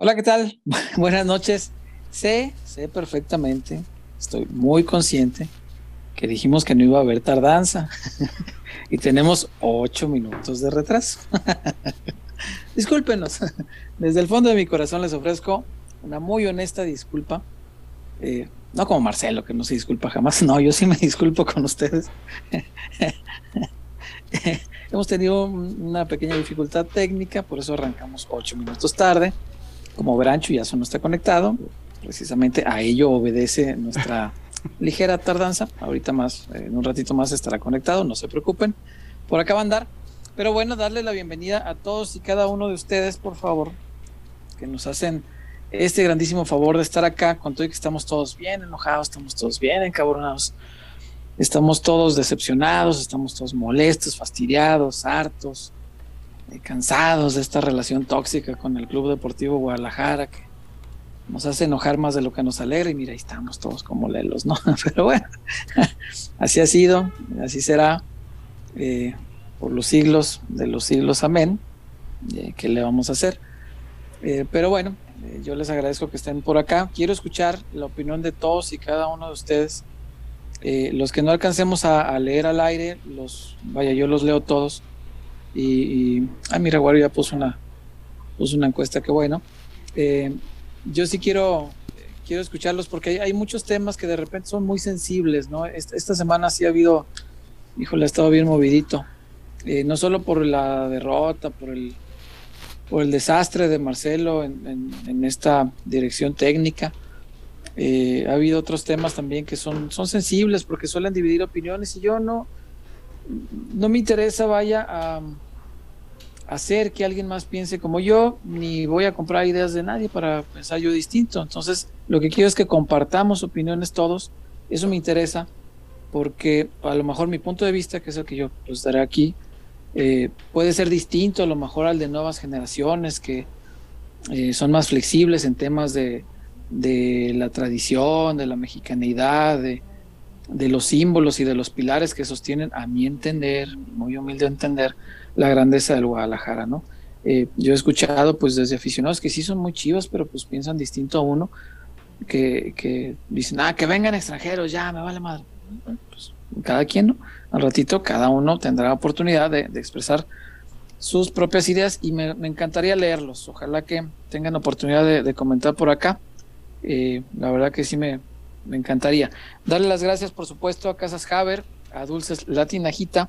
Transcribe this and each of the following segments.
Hola, ¿qué tal? Buenas noches. Sé, sé perfectamente, estoy muy consciente que dijimos que no iba a haber tardanza y tenemos ocho minutos de retraso. Discúlpenos. Desde el fondo de mi corazón les ofrezco una muy honesta disculpa. Eh, no como Marcelo, que no se disculpa jamás. No, yo sí me disculpo con ustedes. Hemos tenido una pequeña dificultad técnica, por eso arrancamos ocho minutos tarde. Como verán, ya no está conectado. Precisamente a ello obedece nuestra ligera tardanza. Ahorita más, en un ratito más estará conectado, no se preocupen. Por acá va a andar. Pero bueno, darle la bienvenida a todos y cada uno de ustedes, por favor, que nos hacen este grandísimo favor de estar acá con todo y que estamos todos bien enojados, estamos todos bien encabronados, estamos todos decepcionados, estamos todos molestos, fastidiados, hartos, eh, cansados de esta relación tóxica con el Club Deportivo Guadalajara que nos hace enojar más de lo que nos alegra y mira, ahí estamos todos como lelos, ¿no? Pero bueno, así ha sido, así será eh, por los siglos de los siglos, amén. Eh, ¿Qué le vamos a hacer? Eh, pero bueno, yo les agradezco que estén por acá. Quiero escuchar la opinión de todos y cada uno de ustedes. los que no alcancemos a, leer al aire, los, vaya, yo los leo todos. Y, y ah, mira, ya puso una, puso una encuesta, que bueno yo sí quiero, quiero escucharlos porque hay, muchos temas que de repente son muy sensibles, ¿no? Esta, semana sí ha habido, híjole, ha estado bien movidito. Eh, no solo por la derrota, por el, por el desastre de Marcelo en, esta dirección técnica. Eh, ha habido otros temas también que son, son sensibles porque suelen dividir opiniones y yo no, no me interesa, vaya, a hacer que alguien más piense como yo, ni voy a comprar ideas de nadie para pensar yo distinto. Entonces, lo que quiero es que compartamos opiniones todos. Eso me interesa porque a lo mejor mi punto de vista, que es el que yo pues, daré aquí, eh, puede ser distinto a lo mejor al de nuevas generaciones que eh, son más flexibles en temas de, de la tradición, de la mexicanidad, de, de los símbolos y de los pilares que sostienen, a mi entender, muy humilde entender, la grandeza del Guadalajara, ¿no? Eh, yo he escuchado pues desde aficionados que sí son muy chivos, pero pues piensan distinto a uno, que, que dicen, ah, que vengan extranjeros, ya, me vale madre. Pues, cada quien, ¿no? Al ratito cada uno tendrá oportunidad de, expresar sus propias ideas y me, encantaría leerlos. Ojalá que tengan oportunidad de, comentar por acá. Eh, la verdad que sí me, me encantaría. Darle las gracias, por supuesto, a Casas Haber, a Dulces Latinajita,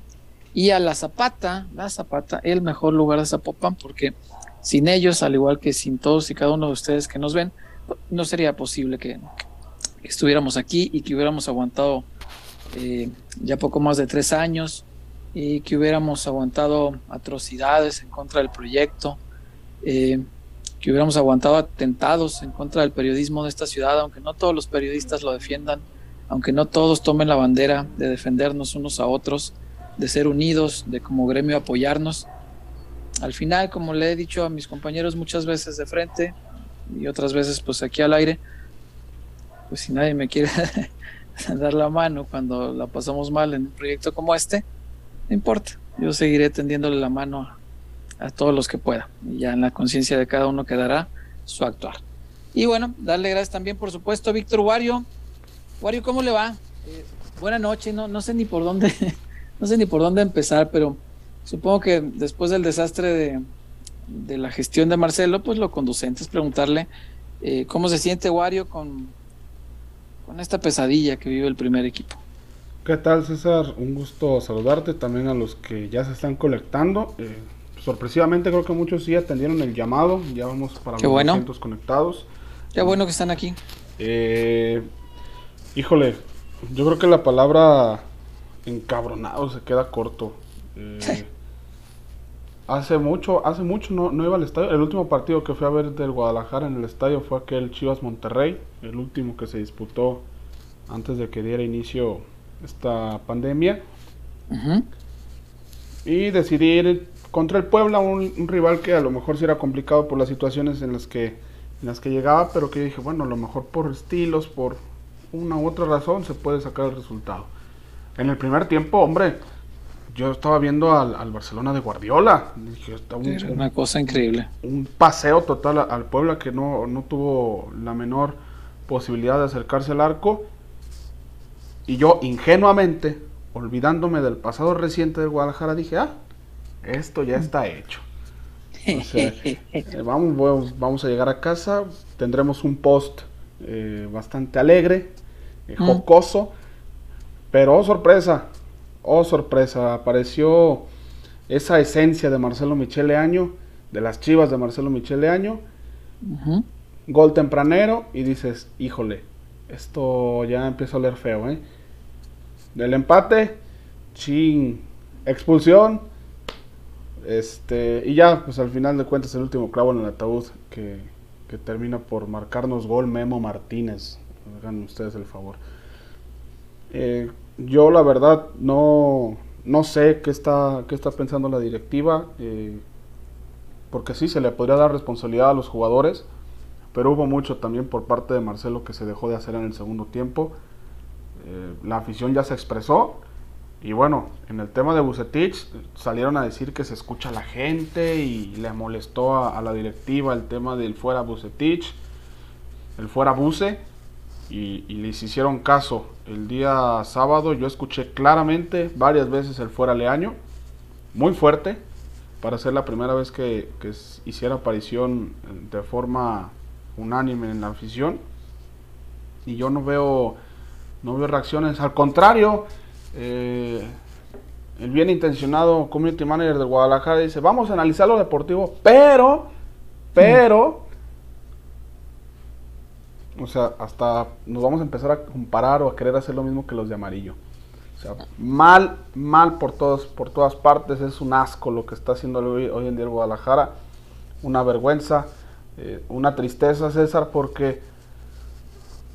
y a la Zapata, la Zapata, el mejor lugar de Zapopan, porque sin ellos, al igual que sin todos y cada uno de ustedes que nos ven, no sería posible que, estuviéramos aquí y que hubiéramos aguantado eh, ya poco más de tres años y que hubiéramos aguantado atrocidades en contra del proyecto, eh, que hubiéramos aguantado atentados en contra del periodismo de esta ciudad, aunque no todos los periodistas lo defiendan, aunque no todos tomen la bandera de defendernos unos a otros de ser unidos, de como gremio apoyarnos. Al final, como le he dicho a mis compañeros muchas veces de frente y otras veces pues aquí al aire, pues si nadie me quiere dar la mano cuando la pasamos mal en un proyecto como este, no importa, yo seguiré tendiéndole la mano a, todos los que pueda ya en la conciencia de cada uno quedará su actuar. Y bueno, darle gracias también por supuesto a Víctor Wario. Wario, ¿cómo le va? Eh, buena noche, no, no sé ni por dónde no sé ni por dónde empezar, pero supongo que después del desastre de, la gestión de Marcelo, pues lo conducente es preguntarle eh, cómo se siente Wario con, con esta pesadilla que vive el primer equipo. ¿Qué tal César? Un gusto saludarte también a los que ya se están colectando. Eh, sorpresivamente creo que muchos sí atendieron el llamado, ya vamos para Qué los bueno. conectados. Qué bueno que están aquí. Eh, híjole, yo creo que la palabra encabronado, se queda corto. Eh, hace mucho, hace mucho no, no, iba al estadio. El último partido que fui a ver del Guadalajara en el estadio fue aquel Chivas Monterrey, el último que se disputó antes de que diera inicio esta pandemia. Y decidí ir contra el Puebla, un, rival que a lo mejor sí era complicado por las situaciones en las que en las que llegaba, pero que dije, bueno, a lo mejor por estilos, por una u otra razón se puede sacar el resultado. En el primer tiempo, hombre, yo estaba viendo al, Barcelona de Guardiola. una cosa increíble. Un paseo total al Puebla que no, no tuvo la menor posibilidad de acercarse al arco. Y yo ingenuamente, olvidándome del pasado reciente del Guadalajara, dije, ah, esto ya está hecho. Eh, vamos, vamos a llegar a casa, tendremos un post eh, bastante alegre, eh, jocoso, pero oh sorpresa, oh sorpresa, apareció esa esencia de Marcelo Michele Año, de las chivas de Marcelo Michele Año, gol tempranero y dices, híjole, esto ya empieza a oler feo, ¿eh? Del empate, chin, expulsión, este, y ya, pues al final de cuentas el último clavo en el ataúd que, termina por marcarnos gol Memo Martínez. Hagan ustedes el favor. Eh, yo la verdad no, no sé qué está, qué está pensando la directiva. Eh, porque sí, se le podría dar responsabilidad a los jugadores. Pero hubo mucho también por parte de Marcelo que se dejó de hacer en el segundo tiempo. Eh, la afición ya se expresó y bueno, en el tema de Bucetich salieron a decir que se escucha a la gente y le molestó a, la directiva el tema del fuera Bucetich, el fuera Buce, y, les hicieron caso. El día sábado yo escuché claramente varias veces el fuera Leaño, muy fuerte, para ser la primera vez que, que hiciera aparición de forma unánime en la afición. Y yo no veo, no veo reacciones, al contrario, eh, el bien intencionado community manager de Guadalajara dice, vamos a analizar lo deportivo, pero, pero, o sea, hasta nos vamos a empezar a comparar o a querer hacer lo mismo que los de amarillo. O sea, mal, mal por, todos, por todas partes, es un asco lo que está haciendo hoy, en día el Guadalajara, una vergüenza, eh, una tristeza, César, porque,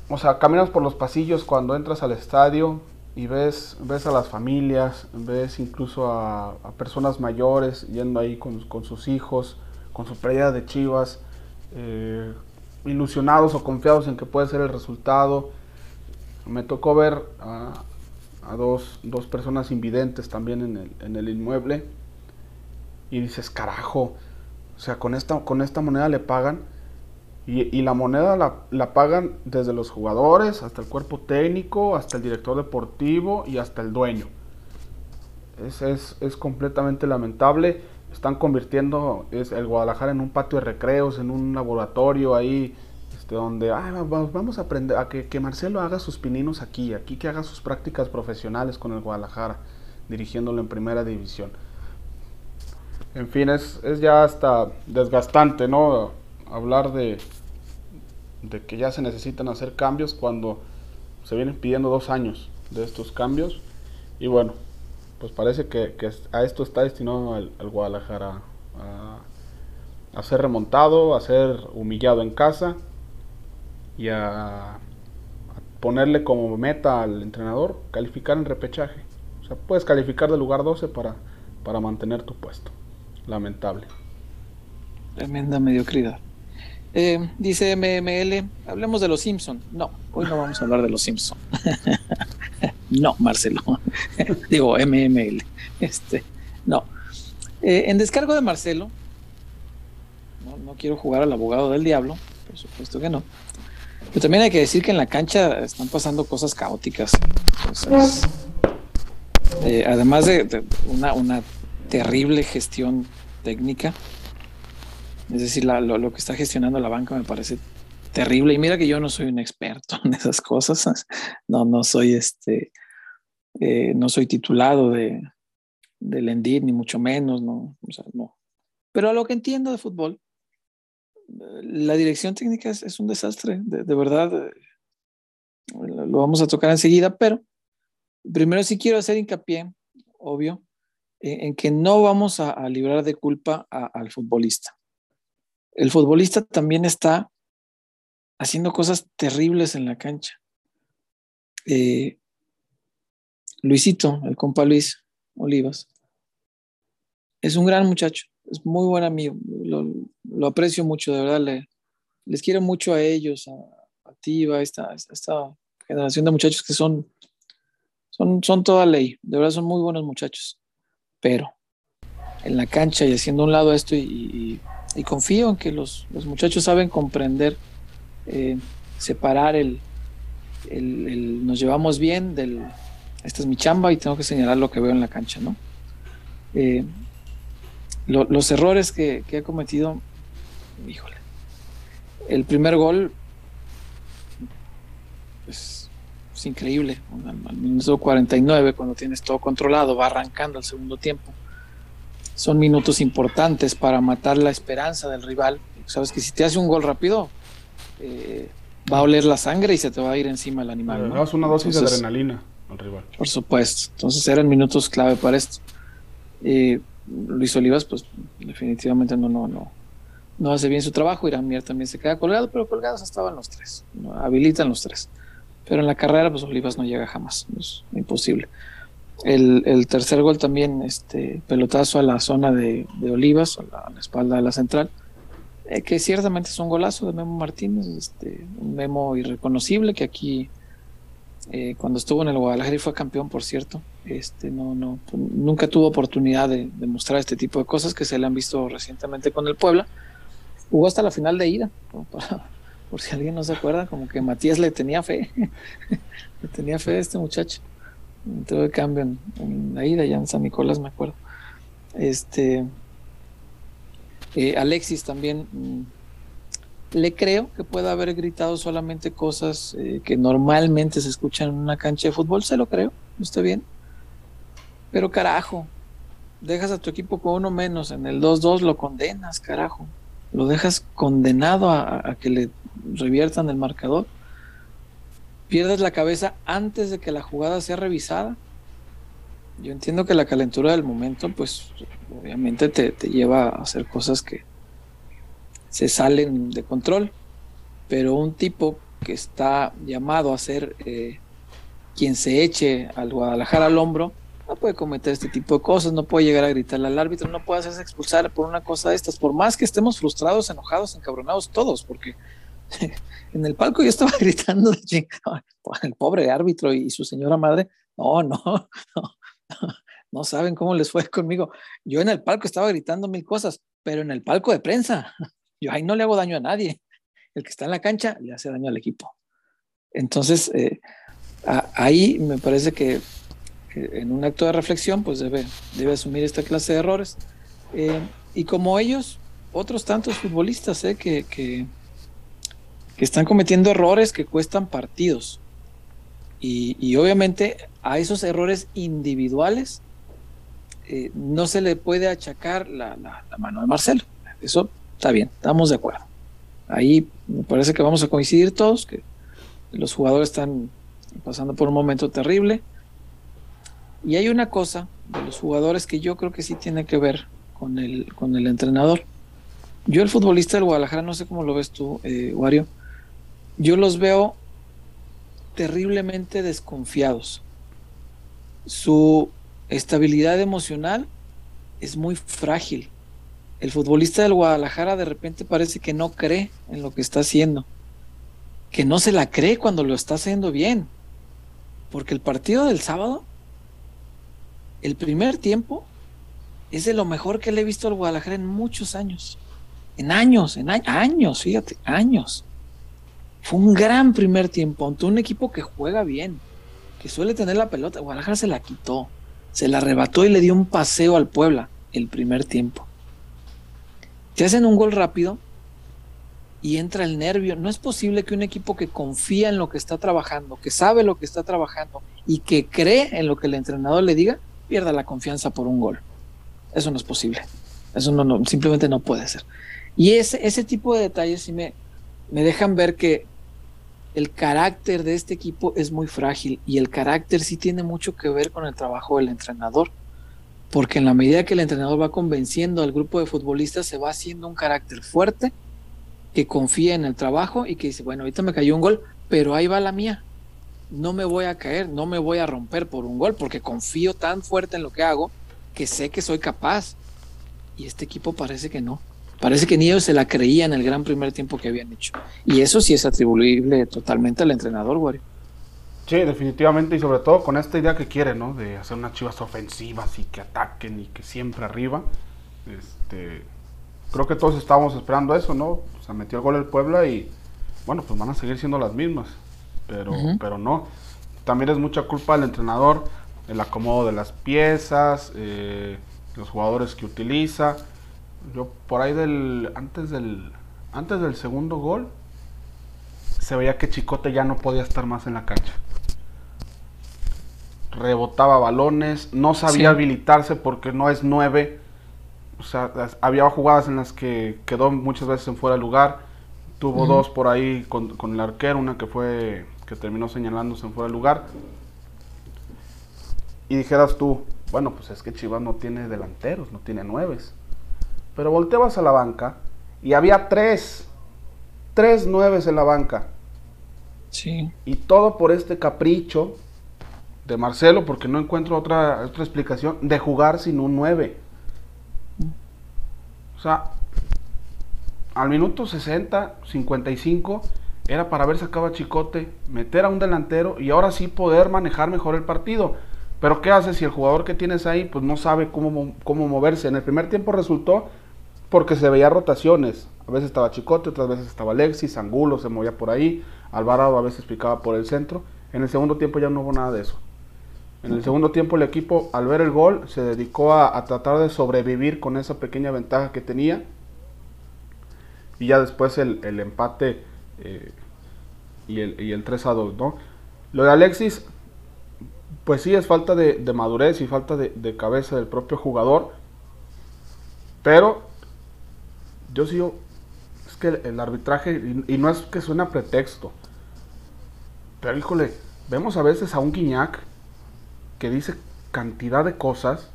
o sea, caminas por los pasillos cuando entras al estadio, y ves, ves a las familias, ves incluso a, personas mayores yendo ahí con, sus hijos, con su pérdida de chivas, eh, ilusionados o confiados en que puede ser el resultado. Me tocó ver a, dos, personas invidentes también en el, en el, inmueble y dices, carajo, o sea, con esta, con esta moneda le pagan y, la moneda la, pagan desde los jugadores hasta el cuerpo técnico, hasta el director deportivo y hasta el dueño. Es, es, completamente lamentable. Están convirtiendo es, el Guadalajara en un patio de recreos, en un laboratorio ahí, este, donde vamos a aprender a que, que, Marcelo haga sus pininos aquí, aquí que haga sus prácticas profesionales con el Guadalajara, dirigiéndolo en primera división. En fin, es, es ya hasta desgastante, ¿no? Hablar de, de que ya se necesitan hacer cambios cuando se vienen pidiendo dos años de estos cambios. Y bueno, pues parece que, a esto está destinado el, Guadalajara a, ser remontado, a ser humillado en casa y a, ponerle como meta al entrenador calificar en repechaje. O sea, puedes calificar del lugar 12 para, para mantener tu puesto. Lamentable. Tremenda mediocridad. Eh, dice MML, hablemos de los Simpson. No, hoy no vamos a hablar de los Simpson. no, Marcelo. Digo, MML. Este, no. Eh, en descargo de Marcelo, no, quiero jugar al abogado del diablo, por supuesto que no. Pero también hay que decir que en la cancha están pasando cosas caóticas. Eh, además de, una, una terrible gestión técnica, es decir, lo, que está gestionando la banca me parece terrible. Y mira que yo no soy un experto en esas cosas. No, no soy este, eh, no soy titulado de, del ENDIT, ni mucho menos, no, no. Pero a lo que entiendo de fútbol, la dirección técnica es, un desastre, de, verdad. Eh, lo vamos a tocar enseguida, pero primero sí quiero hacer hincapié, obvio, en, que no vamos a, librar de culpa al futbolista el futbolista también está haciendo cosas terribles en la cancha. Eh, Luisito, el compa Luis Olivas, es un gran muchacho, es muy buen amigo, lo, aprecio mucho, de verdad, les quiero mucho a ellos, a, ti, a esta, esta generación de muchachos que son, son, son toda ley, de verdad son muy buenos muchachos. pero en la cancha y haciendo un lado esto y, confío en que los, muchachos saben comprender, eh, separar el, nos llevamos bien del, esta es mi chamba y tengo que señalar lo que veo en la cancha, ¿no? Eh, los errores que, que he cometido, híjole, el primer gol pues, es increíble. Al, minuto 49, cuando tienes todo controlado, va arrancando el segundo tiempo. Son minutos importantes para matar la esperanza del rival. Sabes que si te hace un gol rápido, eh, va a oler la sangre y se te va a ir encima el animal. ¿no? una dosis de adrenalina al rival. Por supuesto. Entonces eran minutos clave para esto. Eh, Luis Olivas, pues definitivamente no, no, no, no hace bien su trabajo. Irán Mier también se queda colgado, pero colgados estaban los tres. Habilitan los tres. Pero en la carrera, pues Olivas no llega jamás. Es imposible. El, tercer gol también, este pelotazo a la zona de, Olivas, a la, espalda de la central, eh, que ciertamente es un golazo de Memo Martínez, este, un Memo irreconocible que aquí eh, cuando estuvo en el Guadalajara y fue campeón, por cierto, este, no, no, nunca tuvo oportunidad de, de, mostrar este tipo de cosas que se le han visto recientemente con el Puebla jugó hasta la final de ida, por si alguien no se acuerda, como que Matías le tenía fe, le tenía fe a este muchacho. Entró de cambio en, la ida, ya en San Nicolás me acuerdo. Este eh, Alexis también mm, le creo que pueda haber gritado solamente cosas eh, que normalmente se escuchan en una cancha de fútbol, se lo creo, está bien. Pero carajo, dejas a tu equipo con uno menos, en el 2-2 lo condenas, carajo lo dejas condenado a, que le reviertan el marcador, pierdes la cabeza antes de que la jugada sea revisada. Yo entiendo que la calentura del momento, pues obviamente te, lleva a hacer cosas que se salen de control, pero un tipo que está llamado a ser eh, quien se eche al Guadalajara al hombro, no puede cometer este tipo de cosas, no puede llegar a gritarle al árbitro, no puede hacerse expulsar por una cosa de estas, por más que estemos frustrados, enojados, encabronados todos, porque en el palco yo estaba gritando de el pobre árbitro y su señora madre, no, no, no, no saben cómo les fue conmigo. Yo en el palco estaba gritando mil cosas, pero en el palco de prensa, yo ahí no le hago daño a nadie. El que está en la cancha le hace daño al equipo. Entonces, eh, ahí me parece que en un acto de reflexión, pues debe, debe asumir esta clase de errores. Eh, y como ellos, otros tantos futbolistas eh, que, que, están cometiendo errores que cuestan partidos. Y, obviamente a esos errores individuales eh, no se le puede achacar la, mano de Marcelo. Eso está bien, estamos de acuerdo. Ahí me parece que vamos a coincidir todos, que los jugadores están pasando por un momento terrible y hay una cosa de los jugadores que yo creo que sí tiene que ver con el, con el entrenador. Yo, el futbolista del Guadalajara, no sé cómo lo ves tú, eh, Wario, yo los veo terriblemente desconfiados. Su estabilidad emocional es muy frágil. El futbolista del Guadalajara de repente parece que no cree en lo que está haciendo, que no se la cree cuando lo está haciendo bien. Porque el partido del sábado el primer tiempo es de lo mejor que le he visto al Guadalajara en muchos años. En años, en años, fíjate, años. Fue un gran primer tiempo ante un equipo que juega bien, que suele tener la pelota. Guadalajara se la quitó, se la arrebató y le dio un paseo al Puebla el primer tiempo. Te hacen un gol rápido y entra el nervio. No es posible que un equipo que confía en lo que está trabajando, que sabe lo que está trabajando y que cree en lo que el entrenador le diga, pierda la confianza por un gol. Eso no es posible. Eso no, simplemente no puede ser. Y ese, ese tipo de detalles sí me, me dejan ver que el carácter de este equipo es muy frágil y el carácter sí tiene mucho que ver con el trabajo del entrenador. Porque en la medida que el entrenador va convenciendo al grupo de futbolistas, se va haciendo un carácter fuerte, que confía en el trabajo y que dice, bueno, ahorita me cayó un gol, pero ahí va la mía no me voy a caer, no me voy a romper por un gol, porque confío tan fuerte en lo que hago que sé que soy capaz. Y este equipo parece que no. Parece que ni ellos se la creían el gran primer tiempo que habían hecho. Y eso sí es atribuible totalmente al entrenador, Wario. Sí, definitivamente, y sobre todo con esta idea que quiere, ¿no? De hacer unas chivas ofensivas y que ataquen y que siempre arriba. Este, creo que todos estábamos esperando eso, ¿no? O sea, metió el gol el Puebla y, bueno, pues van a seguir siendo las mismas. Pero, pero no. También es mucha culpa del entrenador, el acomodo de las piezas, eh, los jugadores que utiliza. Yo por ahí del antes del antes del segundo gol se veía que Chicote ya no podía estar más en la cancha. Rebotaba balones, no sabía habilitarse porque no es nueve. O sea, había jugadas en las que quedó muchas veces en fuera de lugar. Tuvo dos por ahí con, con, el arquero, una que fue que terminó señalándose en fuera de lugar. Y dijeras tú, bueno, pues es que Chivas no tiene delanteros, no tiene nueves. Pero volteabas a la banca y había tres, tres nueves en la banca. Sí. Y todo por este capricho de Marcelo, porque no encuentro otra, otra explicación, de jugar sin un nueve. O sea, al minuto 60, 55, era para ver sacado a Chicote, meter a un delantero y ahora sí poder manejar mejor el partido. Pero ¿qué haces si el jugador que tienes ahí pues no sabe cómo, cómo moverse? En el primer tiempo resultó porque se veía rotaciones. A veces estaba Chicote, otras veces estaba Alexis, Angulo se movía por ahí, Alvarado a veces picaba por el centro. En el segundo tiempo ya no hubo nada de eso. En el segundo tiempo el equipo al ver el gol se dedicó a, tratar de sobrevivir con esa pequeña ventaja que tenía. Y ya después el, empate eh, y, el, y el 3 a 2, ¿no? Lo de Alexis, pues sí, es falta de, madurez y falta de, cabeza del propio jugador. Pero yo sigo, es que el, arbitraje, y, no es que suena pretexto, pero híjole, vemos a veces a un Guiñac que dice cantidad de cosas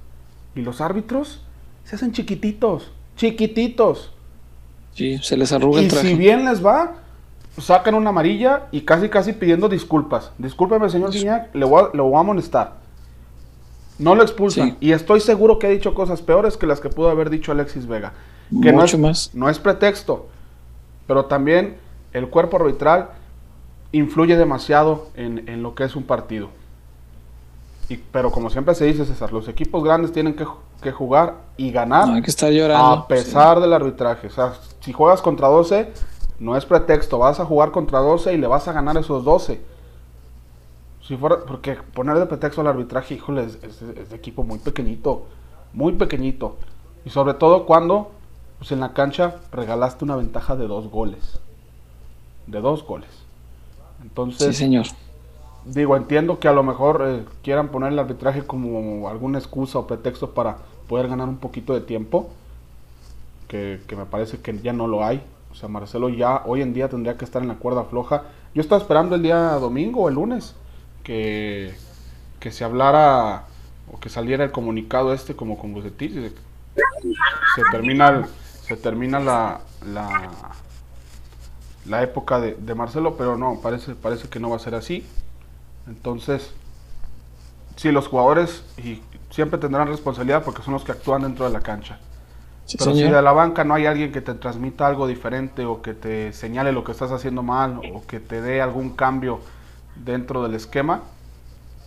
y los árbitros se hacen chiquititos, chiquititos. Sí, se les arruga el traje. Y si bien les va, sacan una amarilla y casi casi pidiendo disculpas. Discúlpeme, señor Guiñac, le voy, a, voy a amonestar. No lo expulsan. Y estoy seguro que ha dicho cosas peores que las que pudo haber dicho Alexis Vega. Que Mucho no es, más. No es pretexto. Pero también el cuerpo arbitral influye demasiado en, lo que es un partido. Y, pero como siempre se dice, César, los equipos grandes tienen que, jugar y ganar. hay que estar llorando. A pesar del arbitraje. O sea, si juegas contra 12, no es pretexto, vas a jugar contra 12 y le vas a ganar esos 12. Si fuera, porque poner de pretexto al arbitraje, híjole, es, de equipo muy pequeñito, muy pequeñito. Y sobre todo cuando pues en la cancha regalaste una ventaja de dos goles. De dos goles. Entonces, sí, señor. Digo, entiendo que a lo mejor eh, quieran poner el arbitraje como alguna excusa o pretexto para poder ganar un poquito de tiempo, que, que me parece que ya no lo hay. O sea, Marcelo ya hoy en día tendría que estar en la cuerda floja. Yo estaba esperando el día domingo o el lunes que, que se hablara o que saliera el comunicado este como con Bucetil. Se termina, se termina la, la, la época de, de, Marcelo, pero no, parece, parece que no va a ser así. Entonces, sí, los jugadores y siempre tendrán responsabilidad porque son los que actúan dentro de la cancha. Pero si de la banca no hay alguien que te transmita algo diferente o que te señale lo que estás haciendo mal o que te dé algún cambio dentro del esquema,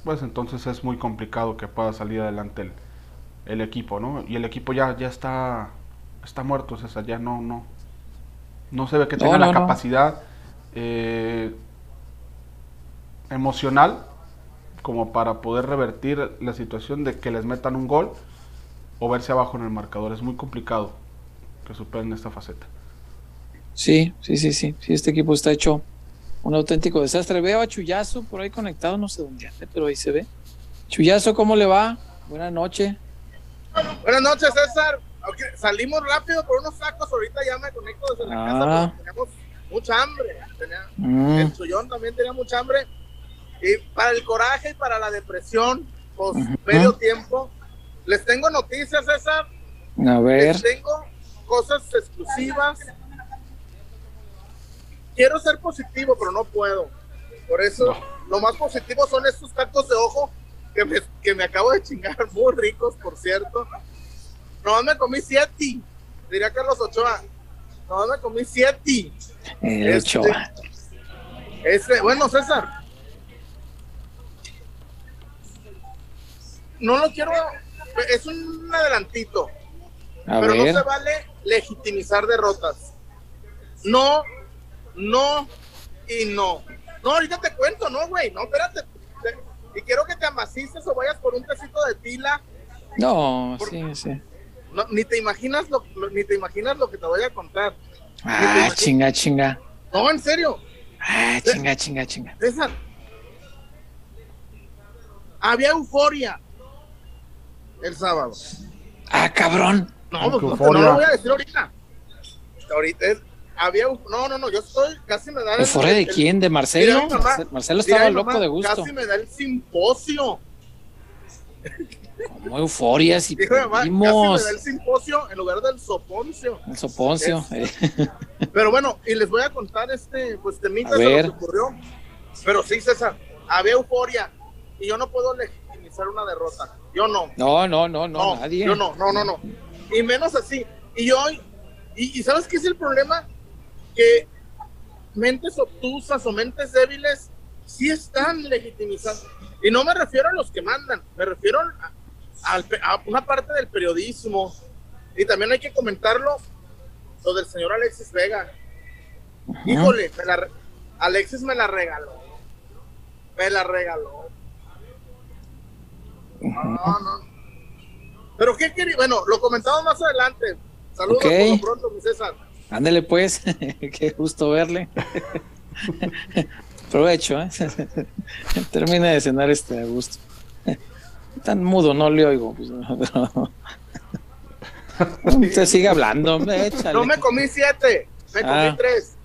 pues entonces es muy complicado que pueda salir adelante el, equipo, ¿no? Y el equipo ya, ya está, está muerto, César, ya no, no, no se ve que tenga la capacidad eh, emocional como para poder revertir la situación de que les metan un gol o verse abajo en el marcador. Es muy complicado que superen esta faceta. Sí, sí, sí, sí. Sí, este equipo está hecho un auténtico desastre. Veo a Chuyazo por ahí conectado, no sé dónde anda, pero ahí se ve. Chuyazo, ¿cómo le va? Buenas noches. Buenas noches, César. Salimos rápido por unos sacos, ahorita ya me conecto desde la casa, ah. teníamos mucha hambre. Mm. El Chuyón también tenía mucha hambre. Y para el coraje y para la depresión, pues medio tiempo, les tengo noticias, César. A ver. Les tengo cosas exclusivas. Quiero ser positivo, pero no puedo. Por eso, lo más positivo son estos tacos de ojo que me, que me acabo de chingar, muy ricos, por cierto. No me comí siete, diría Carlos Ochoa. No me comí siete. El este, Ochoa. Este, bueno, César, no lo quiero, es un adelantito. pero no se vale legitimizar derrotas. No, no y no. No, ahorita te cuento, no, güey, no, espérate. Y quiero que te amacices o vayas por un tecito de tila. No, sí, sí. Ni te imaginas lo, ni te imaginas lo que te voy a contar. Ah, chinga, chinga. No, en serio. Ah, chinga, chinga, chinga. César. Había euforia el sábado. Ah, cabrón. No, pues, no, no, lo voy a decir ahorita. Ahorita es, había no, no, no, yo estoy casi me da. ¿Euforia de quién? ¿De Marcelo? Marcelo estaba loco de gusto. Casi me da el simposio. Como euforia si Dijo, casi me da el simposio en lugar del soponcio. El soponcio. Eh. Pero bueno, y les voy a contar este, pues de mí que ocurrió. Pero sí, César, había euforia y yo no puedo legitimizar una derrota. Yo no. No, no, no, no, nadie. Yo no, no, no, no. Y menos así. Y hoy, y, y ¿sabes qué es el problema? Que mentes obtusas o mentes débiles sí están legitimizadas. Y no me refiero a los que mandan, me refiero a, una parte del periodismo. Y también hay que comentarlo, lo del señor Alexis Vega. Híjole, Alexis me la regaló. Me la regaló. No, no. Pero qué quería, bueno, lo comentamos más adelante. Saludos por pronto, mi César. Ándele pues, qué gusto verle. Provecho, ¿eh? Termina de cenar este a gusto. Tan mudo, no le oigo. Usted sigue hablando, échale. No me comí siete, me comí ah. tres.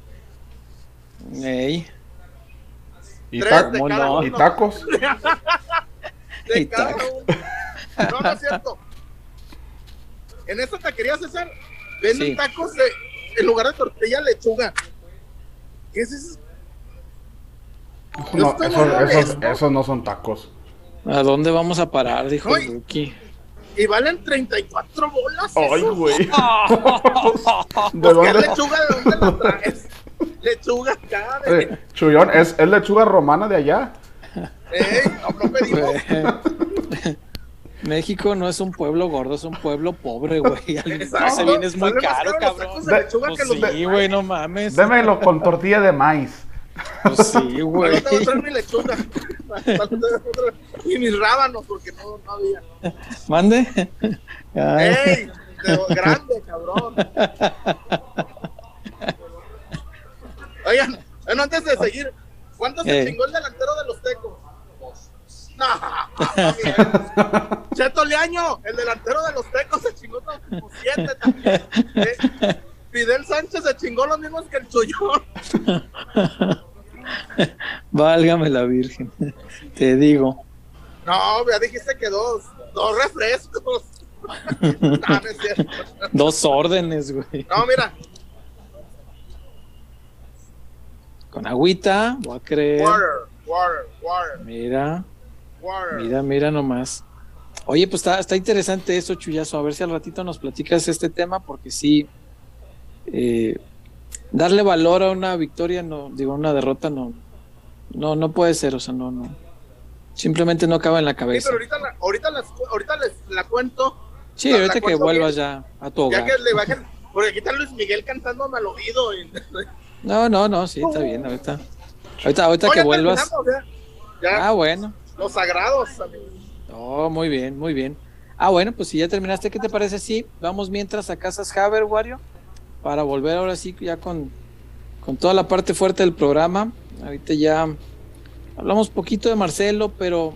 Ey. ¿Y, ¿Y tacos? de cada uno. No, no es cierto. En esta taquería, César, venden tacos de, en lugar de tortilla, lechuga. ¿Qué es eso? No, esos, esos, no son tacos. ¿A dónde vamos a parar? Dijo el Y valen 34 bolas. Ay, güey. ¿De dónde? lechuga de dónde la traes? lechuga acá. Eh, Chullón, ¿es, ¿es lechuga romana de allá? Ey, no, pedimos. México no es un pueblo gordo, es un pueblo pobre, güey. Se viene es muy caro, cabrón. Pues sí, güey, no mames. Démelo con tortilla de maíz. Pues sí, güey. Tengo que mi lechuga. y mis rábanos, porque no, no había. ¿Mande? ¡Ey! grande, cabrón. Oigan, bueno, antes de seguir, ¿cuánto se chingó el delantero de los tecos? No, Cheto Leaño, el delantero de los tecos, se chingó como siete también. Eh, Fidel Sánchez se chingó los mismos que el Chuyón. Válgame la Virgen, te digo. No, ya dijiste que dos, dos refrescos. no, cierto. Dos órdenes, güey. No, mira. Con agüita, voy a creer. Water, water, water. Mira. Mira, mira nomás. Oye, pues está, está interesante eso, Chuyazo. A ver si al ratito nos platicas este tema, porque sí, eh, darle valor a una victoria, no, digo, una derrota, no, no, no puede ser, o sea, no, no. Simplemente no acaba en la cabeza. Sí, pero ahorita, la, ahorita, ahorita les la cuento. Sí, ahorita que vuelvas ya a tu hogar. Ya que le bajen, porque aquí está Luis Miguel cantándome al oído. No, no, no, sí, está bien, ahorita. Ahorita, ahorita que vuelvas. Ah, bueno. Los sagrados, Oh, muy bien, muy bien. Ah, bueno, pues si ya terminaste, ¿qué te parece? Sí, vamos mientras a Casas Haber, Wario, para volver ahora sí ya con, con toda la parte fuerte del programa. Ahorita ya hablamos poquito de Marcelo, pero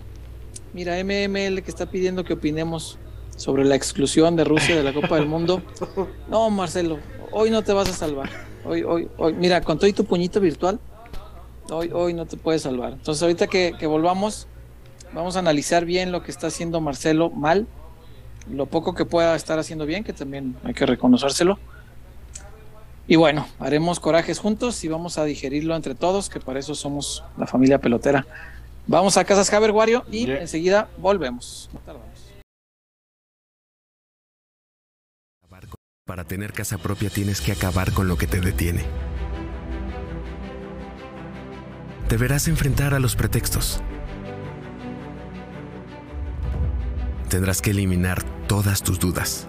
mira, MML que está pidiendo que opinemos sobre la exclusión de Rusia de la Copa del Mundo. No, Marcelo, hoy no te vas a salvar. Hoy, hoy, hoy, mira, con todo y tu puñito virtual, hoy, hoy no te puedes salvar. Entonces, ahorita que, que volvamos, Vamos a analizar bien lo que está haciendo Marcelo mal, lo poco que pueda estar haciendo bien, que también hay que reconocérselo. Y bueno, haremos corajes juntos y vamos a digerirlo entre todos, que para eso somos la familia pelotera. Vamos a Casas Javier Wario y enseguida volvemos. Para tener casa propia tienes que acabar con lo que te detiene. Deberás enfrentar a los pretextos tendrás que eliminar todas tus dudas.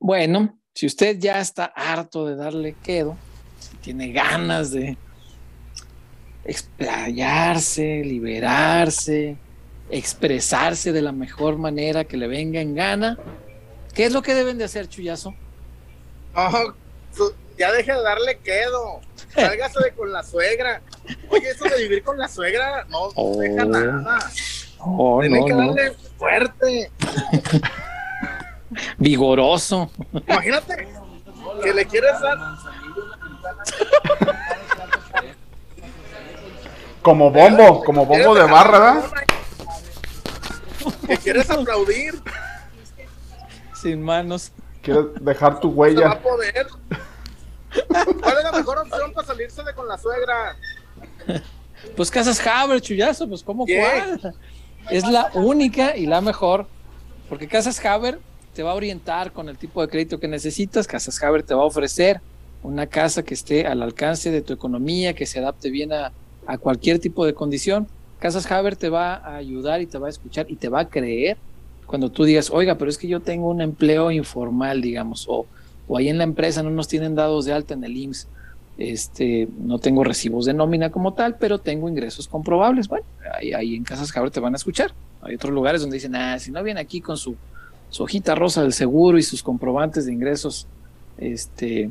Bueno, si usted ya está harto de darle quedo, si tiene ganas de explayarse, liberarse, expresarse de la mejor manera que le venga en gana, ¿qué es lo que deben de hacer, Chuyazo? ya deje de darle quedo. Sálgase de con la suegra. Oye, eso de vivir con la suegra no, deja oh. nada. Oh, Tiene que darle fuerte. Vigoroso. Imagínate que le quieres dar. Como bombo, como bombo de barra, ¿verdad? Que quieres aplaudir. Sin manos. Quieres dejar tu huella. va a poder. ¿Cuál es la mejor opción para salirse de con la suegra? Pues Casas Haber, chullazo, pues ¿cómo cuál? Es la única y la mejor. Porque Casas Haber te va a orientar con el tipo de crédito que necesitas. Casas Haber te va a ofrecer una casa que esté al alcance de tu economía, que se adapte bien a, a cualquier tipo de condición. Casas Haber te va a ayudar y te va a escuchar y te va a creer cuando tú digas, oiga, pero es que yo tengo un empleo informal, digamos, o o ahí en la empresa no nos tienen dados de alta en el IMSS, este, no tengo recibos de nómina como tal, pero tengo ingresos comprobables. Bueno, ahí, en Casas Cabra te van a escuchar. Hay otros lugares donde dicen, ah, si no viene aquí con su, hojita rosa del seguro y sus comprobantes de ingresos este,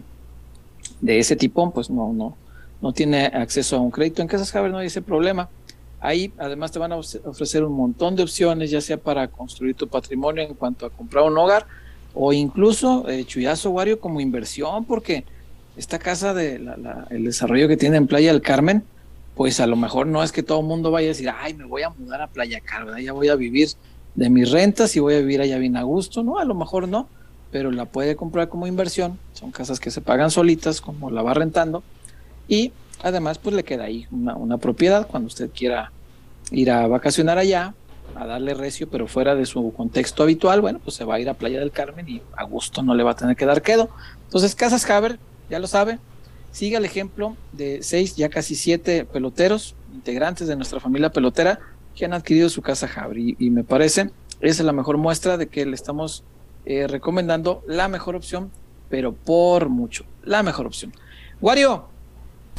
de ese tipo, pues no, no, no tiene acceso a un crédito. En Casas Cabra no hay ese problema. Ahí además te van a ofrecer un montón de opciones, ya sea para construir tu patrimonio en cuanto a comprar un hogar, o incluso eh, Chuyazo Wario como inversión, porque esta casa de el desarrollo que tiene en Playa del Carmen, pues a lo mejor no es que todo el mundo vaya a decir, ay, me voy a mudar a Playa Carmen, ya voy a vivir de mis rentas y voy a vivir allá bien a gusto, no, a lo mejor no, pero la puede comprar como inversión, son casas que se pagan solitas, como la va rentando, y además pues le queda ahí una, propiedad cuando usted quiera ir a vacacionar allá, a darle recio, pero fuera de su contexto habitual, bueno, pues se va a ir a Playa del Carmen y a gusto no le va a tener que dar quedo. Entonces, Casas Haber, ya lo sabe, siga el ejemplo de seis, ya casi siete peloteros, integrantes de nuestra familia pelotera, que han adquirido su casa Haber. Y, me parece, es la mejor muestra de que le estamos eh, recomendando la mejor opción, pero por mucho, la mejor opción. Wario,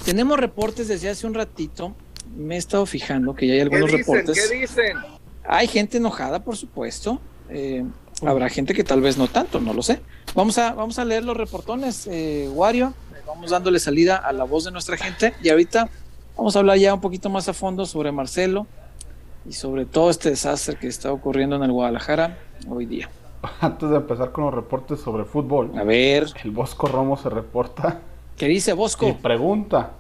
tenemos reportes desde hace un ratito. Me he estado fijando que ya hay algunos reportes. ¿Qué dicen? Hay gente enojada, por supuesto. Eh, habrá gente que tal vez no tanto, no lo sé. Vamos a, vamos a leer los reportones, eh, Wario. Vamos dándole salida a la voz de nuestra gente. Y ahorita vamos a hablar ya un poquito más a fondo sobre Marcelo y sobre todo este desastre que está ocurriendo en el Guadalajara hoy día. Antes de empezar con los reportes sobre fútbol, a ver, el Bosco Romo se reporta. ¿Qué dice Bosco? Y pregunta: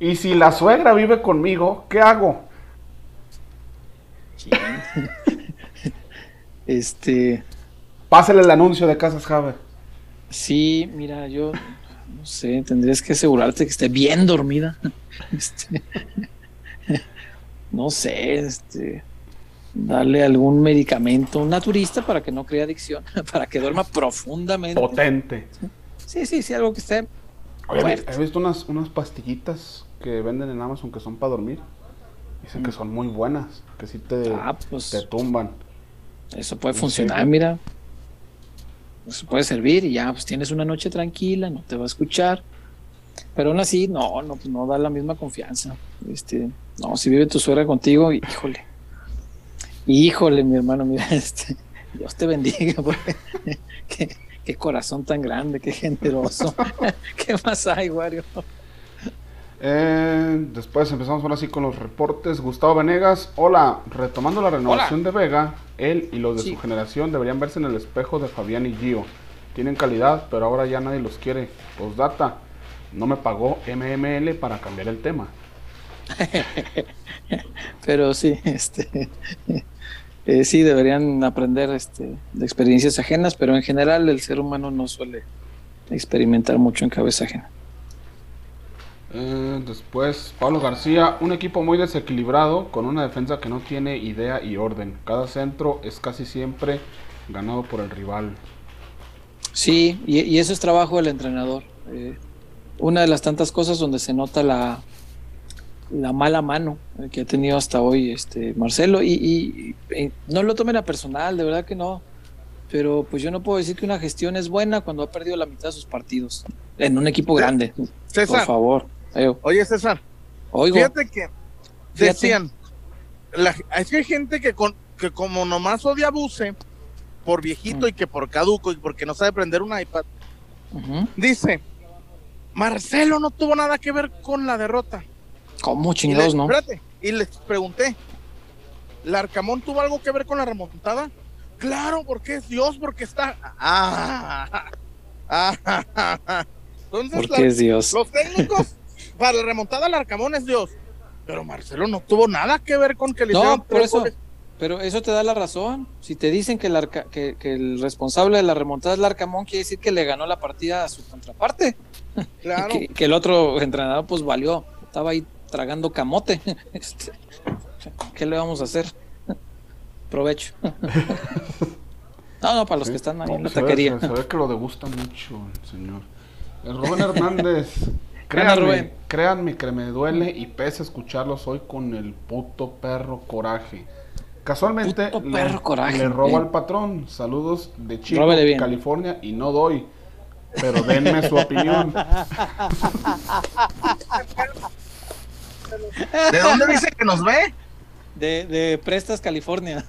¿Y si la suegra vive conmigo, qué hago? este. Pásale el anuncio de Casas Javier. Sí, mira, yo no sé, tendrías que asegurarte que esté bien dormida. Este, no sé, este, darle algún medicamento, un naturista para que no crea adicción, para que duerma profundamente. Potente. Sí, sí, sí, algo que esté. Oye, he visto unas, unas pastillitas que venden en Amazon que son para dormir. Dicen que mm. son muy buenas, que sí te, ah, pues, te tumban. Eso puede funcionar, mira. Eso puede servir y ya, pues tienes una noche tranquila, no te va a escuchar. Pero aún así, no, no, pues no da la misma confianza. Este, no, si vive tu suegra contigo, híjole. Híjole, mi hermano, mira, este, Dios te bendiga, porque, qué, qué corazón tan grande, qué generoso. ¿Qué más hay, Wario? Eh, después empezamos ahora sí con los reportes. Gustavo Venegas, hola, retomando la renovación de Vega, él y los de su generación deberían verse en el espejo de Fabián y Gio. Tienen calidad, pero ahora ya nadie los quiere. Postdata, no me pagó MML para cambiar el tema. pero sí, este, eh, sí deberían aprender este, de experiencias ajenas, pero en general el ser humano no suele experimentar mucho en cabeza ajena. Eh, después, Pablo García, un equipo muy desequilibrado con una defensa que no tiene idea y orden. Cada centro es casi siempre ganado por el rival. Sí, y, eso es trabajo del entrenador. Eh, una de las tantas cosas donde se nota la, la mala mano que ha tenido hasta hoy este Marcelo y, no lo tomen a personal, de verdad que no. Pero pues yo no puedo decir que una gestión es buena cuando ha perdido la mitad de sus partidos en un equipo grande. Por favor. Oye, César. Oigo. Fíjate que decían, es que hay gente que, con, que como nomás odia Buse por viejito mm. y que por caduco y porque no sabe prender un iPad, dice, Marcelo no tuvo nada que ver con la derrota. ¿Cómo chingados, no? Espérate, y les pregunté, ¿Larcamón tuvo algo que ver con la remontada? Claro, porque es Dios, porque está... Ah, ah, ah, Entonces, porque es Dios. Los técnicos para la remontada al Arcamón es Dios. Pero Marcelo no tuvo nada que ver con que le No, por eso. Pero eso te da la razón. Si te dicen que el, que, el responsable de la remontada es el Arcamón, quiere decir que le ganó la partida a su contraparte. Claro. que, el otro entrenador, pues valió. Estaba ahí tragando camote. Este, ¿Qué le vamos a hacer? Provecho. No, no, para los que están ahí en la taquería. se ve que lo degusta mucho el señor. El Rubén Hernández Créanme, créanme que me duele y pese a escucharlos hoy con el puto perro coraje. Casualmente le, robo al patrón. Saludos de Chico, California y no doy. Pero denme su opinión. ¿De dónde dice que nos ve? De, de, Prestas, California.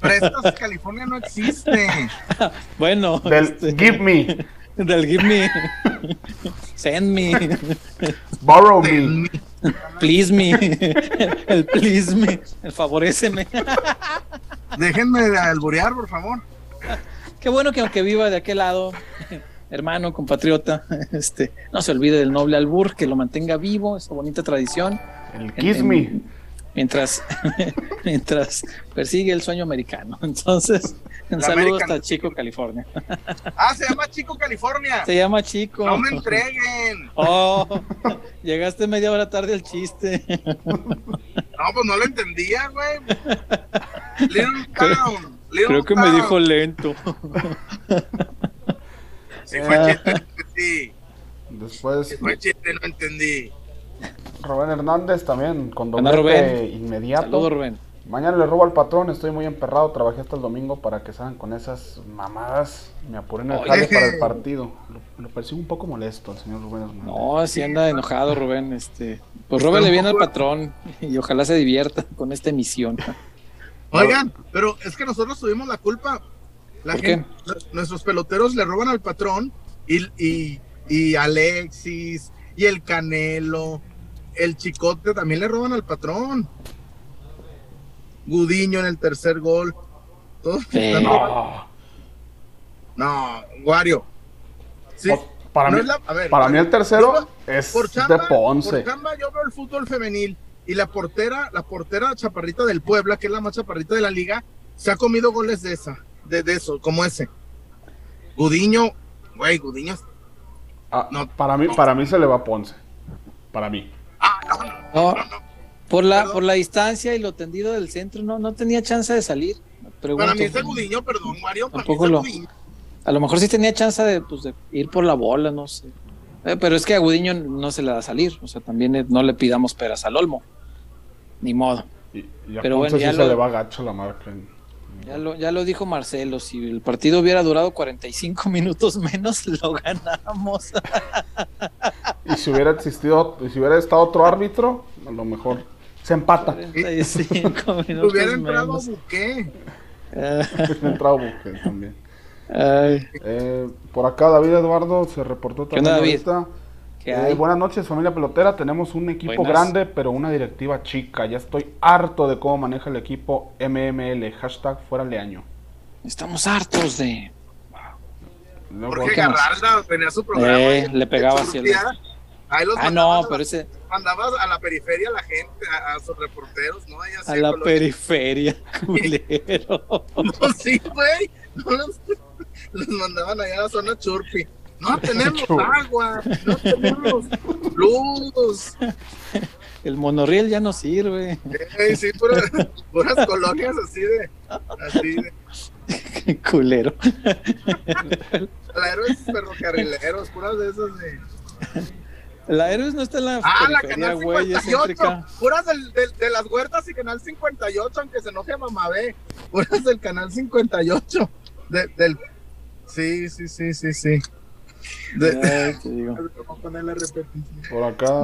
Prestas, California no existe. bueno. Del este, Give Me. Del give me. Send me. Borrow me. Please me. El please me. El favoreceme. Déjenme alburear, por favor. Qué bueno que aunque viva de aquel lado, hermano, compatriota, este, no se olvide del noble albur, que lo mantenga vivo, esa bonita tradición. El kiss me mientras, mientras persigue el sueño americano. Entonces, un saludo hasta Chico, California. Ah, se llama Chico, California. Se llama Chico. No me entreguen. Oh, llegaste media hora tarde al chiste. No, pues no lo entendía, güey. Little Town. Creo que me dijo lento. Si fue chiste, sí. Después. Si fue chiste, no entendí. Rubén Hernández también, con doblete inmediato. Rubén. Mañana le robo al patrón, estoy muy emperrado, trabajé hasta el domingo para que salgan con esas mamadas. Me apuré en el jale para el partido. Lo, percibo un poco molesto el señor Rubén Hernández. No, si anda enojado Rubén. Este, pues Rubén le viene al patrón y ojalá se divierta con esta emisión. Oigan, pero es que nosotros tuvimos la culpa. La Nuestros peloteros le roban al patrón y, y, y Alexis y el Canelo el Chicote también le roban al patrón. Gudiño en el tercer gol. no. no, Guario. para, mí, para mí el tercero es de Ponce. Por chamba yo veo el fútbol femenil y la portera, la portera chaparrita del Puebla, que es la más chaparrita de la liga, se ha comido goles de esa, de, eso, como ese. Gudiño, güey, Gudiño. Ah, no, para mí, para mí se le va a Ponce. Para mí. No, por la, por la distancia y lo tendido del centro, no, no tenía chance de salir. para mí es Gudiño, perdón, Mario. a lo mejor sí tenía chance de, pues, de ir por la bola, no sé. Eh, pero es que a Gudiño no se le da a salir. O sea, también no le pidamos peras al olmo. Ni modo. pero bueno, ya se le va gacho la marca. Ya lo, ya lo dijo Marcelo, si el partido hubiera durado 45 minutos menos, lo ganamos. y si hubiera existido, si hubiera estado otro árbitro, a lo mejor se empata. 45 minutos Hubiera entrado Buque. hubiera entrado Buque también. Eh, por acá David Eduardo se reportó también ahorita. Eh, buenas noches, familia pelotera. Tenemos un equipo grande, pero una directiva chica. Ya estoy harto de cómo maneja el equipo MML. Hashtag fuera año. Estamos hartos de. Porque Garralda tenía su programa. Eh, le pegaba Ahí los ah, no, pero ese. Mandabas a la periferia a la gente, a, sus reporteros, ¿no? a la periferia, culero. no, sí, güey. No los, los, mandaban allá a la zona churpi. No tenemos agua, no tenemos luz. El monorriel ya no sirve. Sí, sí, puras, puras colonias así de. Así de. Culero. La héroes ferrocarrileros, puras de esas de. La Héroes no está en la ah, la canal 58, puras del, de las huertas y canal 58, aunque se enoje Mamabé, puras del canal 58. del, sí, sí, sí, sí, sí. Por acá.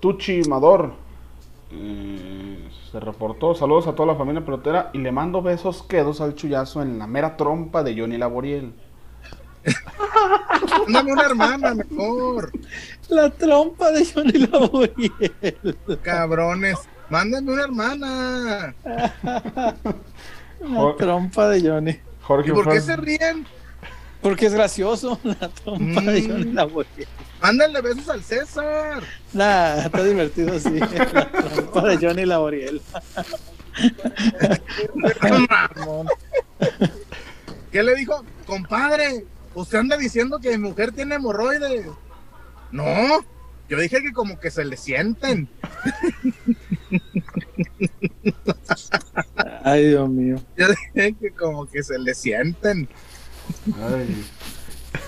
Tuchi Mador eh, se reportó. Saludos a toda la familia pelotera y le mando besos quedos al chullazo en la mera trompa de Johnny Laboriel. Mándame una hermana mejor. La trompa de Johnny Laboriel. Cabrones, mándame una hermana. La trompa de Johnny. Jorge ¿Y por qué se ríen? Porque es gracioso la trompa de mm. Johnny Laboriel. Mándale besos al César. Nah, está divertido, sí. La trompa de Johnny Laboriel. ¿Qué le dijo? Compadre, usted anda diciendo que mi mujer tiene hemorroides. No, yo dije que como que se le sienten. Ay, Dios mío. Yo dije que como que se le sienten. Ay.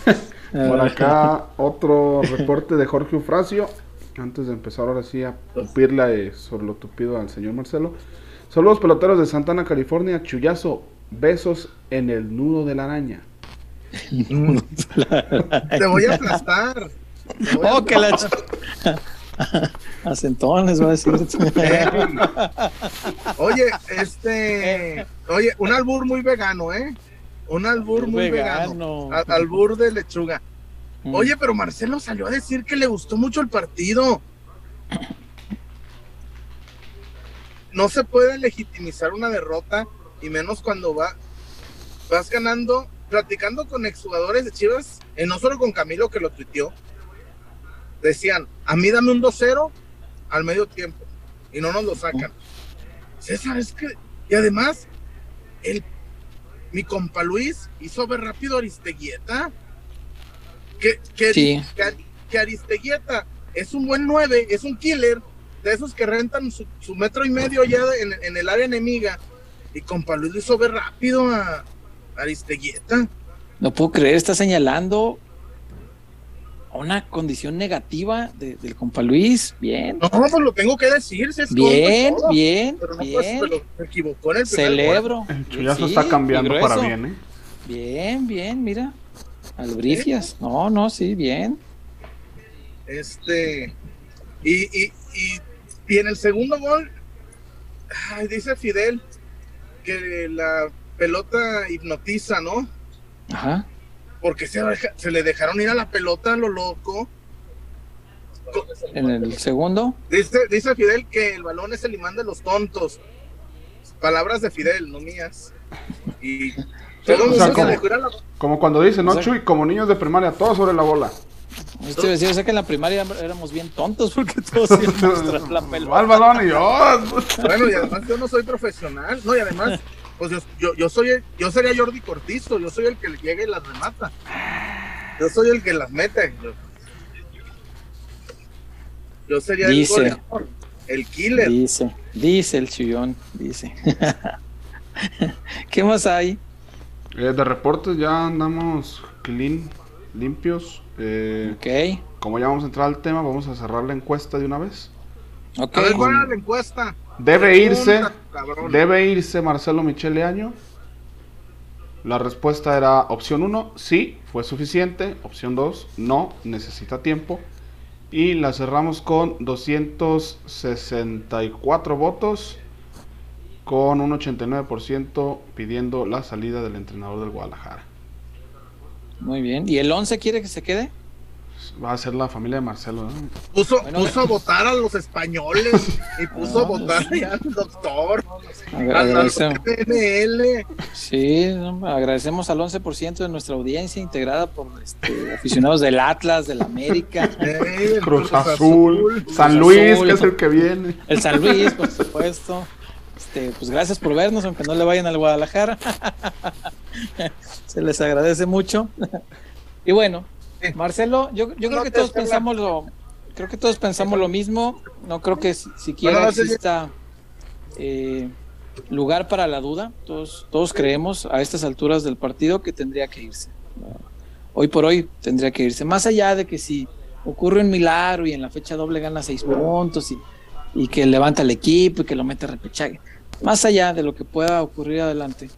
Por acá otro reporte de Jorge Ufracio. Antes de empezar ahora sí a tupirle sobre lo tupido al señor Marcelo. Saludos peloteros de Santana, California. Chullazo, besos en el nudo de la araña. Te voy a aplastar. oh, que la Acentones va a decir. oye, este. Oye, un albur muy vegano, ¿eh? Un albur muy vegano. albur de lechuga. Mm. Oye, pero Marcelo salió a decir que le gustó mucho el partido. No se puede legitimizar una derrota, y menos cuando va, vas ganando platicando con exjugadores de Chivas, y no solo con Camilo que lo tuiteó, decían, a mí dame un 2-0 al medio tiempo y no nos lo sacan. César, es que, y además, el, mi compa Luis hizo ver rápido a Aristeguieta. Que, que, que, Aristeguieta es un buen 9, es un killer, de esos que rentan su, metro y medio ya en, en, el área enemiga. Y compa Luis lo hizo ver rápido a, Aristeguieta. No puedo creer, está señalando una condición negativa del compa Luis. Bien. No, pues lo tengo que decir. bien, bien, pero no, pues, bien. Pues, se equivocó en el Celebro. El chullazo está cambiando para bien, ¿eh? Bien, bien, mira. Albrifias. No, no, sí, bien. Este. Y, y, y, y en el segundo gol, dice Fidel que la pelota hipnotiza, ¿no? Ajá. Porque se, se le dejaron ir a la pelota a lo loco. ¿En el segundo? Dice, dice Fidel que el balón es el imán de los tontos. Palabras de Fidel, no mías. Y como, cuando dice, ¿no, Chuy? Como niños de primaria, todos sobre la bola. Este decía, o sea que en la primaria éramos bien tontos porque todos íbamos la pelota. Al balón y yo. Bueno, y además yo no soy profesional. No, y además pues yo, yo, soy, yo sería Jordi Cortizo, yo soy el que le llega y las remata. Yo soy el que las mete. Yo, sería el goleador, el killer. Dice, dice el chillón, dice. ¿Qué más hay? Eh, de reportes ya andamos clean, limpios. Eh, ok. Como ya vamos a entrar al tema, vamos a cerrar la encuesta de una vez. Ok. A ver, ¿cuál la encuesta? Debe irse, debe irse Marcelo Michele Año. La respuesta era opción 1, sí, fue suficiente. Opción 2, no, necesita tiempo. Y la cerramos con 264 votos, con un 89% pidiendo la salida del entrenador del Guadalajara. Muy bien. ¿Y el 11 quiere que se quede? Va a ser la familia de Marcelo. Puso, a votar a los españoles y puso a votar al doctor. Agradecemos. Sí, agradecemos al 11% de nuestra audiencia integrada por este, aficionados del Atlas, del América, Cruz, Azul, San Luis, que es el que viene. El San Luis, por supuesto. Este, pues gracias por vernos, aunque no le vayan al Guadalajara. Se les agradece mucho. y bueno, Marcelo, yo, yo creo que todos pensamos lo, creo que todos pensamos lo mismo. No creo que siquiera exista eh, lugar para la duda. Todos, todos creemos a estas alturas del partido que tendría que irse. Hoy por hoy tendría que irse. Más allá de que si ocurre un milagro y en la fecha doble gana seis puntos y, y que levanta el equipo y que lo mete a repechaje. Más allá de lo que pueda ocurrir adelante,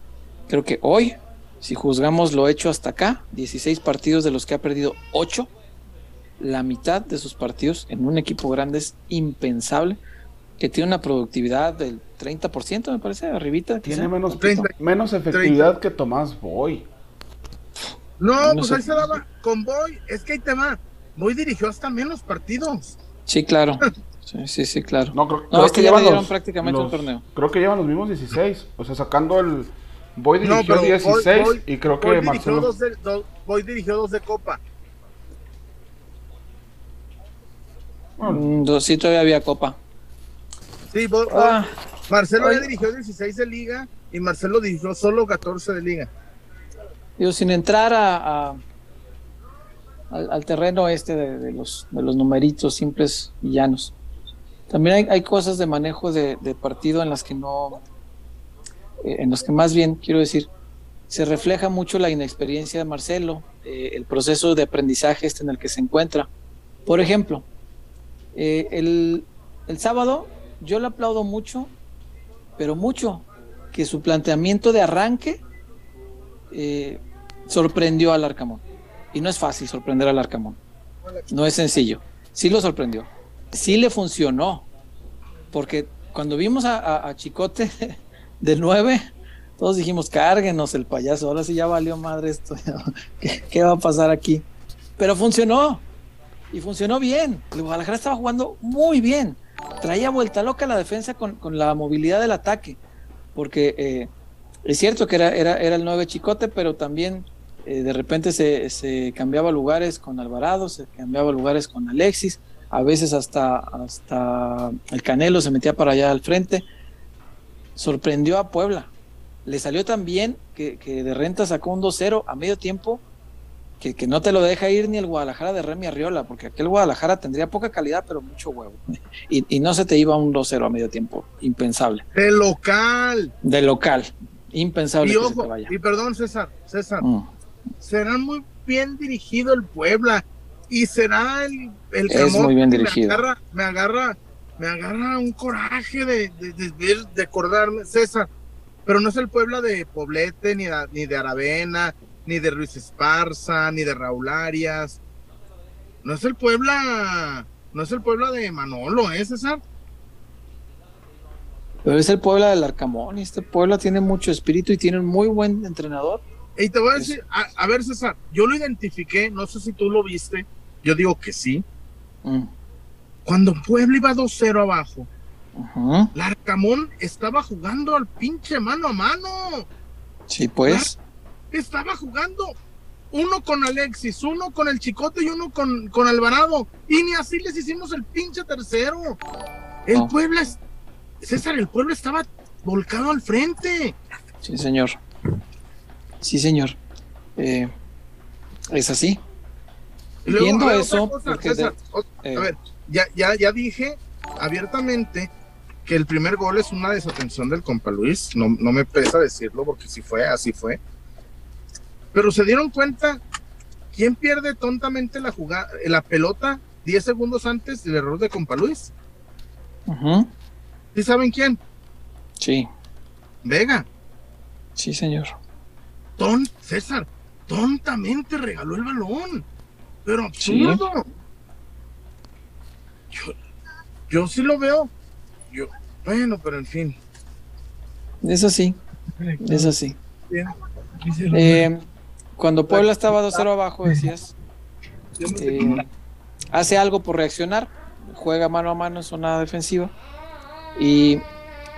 creo que hoy, si juzgamos lo hecho hasta acá, 16 partidos de los que ha perdido 8, la mitad de sus partidos en un equipo grande es impensable que tiene una productividad del 30%, me parece, arribita. Tiene menos, menos efectividad que Tomás Boy. No, pues ahí se daba con Boy. Es que hay tema. Boy dirigió hasta menos partidos. Sí, claro. Sí, sí, sí, claro. No, creo, que llevan los, prácticamente un torneo. Creo que llevan los mismos 16. O sea, sacando el. Boy dirigió 16 y creo que Marcelo. Dos de, Boy dirigió dos de Copa. Bueno. Mm, sí, todavía había Copa. Sí, ah. Marcelo ya dirigió 16 de liga y Marcelo dirigió solo 14 de liga. Digo, sin entrar a, al, terreno este de, los, de los numeritos simples y llanos. También hay, cosas de manejo de, partido en las que no, en las que más bien, quiero decir, se refleja mucho la inexperiencia de Marcelo, eh, el proceso de aprendizaje este en el que se encuentra. Por ejemplo, eh, el, el sábado yo le aplaudo mucho, pero mucho, que su planteamiento de arranque eh, sorprendió al Arcamón. Y no es fácil sorprender al Arcamón. No es sencillo. Sí lo sorprendió. Sí le funcionó. Porque cuando vimos a, Chicote de 9, todos dijimos, cárguenos el payaso. Ahora sí ya valió madre esto. ¿Qué, ¿Qué, va a pasar aquí? Pero funcionó. Y funcionó bien. El Guadalajara estaba jugando muy bien traía vuelta loca la defensa con, la movilidad del ataque, porque eh, es cierto que era, era, era el 9 Chicote, pero también eh, de repente se, cambiaba lugares con Alvarado, se cambiaba lugares con Alexis, a veces hasta, hasta el Canelo se metía para allá al frente. Sorprendió a Puebla. Le salió tan bien que, que de renta sacó un 2-0 a medio tiempo que, no te lo deja ir ni el Guadalajara de Remy Arriola, porque aquel Guadalajara tendría poca calidad, pero mucho huevo. Y, no se te iba un 2-0 a medio tiempo, impensable. De local. De local, impensable. Y, ojo, y perdón, César, César, mm. será muy bien dirigido el Puebla y será el, el es muy bien dirigido. Me agarra, me agarra, me agarra un coraje de, de, de, acordarme, César, pero no es el Puebla de Poblete, ni ni de Aravena, ni de Ruiz Esparza, ni de Raúl Arias. No es el Puebla, no es el Puebla de Manolo, ¿eh, César? Pero es el Puebla del Arcamón y este Puebla tiene mucho espíritu y tiene un muy buen entrenador. Y te voy a decir, a, ver César, yo lo identifiqué, no sé si tú lo viste, yo digo que sí. Mm. Cuando Puebla iba 2-0 abajo, el Arcamón estaba jugando al pinche mano a mano. Sí, pues estaba jugando uno con Alexis, uno con el Chicote y uno con, con Alvarado. Y ni así les hicimos el pinche tercero. El pueblo, César, el pueblo estaba volcado al frente. Sí, señor. Sí, señor. Eh, es así. Viendo eso, eh, a ver, ya, ya, ya dije abiertamente que el primer gol es una desatención del compa Luis. No, no me pesa decirlo porque si fue, así fue. Pero se dieron cuenta quién pierde tontamente la jugada, la pelota 10 segundos antes del error de Compa Luis. ¿Sí saben quién? Sí. Vega. Sí, señor. Ton, César, tontamente regaló el balón. Pero absurdo. Yo, yo sí lo veo. Yo, bueno, pero en fin. Es así. Es así. Eh, cuando Puebla estaba 2-0 abajo, decías, eh, hace algo por reaccionar, juega mano a mano en zona defensiva y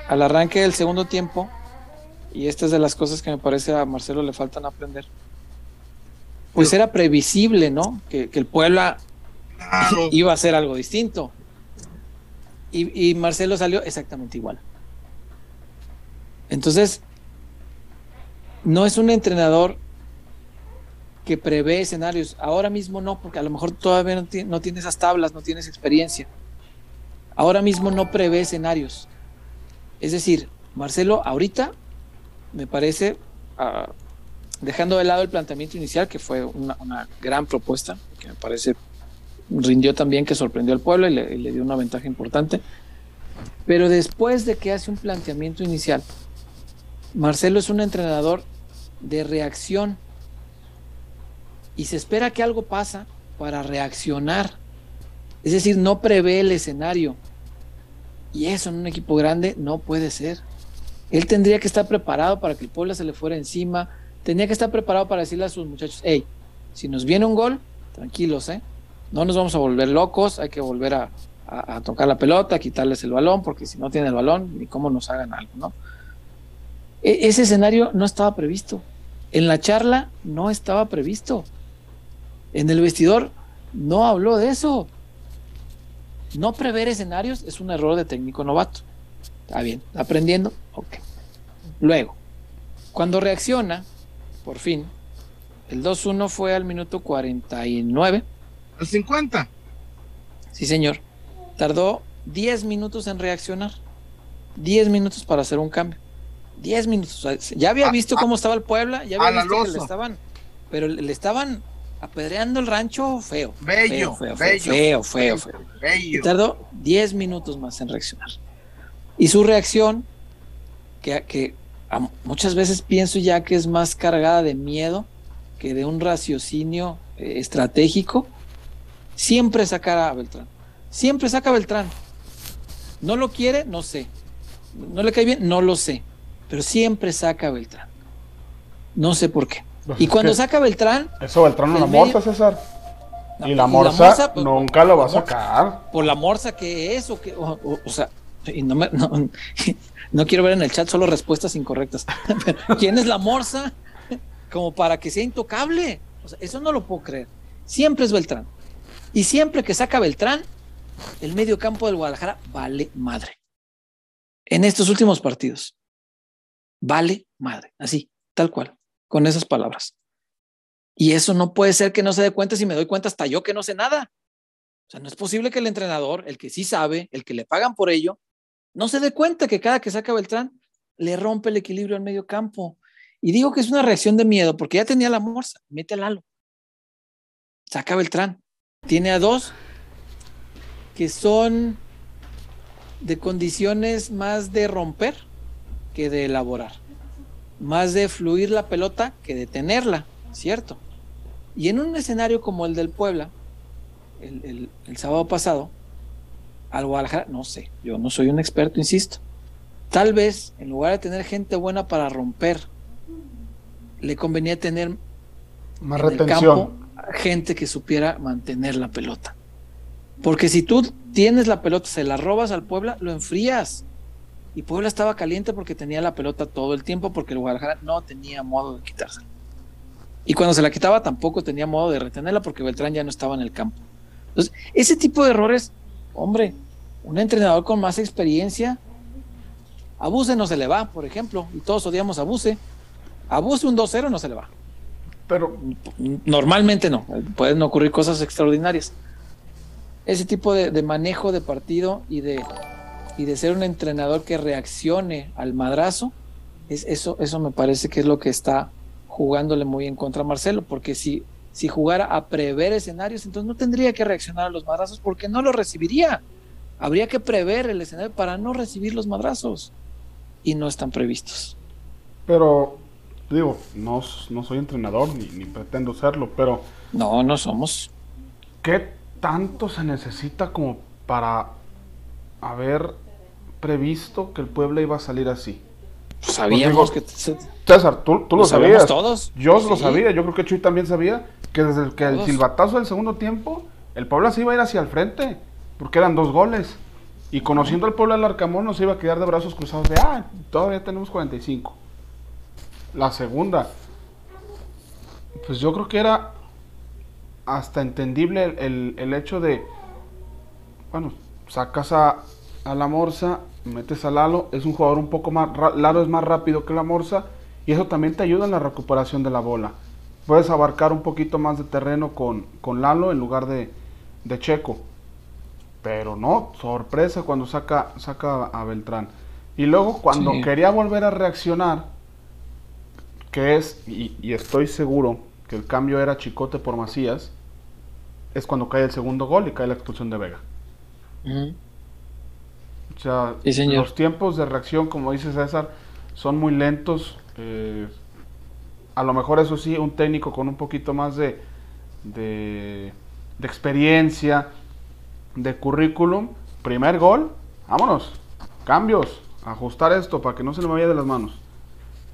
al arranque del segundo tiempo, y esta es de las cosas que me parece a Marcelo le faltan aprender, pues era previsible, ¿no? Que, el Puebla iba a hacer algo distinto. Y, Marcelo salió exactamente igual. Entonces, no es un entrenador que prevé escenarios. Ahora mismo no, porque a lo mejor todavía no, tiene, no esas tablas, no tienes experiencia. Ahora mismo no prevé escenarios. Es decir, Marcelo ahorita me parece, ah, dejando de lado el planteamiento inicial, que fue una, gran propuesta, que me parece rindió también, que sorprendió al pueblo y le, dio una ventaja importante. Pero después de que hace un planteamiento inicial, Marcelo es un entrenador de reacción y se espera que algo pasa para reaccionar. Es decir, no prevé el escenario. Y eso en un equipo grande no puede ser. Él tendría que estar preparado para que el pueblo se le fuera encima. Tenía que estar preparado para decirle a sus muchachos, hey, si nos viene un gol, tranquilos, ¿eh? No nos vamos a volver locos, hay que volver a, tocar la pelota, a quitarles el balón, porque si no tiene el balón, ni cómo nos hagan algo, ¿no? E, ese escenario no estaba previsto. En la charla no estaba previsto. En el vestidor no habló de eso. No prever escenarios es un error de técnico novato. Está bien, aprendiendo, ok. Luego, cuando reacciona, por fin, el 2-1 fue al minuto 49. ¿Al 50? Sí, señor. Tardó 10 minutos en reaccionar. 10 minutos para hacer un cambio. 10 minutos. ya había visto cómo estaba el Puebla, ya había visto que le estaban, pero le estaban apedreando el rancho feo. Bello, feo, feo, feo, feo, Y tardó 10 minutos más en reaccionar. Y su reacción, que, que muchas veces pienso ya que es más cargada de miedo que de un raciocinio eh, estratégico, siempre sacará a Beltrán. Siempre saca a Beltrán. No lo quiere, no sé. No le cae bien, no lo sé. Pero siempre saca a Beltrán. No sé por qué. Pues y cuando saca Beltrán. Eso Beltrán no la morsa, César. y la morsa, pues, nunca lo va a sacar. Por la morsa que es, o que, o sea, y no, no, quiero ver en el chat solo respuestas incorrectas. ¿Quién es la morsa? Como para que sea intocable. eso no lo puedo creer. Siempre es Beltrán. Y siempre que saca Beltrán, el medio campo del Guadalajara vale madre. En estos últimos partidos. Vale madre. Así, tal cual. Con esas palabras. Y eso no puede ser que no se dé cuenta si me doy cuenta hasta yo que no sé nada. O sea, no es posible que el entrenador, el que sí sabe, el que le pagan por ello, no se dé cuenta que cada que saca Beltrán le rompe el equilibrio al medio campo. Y digo que es una reacción de miedo, porque ya tenía la morsa, mete al halo. Saca Beltrán. Tiene a dos que son de condiciones más de romper que de elaborar. Más de fluir la pelota que de tenerla, ¿cierto? Y en un escenario como el del Puebla, el, el sábado pasado, al Guadalajara, no sé, yo no soy un experto, insisto. Tal vez, en lugar de tener gente buena para romper, le convenía tener más retención. Gente que supiera mantener la pelota. Porque si tú tienes la pelota, se la robas al Puebla, lo enfrías. Y Puebla estaba caliente porque tenía la pelota todo el tiempo, porque el Guadalajara no tenía modo de quitársela. Y cuando se la quitaba tampoco tenía modo de retenerla porque Beltrán ya no estaba en el campo. Entonces, ese tipo de errores Hombre, un entrenador con más experiencia, a Buse no se le va, por ejemplo, y todos odiamos a Buse. A Buse un 2-0 no se le va. Pero normalmente no, pueden ocurrir cosas extraordinarias. Ese tipo de, manejo de partido y de, y de ser un entrenador que reaccione al madrazo, es, eso, eso me parece que es lo que está jugándole muy en contra a Marcelo, porque si si jugara a prever escenarios, entonces no tendría que reaccionar a los madrazos porque no lo recibiría. Habría que prever el escenario para no recibir los madrazos y no están previstos. Pero, digo, no, no soy entrenador ni, ni pretendo serlo, pero... No, no somos. ¿Qué tanto se necesita como para haber previsto que el pueblo iba a salir así? Sabíamos que... César, tú, lo, sabías. todos. Yo lo sabía, yo creo que Chuy también sabía que desde el, que el silbatazo del segundo tiempo, el Puebla se iba a ir hacia el frente, porque eran dos goles. Y conociendo al pueblo del Arcamón nos iba a quedar de brazos cruzados de, ah, todavía tenemos 45. La segunda, pues yo creo que era hasta entendible el, el, hecho de, bueno, sacas a, a, la Morsa, metes a Lalo, es un jugador un poco más, Lalo es más rápido que la Morsa y eso también te ayuda en la recuperación de la bola. Puedes abarcar un poquito más de terreno con, con Lalo en lugar de, de Checo. Pero no, sorpresa cuando saca, saca a Beltrán. Y luego cuando quería volver a reaccionar, que es, y, estoy seguro que el cambio era Chicote por Macías, es cuando cae el segundo gol y cae la expulsión de Vega. O sea, los tiempos de reacción, como dice César, son muy lentos. Eh, a lo mejor eso sí, un técnico con un poquito más de, de, de experiencia, de currículum, primer gol, vámonos, cambios, ajustar esto para que no se le vaya de las manos.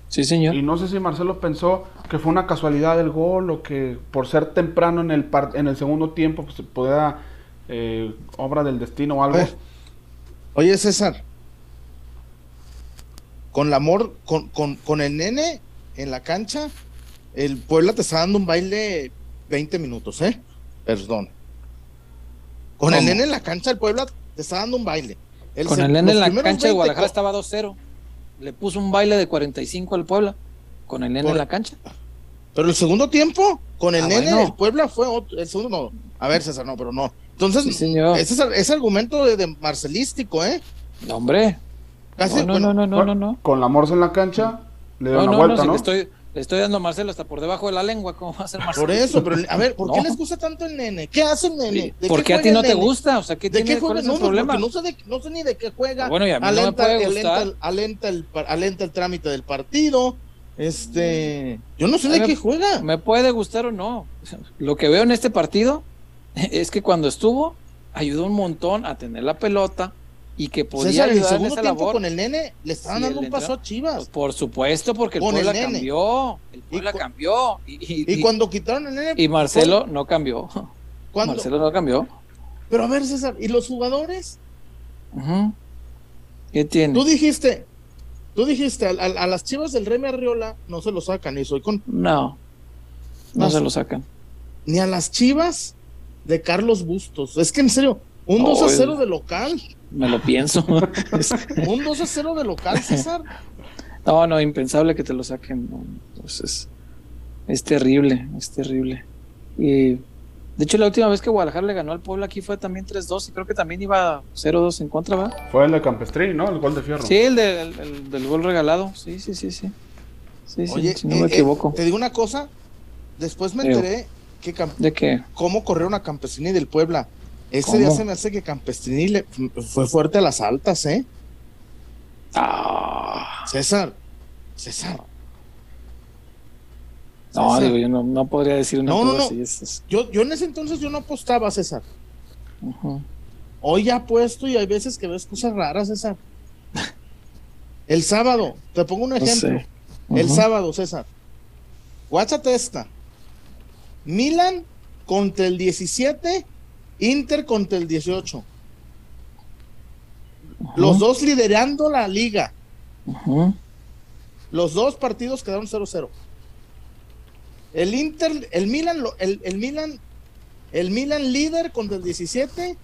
Sí, señor. Y no sé si Marcelo pensó que fue una casualidad el gol o que por ser temprano en el, en el segundo tiempo pues, pueda eh, obra del destino o algo. Oye, César, con el amor, con, con, con el nene en la cancha, el Puebla te está dando un baile 20 minutos, ¿eh? Perdón. Con el nene en la cancha, el Puebla te está dando un baile. con el nene en la cancha, de Guadalajara estaba 2-0 le puso un baile de 45 al Puebla con el nene en la cancha. Pero el segundo tiempo, con el ah, nene el Puebla fue otro, el segundo no. A ver, César, no, pero no. Entonces, Ese, es, argumento de, marcelístico, ¿eh? No, hombre. no, no, no, no, no, Con la morsa en la cancha, le da una vuelta, ¿no? estoy, le estoy dando a Marcelo hasta por debajo de la lengua, ¿cómo va a ser Marcelo? Por eso, pero a ver, ¿por qué les gusta tanto el nene? ¿Qué hace el nene? ¿Por qué a ti no te gusta? O sea, ¿qué ¿De qué juega? No, problema? No sé, no sé ni de qué juega. Bueno, y a mí alenta, no me puede gustar. Alenta, el, alenta el trámite del partido. Este, yo no sé de qué juega. Me puede gustar o no. Lo que veo en este partido es que cuando estuvo ayudó un montón a tener la pelota, y que podía César, en esa labor. con el nene le estaban dando un paso a Chivas. Por supuesto, porque el Puebla cambió, el Puebla cambió. Y, cuando quitaron el nene. Y Marcelo no cambió. Marcelo no cambió. Pero a ver, César, ¿y los jugadores? ¿Qué tiene? Tú dijiste, tú dijiste, a, las Chivas del Remy Arriola no se lo sacan, y soy con. No, no, se lo sacan. Ni a las Chivas de Carlos Bustos. Es que en serio, un 2 a 0 de local. Me lo pienso. un 2 a 0 de local, César. No, no, impensable que te lo saquen. Entonces, es terrible, es terrible. Y de hecho, la última vez que Guadalajara le ganó al pueblo aquí fue también 3-2 y creo que también iba 0-2 en contra, ¿va? Fue el de Campestrín, ¿no? El gol de Fierro. Sí, el, del gol regalado. Sí, sí, sí, sí. Sí, sí, si no me eh, eh, equivoco. te digo una cosa, después me enteré que ¿De qué? cómo corrió una campesina y del Puebla. Ese día se me hace que Campestrini le, fue fuerte a las altas, ¿eh? Ah. César, César. No, digo, yo no, podría decir una no, no, no. Yo, yo en ese entonces yo no apostaba, César. Hoy ya apuesto y hay veces que ves cosas raras, César. El sábado, te pongo un ejemplo. El sábado, César. Guáchate esta. Milan contra el 17 Inter contra el 18. Los dos liderando la liga. Los dos partidos quedaron 0-0. El Inter, el Milan, el, Milan, el Milan líder contra el 17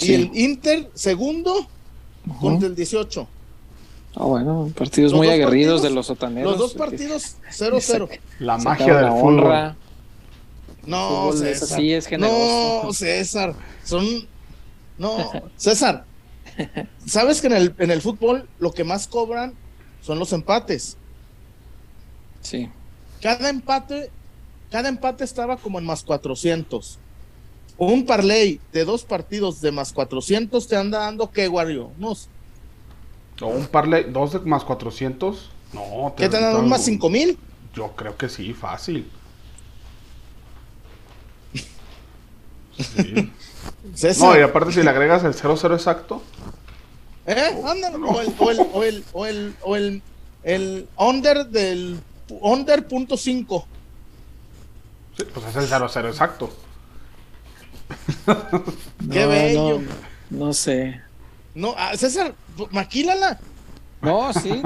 y el Inter segundo contra el 18. Ah, bueno, partidos muy aguerridos de los sotaneros. Los dos partidos 0-0. La magia del fútbol. No, César. es generoso. No, César. Son. No, César. ¿Sabes que en el, en el fútbol lo que más cobran son los empates? Sí. Cada empate, cada empate estaba como en más 400. Un parlay de dos partidos de más 400 te anda dando qué, Wario? No. O un parlay, dos de más 400. No, te ¿Qué te dan más 5 mil? Yo creo que sí, fácil. No, y aparte si le agregas el 0-0 exacto. ¿Eh? Ándale, o el, o el, o el, o el, el, under del under punto 5. Sí, pues es el 0-0 exacto. Qué bello. No, sé. No, ah, César, maquílala. No, sí,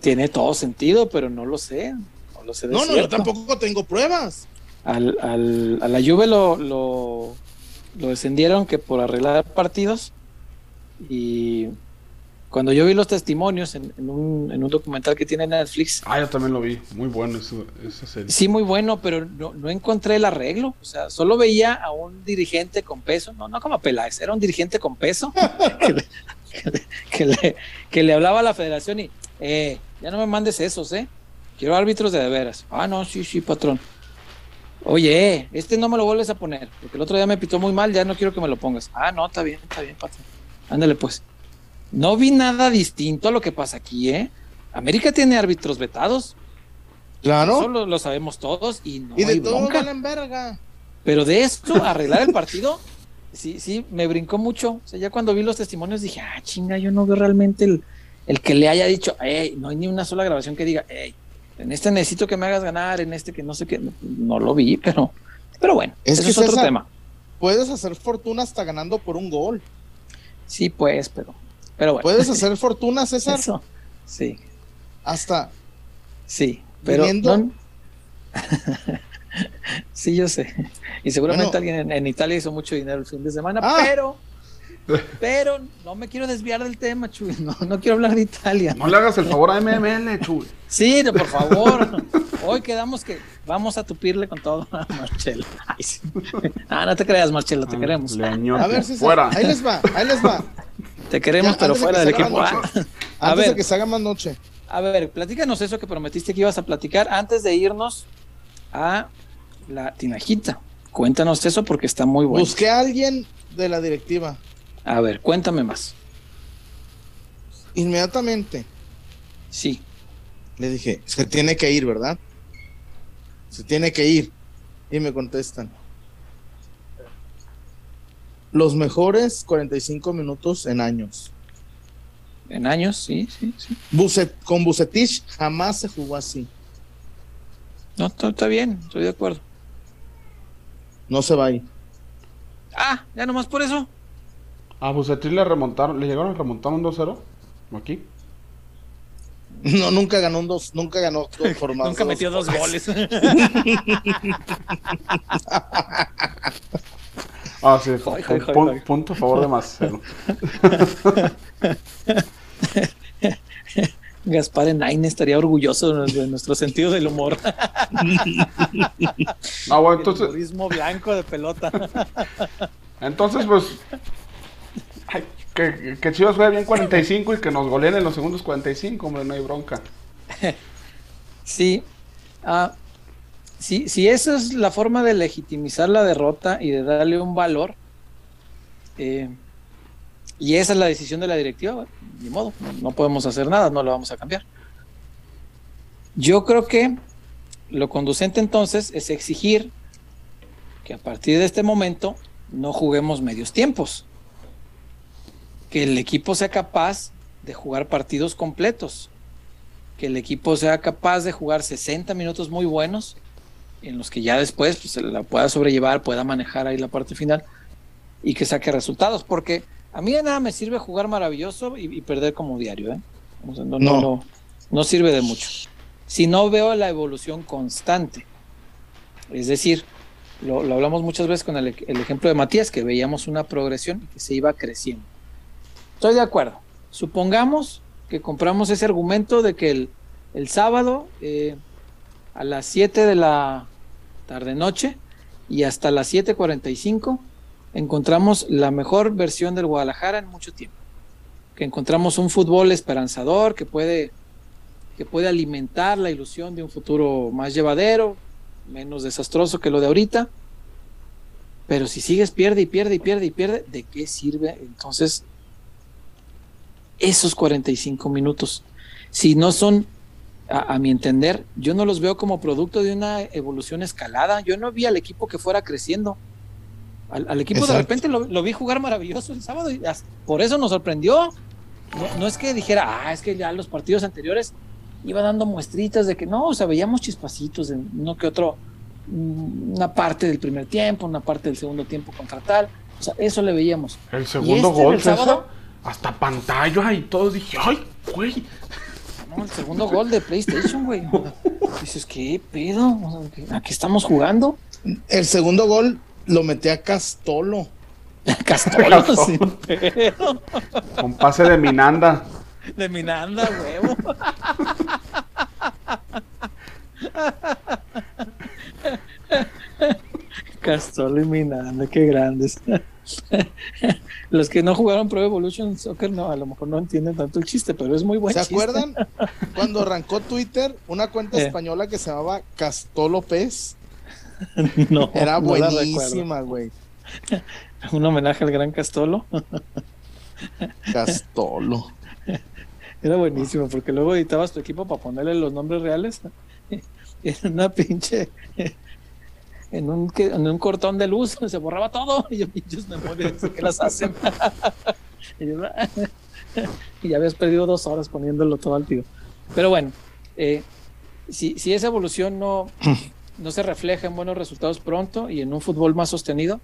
tiene todo sentido, pero no lo sé. No lo sé. no, no, yo tampoco tengo pruebas. Al, al, a la Juve lo, lo, lo descendieron que por arreglar partidos y cuando yo vi los testimonios en, un, en un, documental que tiene Netflix. Ah, yo también lo vi. Muy bueno esa serie. Sí, muy bueno, pero no, no, encontré el arreglo. O sea, solo veía a un dirigente con peso. No, no como Peláez, era un dirigente con peso. que, le, que, le, que, le, hablaba a la federación y, eh, ya no me mandes esos, ¿eh? Quiero árbitros de de veras. Ah, no, sí, sí, patrón. Oye, este no me lo vuelves a poner, porque el otro día me pitó muy mal, ya no quiero que me lo pongas. Ah, no, está bien, está bien, patrón. Ándale, pues. No vi nada distinto a lo que pasa aquí, ¿eh? América tiene árbitros vetados. Claro. Eso lo, sabemos todos y no Y de todo en verga. Pero de esto, arreglar el partido, sí, sí, me brincó mucho. O sea, ya cuando vi los testimonios dije, ah, chinga, yo no veo realmente el, el que le haya dicho, hey, no hay ni una sola grabación que diga, hey, en este necesito que me hagas ganar, en este que no sé qué, no, lo vi, pero, pero bueno, es que es otro tema. Puedes hacer fortuna hasta ganando por un gol. Sí, pues, pero ¿Puedes hacer fortuna, César? Eso, sí. Hasta. Sí, pero. sí, yo sé. Y seguramente alguien en, Italia hizo mucho dinero el fin de semana, ah. pero. Pero no me quiero desviar del tema, Chuy. No, no quiero hablar de Italia. No le hagas el favor a MML, Chuy. Sí, por favor. Hoy quedamos que vamos a tupirle con todo a Marcelo. Ah, no te creas, Marcelo, te ah, queremos. a ver, César, fuera. Ahí les va, ahí les va. Te queremos, pero fuera del equipo. Ah. a ver, de que se haga más noche. A ver, platícanos eso que prometiste que ibas a platicar antes de irnos a la tinajita. Cuéntanos eso porque está muy bueno. Busqué a alguien de la directiva. A ver, cuéntame más. Inmediatamente. Sí. Le dije, se tiene que ir, ¿verdad? Se tiene que ir. Y me contestan, los mejores 45 minutos en años. En años, sí, sí, sí. con Bucetich jamás se jugó así. No, está bien, estoy de acuerdo. No se va ahí. Ah, ya nomás por eso. A Bucetich le remontaron, le llegaron a remontar un 2-0 aquí. No, nunca ganó un dos, nunca ganó nunca metió dos goles. Ah, sí, punto a favor de Marcelo. Gaspar Enaine estaría orgulloso de nuestro sentido del humor. Ah, bueno, entonces. El turismo blanco de pelota. Entonces, pues. Que, que Chivas juegue bien 45 y que nos goleen en los segundos 45, hombre, no hay bronca. Sí. Ah, si, si esa es la forma de legitimizar la derrota y de darle un valor, eh, y esa es la decisión de la directiva, ni modo, no, podemos hacer nada, no lo vamos a cambiar. Yo creo que lo conducente entonces es exigir que a partir de este momento no juguemos medios tiempos, que el equipo sea capaz de jugar partidos completos, que el equipo sea capaz de jugar 60 minutos muy buenos en los que ya después pues, se la pueda sobrellevar, pueda manejar ahí la parte final y que saque resultados, porque a mí de nada me sirve jugar maravilloso y, perder como diario, ¿eh? no, no. No, sirve de mucho. Si no veo la evolución constante, es decir, lo, hablamos muchas veces con el, ejemplo de Matías, que veíamos una progresión y que se iba creciendo. Estoy de acuerdo. Supongamos que compramos ese argumento de que el, el sábado eh, a las 7 de la tarde-noche y hasta las 7.45 encontramos la mejor versión del Guadalajara en mucho tiempo. Que encontramos un fútbol esperanzador que puede, que puede alimentar la ilusión de un futuro más llevadero, menos desastroso que lo de ahorita. Pero si sigues pierde y pierde y pierde y pierde, ¿de qué sirve entonces esos 45 minutos? Si no son a, mi entender, yo no los veo como producto de una evolución escalada. Yo no vi al equipo que fuera creciendo. Al, equipo de repente lo, vi jugar maravilloso el sábado y por eso nos sorprendió. No, es que dijera, ah, es que ya los partidos anteriores iba dando muestritas de que no, o sea, veíamos chispacitos de uno que otro, mm, una parte del primer tiempo, una parte del segundo tiempo contra tal. O sea, eso le veíamos. El segundo este gol, hasta pantalla y todo. Dije, ay, güey. No, el segundo gol de PlayStation, güey. Dices, ¿qué pedo? ¿Aquí estamos jugando? El segundo gol lo metí a Castolo. Castolo, Con pase de Minanda. De Minanda, huevo. Castolo y Minanda, qué grandes. Los que no jugaron Pro Evolution Soccer, no, a lo mejor no entienden tanto el chiste, pero es muy bueno. ¿Se acuerdan cuando arrancó Twitter una cuenta eh. española que se llamaba Castolo Pez? no. Era buenísima, güey. Un homenaje al gran Castolo. Castolo. Era buenísimo, porque luego editabas tu equipo para ponerle los nombres reales. Era una pinche. En un, en un cortón de luz se borraba todo. Y yo, pinches memorias, ¿qué las hacen? y, ya habías perdido dos horas poniéndolo todo al tío. Pero bueno, eh, si, si esa evolución no, no se refleja en buenos resultados pronto y en un fútbol más sostenido,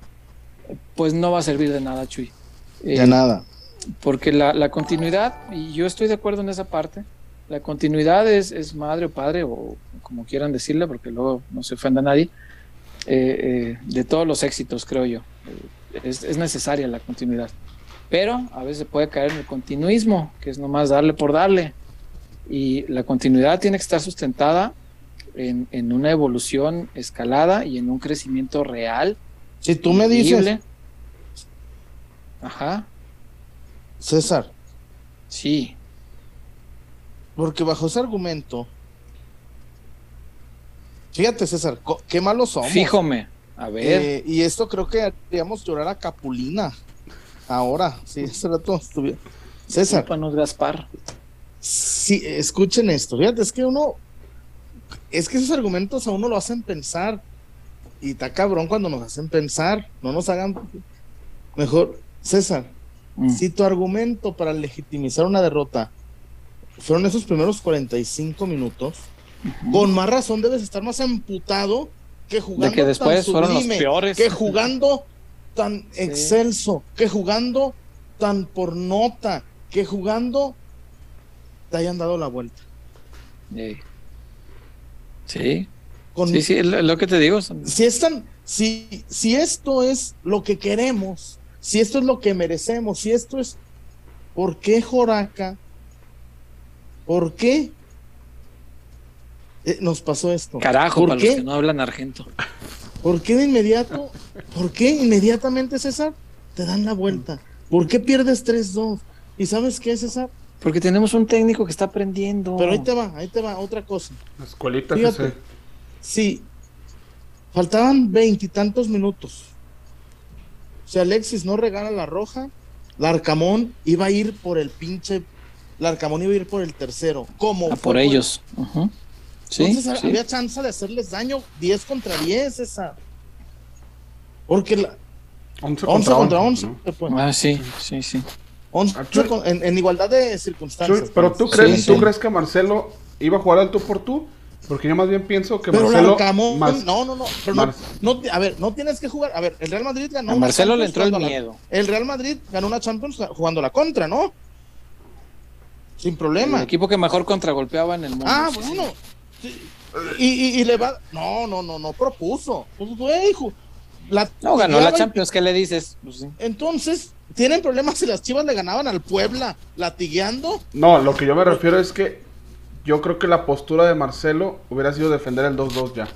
pues no va a servir de nada, Chuy. de eh, nada. Porque la, continuidad, y yo estoy de acuerdo en esa parte, la continuidad es, es madre o padre, o como quieran decirle, porque luego no se ofenda a nadie, eh, eh, de todos los éxitos, creo yo. Es, es, necesaria la continuidad. Pero a veces puede caer en el continuismo, que es nomás darle por darle. Y la continuidad tiene que estar sustentada en, en una evolución escalada y en un crecimiento real si tú me dices. Ajá. César. Sí. Porque bajo ese argumento. Fíjate, César, qué malos somos. Fíjome. A ver. Eh, y esto creo que haríamos llorar a Capulina. Ahora, sí, ese rato estuviera. César. Panos Gaspar. Sí, escuchen esto. Fíjate, es que uno. Es que esos argumentos a uno lo hacen pensar y está cabrón cuando nos hacen pensar, no nos hagan mejor. César, mm. si tu argumento para legitimizar una derrota fueron esos primeros 45 minutos, con más razón debes estar más emputado que jugando que después tan fueron los peores. que jugando tan excelso, que jugando tan por nota, que jugando te hayan dado la vuelta. Sí. sí sí, sí, lo que te digo. Si, están, si, si esto es lo que queremos, si esto es lo que merecemos, si esto es. ¿Por qué Joraca? ¿Por qué eh, nos pasó esto? Carajo, ¿Por para qué? los que no hablan argento. ¿Por qué de inmediato? ¿Por qué inmediatamente, César? Te dan la vuelta. ¿Por qué pierdes 3-2? ¿Y sabes qué, César? Porque tenemos un técnico que está aprendiendo. Pero ahí te va, ahí te va, otra cosa. La escuelita Fíjate, Sí, faltaban veintitantos minutos. Si Alexis no regala la roja, Larcamón iba a ir por el pinche. Larcamón iba a ir por el tercero. ¿Cómo? A por ellos. Entonces había chance de hacerles daño 10 contra 10, esa. Porque la. 11 contra 11. Pues. Ah, sí, sí, sí. en, igualdad de circunstancias. pero tú crees, ¿tú crees que Marcelo iba a jugar al tú por tú? Porque yo más bien pienso que pero Marcelo. no, no, no, pero no, A ver, no tienes que jugar. A ver, el Real Madrid ganó. A Marcelo le entró el miedo. el Real Madrid ganó una Champions jugando la contra, ¿no? Sin problema. El equipo que mejor contragolpeaba en el mundo. Ah, bueno. Y, y, le va. No, no, no, no propuso. Pues fue, hijo. La, no ganó la Champions, ¿qué le dices? Pues Entonces, ¿tienen problemas si las chivas le ganaban al Puebla latigueando? No, lo que yo me refiero es que yo creo que la postura de Marcelo hubiera sido defender el 2-2 ya.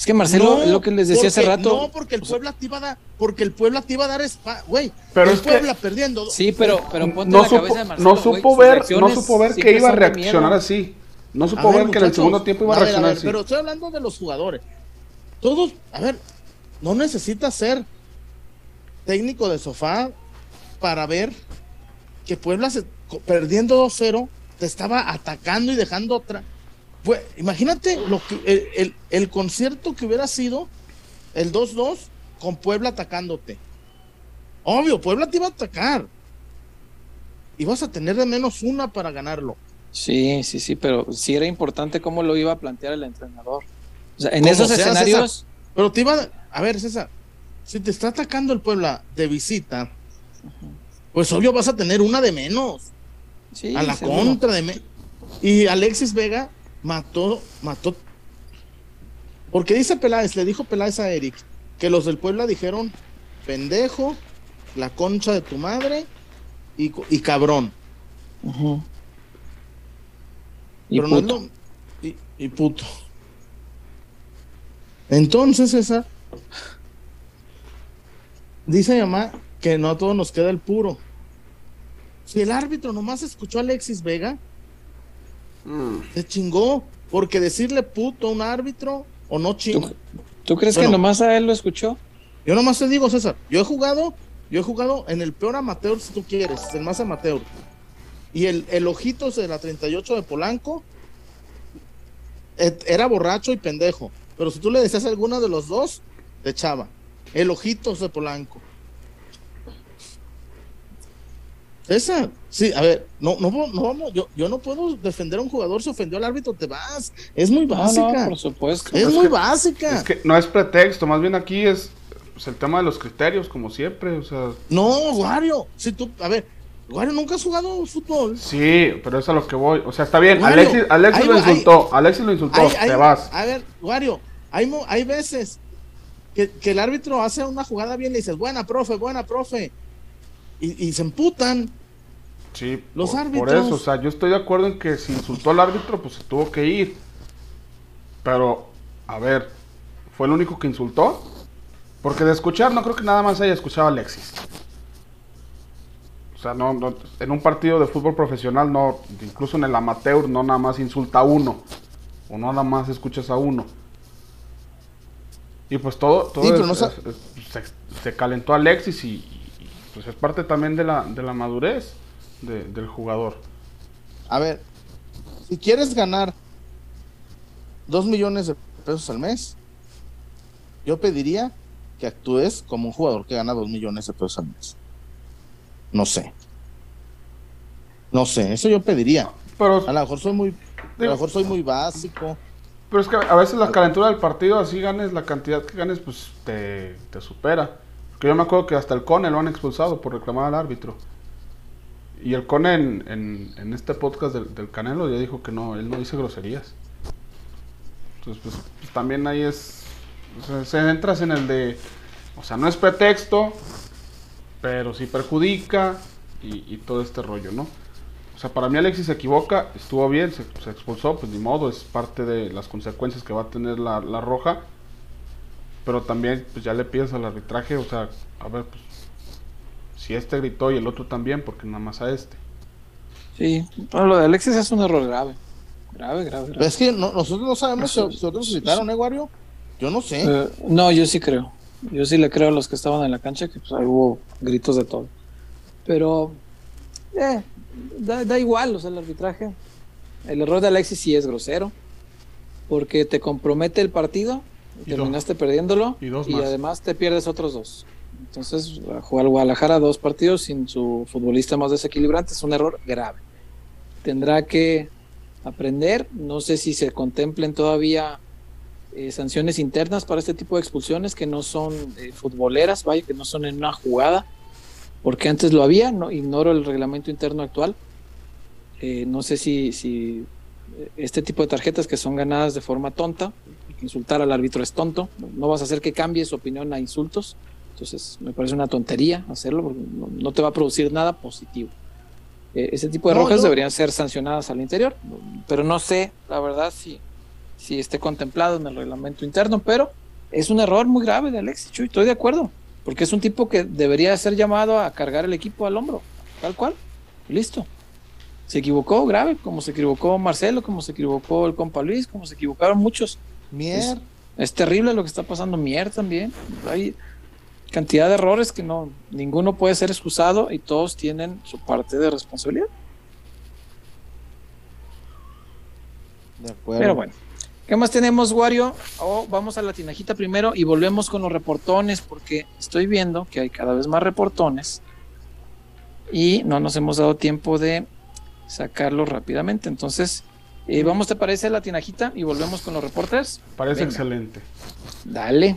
Es que Marcelo, lo que les decía hace rato. No, porque el Puebla te iba a dar, porque el Puebla te iba a dar güey. Pero el Puebla perdiendo. Sí, pero, pero ponte no la supo, cabeza de Marcelo, No supo ver, no supo ver que iba a reaccionar así. No supo ver, que en el segundo tiempo iba a, reaccionar así. Pero estoy hablando de los jugadores. Todos, a ver, no necesitas ser técnico de sofá para ver que Puebla se, perdiendo 2-0 te estaba atacando y dejando otra. Imagínate lo que el, concierto que hubiera sido el 2-2 con Puebla atacándote. Obvio, Puebla te iba a atacar. Y vas a tener de menos una para ganarlo. Sí, sí, sí, pero sí era importante cómo lo iba a plantear el entrenador. O sea, en esos escenarios. pero te iba a, ver, César, si te está atacando el Puebla de visita, pues obvio vas a tener una de menos. a la contra de menos. Y Alexis Vega mató, mató. Porque dice Peláez, le dijo Peláez a Eric, que los del Puebla dijeron, pendejo, la concha de tu madre y, cabrón. y, puto. y, puto. Entonces, esa. Dice mi mamá que no a todos nos queda el puro. Si el árbitro nomás escuchó a Alexis Vega, mm. se chingó. Porque decirle puto a un árbitro o no chingo. ¿Tú, crees que nomás a él lo escuchó? Yo nomás te digo, César, yo he jugado, yo he jugado en el peor amateur si tú quieres, el más amateur. Y el, el ojitos de la 38 de Polanco era borracho y pendejo. Pero si tú le decías a alguno de los dos, te echaba. El ojitos de Polanco. Esa, sí, a ver, no, no, no vamos, yo, yo no puedo defender a un jugador, se ofendió al árbitro, te vas. Es muy básica. por supuesto. Es, muy básica. Es que no es pretexto, más bien aquí es pues, el tema de los criterios, como siempre, o sea. No, Wario, si tú, a ver, Wario, ¿nunca has jugado fútbol? Sí, pero es a lo que voy. O sea, está bien. Alexis, Alexis lo insultó. Alexis lo insultó. te vas. A ver, Wario, hay, hay veces que, que, el árbitro hace una jugada bien y le dices, buena, profe, buena, profe. Y, y se emputan. Sí, los por, árbitros. Por eso, o sea, yo estoy de acuerdo en que si insultó al árbitro, pues se tuvo que ir. Pero, a ver, ¿fue el único que insultó? Porque de escuchar, no creo que nada más haya escuchado a Alexis. O sea, no, en un partido de fútbol profesional, no, incluso en el amateur, no nada más insulta a uno. O no nada más escuchas a uno. Y pues todo, todo se, calentó Alexis y, pues es parte también de la, de la madurez del jugador. A ver, si quieres ganar dos millones de pesos al mes, yo pediría que actúes como un jugador que gana dos millones de pesos al mes. No sé. No sé, eso yo pediría. Pero, a lo mejor soy muy, a lo mejor soy muy básico. Pero es que a veces la calentura del partido, así ganes la cantidad que ganes, pues te, te supera. Porque yo me acuerdo que hasta el Cone lo han expulsado por reclamar al árbitro. Y el Cone en, en, este podcast del, Canelo ya dijo que no, él no dice groserías. Entonces, pues, pues también ahí es. se entras en el de. O sea, no es pretexto, pero sí perjudica y, todo este rollo, ¿no? O sea, para mí Alexis se equivoca, estuvo bien, se, expulsó, pues ni modo, es parte de las consecuencias que va a tener la, la roja. Pero también, pues ya le pides al arbitraje, o sea, a ver, pues si este gritó y el otro también, porque nada más a este. Sí, pero lo de Alexis es un error grave. Grave, grave, grave. es que nosotros no sabemos si, otros citaron, ¿eh, Wario? Yo no sé. Eh, no, yo sí creo. Yo sí le creo a los que estaban en la cancha que pues, hubo gritos de todo. Pero, eh, da, igual, o sea, el arbitraje. El error de Alexis sí es grosero, porque te compromete el partido, terminaste perdiéndolo y, y además te pierdes otros dos. Entonces, jugar Guadalajara dos partidos sin su futbolista más desequilibrante es un error grave. Tendrá que aprender, no sé si se contemplen todavía eh, sanciones internas para este tipo de expulsiones que no son eh, futboleras, vaya, que no son en una jugada, porque antes lo había, no ignoro el reglamento interno actual. Eh, no sé si, si este tipo de tarjetas que son ganadas de forma tonta, insultar al árbitro es tonto, no vas a hacer que cambie su opinión a insultos. Entonces, me parece una tontería hacerlo porque no, te va a producir nada positivo. Eh, ese tipo de rojas deberían ser sancionadas al interior, pero no sé, la verdad, si, si esté contemplado en el reglamento interno, pero es un error muy grave de Alexis Chuy, estoy de acuerdo, porque es un tipo que debería ser llamado a cargar el equipo al hombro, tal cual, listo. Se equivocó grave, como se equivocó Marcelo, como se equivocó el compa Luis, como se equivocaron muchos. Mier. Es, terrible lo que está pasando. Mier también. Hay, cantidad de errores que no, ninguno puede ser excusado y todos tienen su parte de responsabilidad. De acuerdo. Pero bueno, ¿qué más tenemos, Wario? Oh, vamos a la tinajita primero y volvemos con los reportones porque estoy viendo que hay cada vez más reportones y no nos hemos dado tiempo de sacarlos rápidamente. Entonces, eh, vamos, ¿te parece la tinajita y volvemos con los reportes? Parece excelente. Dale.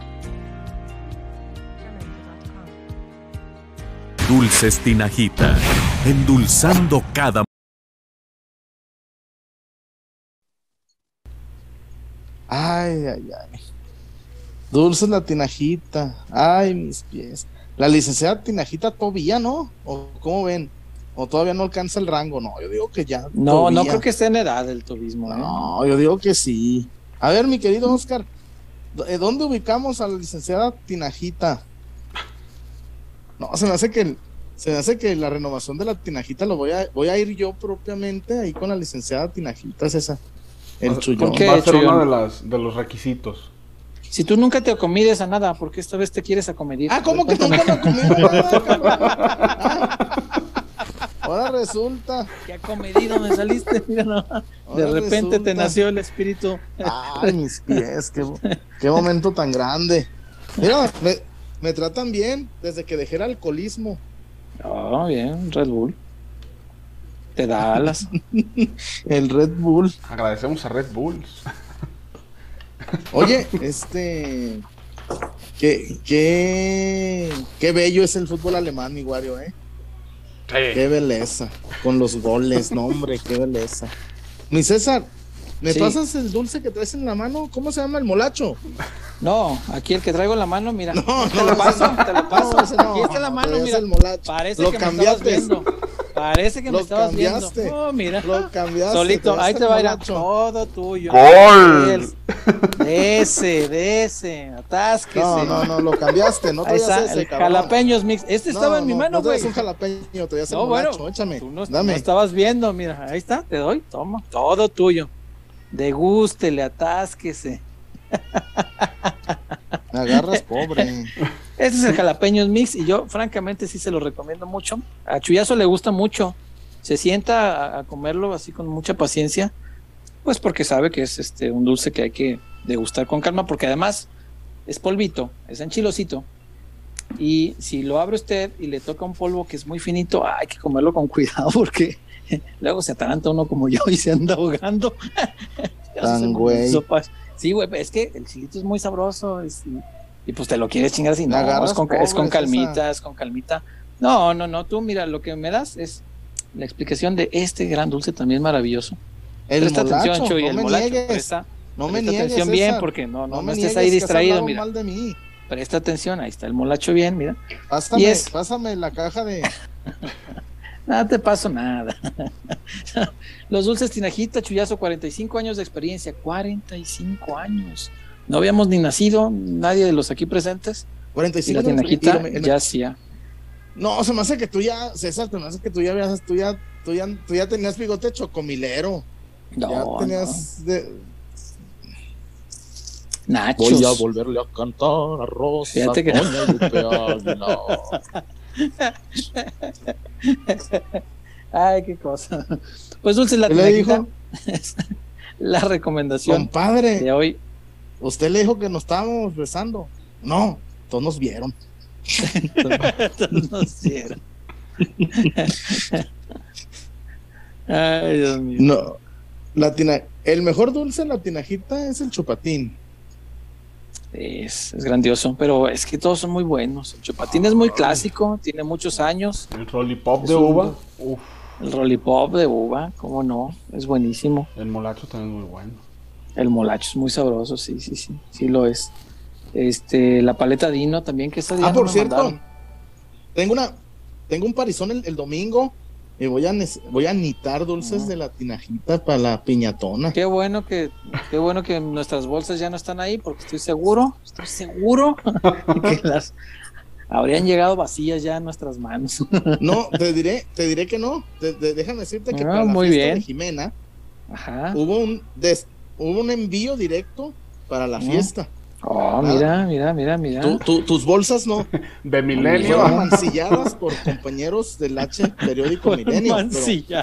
Dulces Tinajita, endulzando cada Ay, ay, ay. Dulces la tinajita. Ay, mis pies. La licenciada tinajita todavía, ¿no? ¿O cómo ven? ¿O todavía no alcanza el rango? No, yo digo que ya. No, no creo que esté en edad del turismo. ¿eh? No, yo digo que sí. A ver, mi querido Oscar, ¿dónde ubicamos a la licenciada tinajita? No, se me hace que se me hace que la renovación de la tinajita lo voy a voy a ir yo propiamente ahí con la licenciada tinajita, es esa. El chullón. Va a ser uno de, las, de los requisitos. Si tú nunca te acomides a nada, ¿por qué esta vez te quieres acomedir? Ah, ¿cómo que nunca me acomido Ahora resulta. Qué acomedido me saliste, mira, De repente te nació el espíritu. Ay, mis pies, qué, qué momento tan grande. Mira, me, me tratan bien desde que dejé el alcoholismo. Ah, bien, Red Bull. Te da alas. el Red Bull. Agradecemos a Red Bull. Oye, este. Qué, qué, qué bello es el fútbol alemán, mi Wario, ¿eh? Qué belleza. Con los goles, no, hombre, qué belleza. Mi César, ¿Me pasas el dulce que traes en la mano? ¿Cómo se llama el molacho? No, aquí el que traigo en la mano, mira. No, no, te lo paso, te lo paso. aquí está la mano, mira. El molacho. Parece lo que cambiaste. me estabas viendo. Parece que me estabas cambiaste. viendo. Oh, mira. Lo cambiaste. Solito, ahí te va a ir todo tuyo. ¡Gol! De ese, de ese, atásquese. No, no, no, lo cambiaste, no te ese, el jalapeños mix. Este estaba en mi mano, güey. No, un jalapeño, te voy a hacer no, molacho, bueno, échame. Tú no, Dame. no estabas viendo, mira, ahí está, te doy, toma, todo tuyo le atásquese. Me agarras pobre. Este es el jalapeños mix y yo francamente sí se lo recomiendo mucho. A Chuyazo le gusta mucho. Se sienta a, comerlo así con mucha paciencia, pues porque sabe que es este un dulce que hay que degustar con calma, porque además es polvito, es enchilosito. Y si lo abre usted y le toca un polvo que es muy finito, hay que comerlo con cuidado porque Luego se ataranta uno como yo y se anda ahogando. Tan güey. Sí, güey, es que el chilito es muy sabroso y, pues te lo quieres chingar así. No, es con, es con calmita, es con calmita. No, no, no, tú mira, lo que me das es la explicación de este gran dulce también maravilloso. El presta atención, Chuy, no el molacho. Presta, no me presta atención bien porque no, no, me estés ahí distraído, mira. Mal de mí. Presta atención, ahí está el molacho bien, mira. Pásame, pásame la caja de Nada te paso nada. Los dulces Tinajita, Chuyazo, 45 años de experiencia. 45 años. No habíamos ni nacido, nadie de los aquí presentes. 45 y la Tinajita ya hacía. No, se me hace que tú ya, César, se me hace que tú ya habías, tú ya, tú ya, tú ya tenías bigote chocomilero. No, ya tenías de, Nachos. Voy a volverle a cantar a Rosa. Fíjate que no. Ay, qué cosa. Pues Dulce la le dijo? la recomendación Compadre, de hoy. Usted le dijo que nos estábamos besando. No, todos nos vieron. todos nos vieron. Ay, Dios mío. No, la el mejor dulce en la tinajita es el chupatín. Es, grandioso, pero es que todos son muy buenos. El chupatín es muy clásico, tiene muchos años. El rollipop de uva. El rollipop de uva, cómo no, es buenísimo. El molacho también es muy bueno. El molacho es muy sabroso, sí, sí, sí, sí lo es. Este, la paleta Dino también que está Ah, por cierto, tengo una, tengo un parizón el domingo y voy a, voy a anitar dulces de la tinajita para la piñatona. Qué bueno que, qué bueno que nuestras bolsas ya no están ahí, porque estoy seguro, estoy seguro que las habrían llegado vacías ya en nuestras manos. no, te diré, te diré que no. déjame decirte que ah, para la muy fiesta bien. de Jimena hubo un hubo un envío directo para la fiesta. Oh, mira, mira, mira, mira. tus bolsas no. De Milenio. mancilladas por compañeros del H periódico Milenio.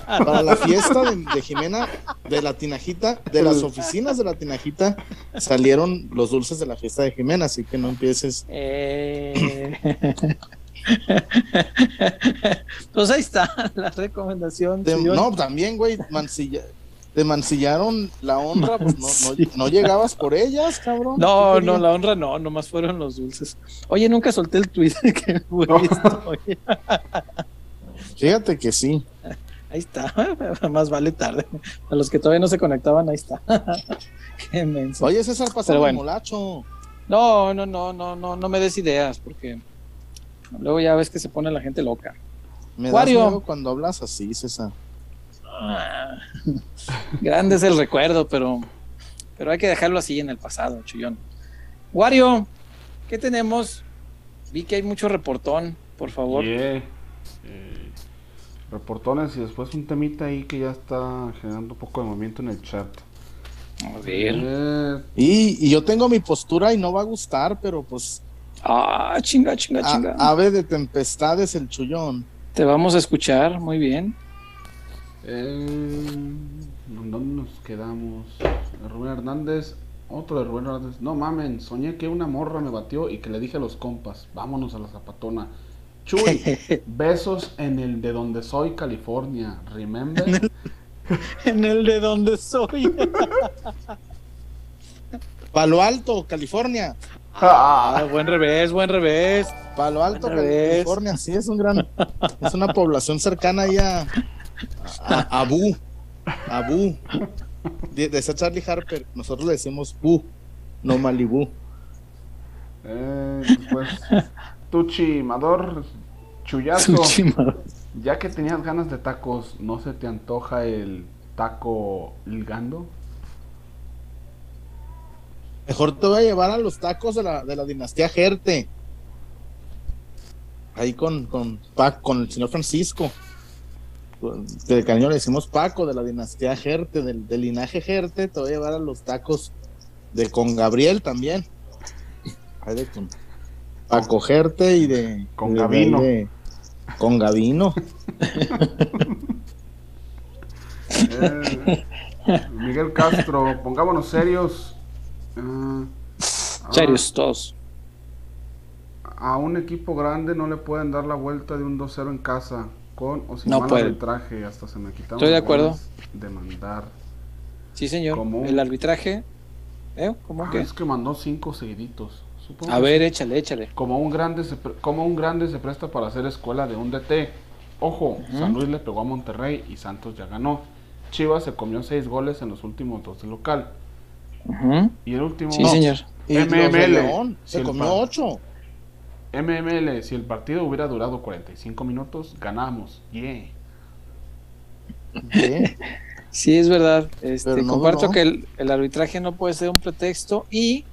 Para la fiesta de, Jimena, de la Tinajita, de las oficinas de la Tinajita, salieron los dulces de la fiesta de Jimena, así que no empieces. Eh... pues ahí está la recomendación. no, también, güey, mancilla te mancillaron la honra, pues no, llegabas por ellas, cabrón. No, no, la honra no, nomás fueron los dulces. Oye, nunca solté el tweet que Fíjate que sí. Ahí está, más vale tarde. A los que todavía no se conectaban, ahí está. Qué menso. Oye, César, pasa el molacho. No, no, no, no, no, no me des ideas, porque luego ya ves que se pone la gente loca. Me das cuando hablas así, César. grande es el recuerdo, pero, pero hay que dejarlo así en el pasado, Chuyón. Wario, ¿qué tenemos? Vi que hay mucho reportón, por favor. Eh, reportones y después un temita ahí que ya está generando un poco de movimiento en el chat. A ver. Eh, y, yo tengo mi postura y no va a gustar, pero pues. Ah, chinga, chinga, chinga. Ave de tempestades el chullón. Te vamos a escuchar, muy bien. Eh, ¿Dónde nos quedamos? Rubén Hernández. Otro de Rubén Hernández. No mamen, soñé que una morra me batió y que le dije a los compas, vámonos a la zapatona. Chuy, besos en el de donde soy, California. Remember? En el, de donde soy. Palo Alto, California. Ah, buen revés, buen revés. Palo Alto, California, sí, es un gran, es una población cercana ahí a, Abu. Abu. De, esa Charlie Harper. Nosotros le decimos Bu, no Malibu. Eh, después, Tuchimador Chuyazo. Ya que tenías ganas de tacos, ¿no se te antoja el taco ligando? Mejor te voy a llevar a los tacos de la, de la dinastía Gerte. Ahí con, con, con el señor Francisco de cariño le decimos Paco, de la dinastía Gerte, del, linaje Gerte, te voy a llevar a los tacos de con Gabriel también. de con Paco Gerte y de. Con Gabino con Gabino eh, Miguel Castro, pongámonos serios. Uh, serios todos. A un equipo grande no le pueden dar la vuelta de un 2-0 en casa con o sin no mal arbitraje, hasta se me quitaron. Estoy de acuerdo. Demandar. Sí, señor. el arbitraje, ¿eh? ¿Cómo ah, que? Es que mandó cinco seguiditos. a ver, échale, échale. Como un grande se, como un grande se presta para hacer escuela de un DT. Ojo, San Luis le pegó a Monterrey y Santos ya ganó. Chivas se comió seis goles en los últimos dos de local. Y el último. Sí, señor. MML. se comió ocho. MML, si el partido hubiera durado 45 minutos, ganamos. Yeah. Sí, es verdad. Este, comparto que el, arbitraje no puede ser un pretexto y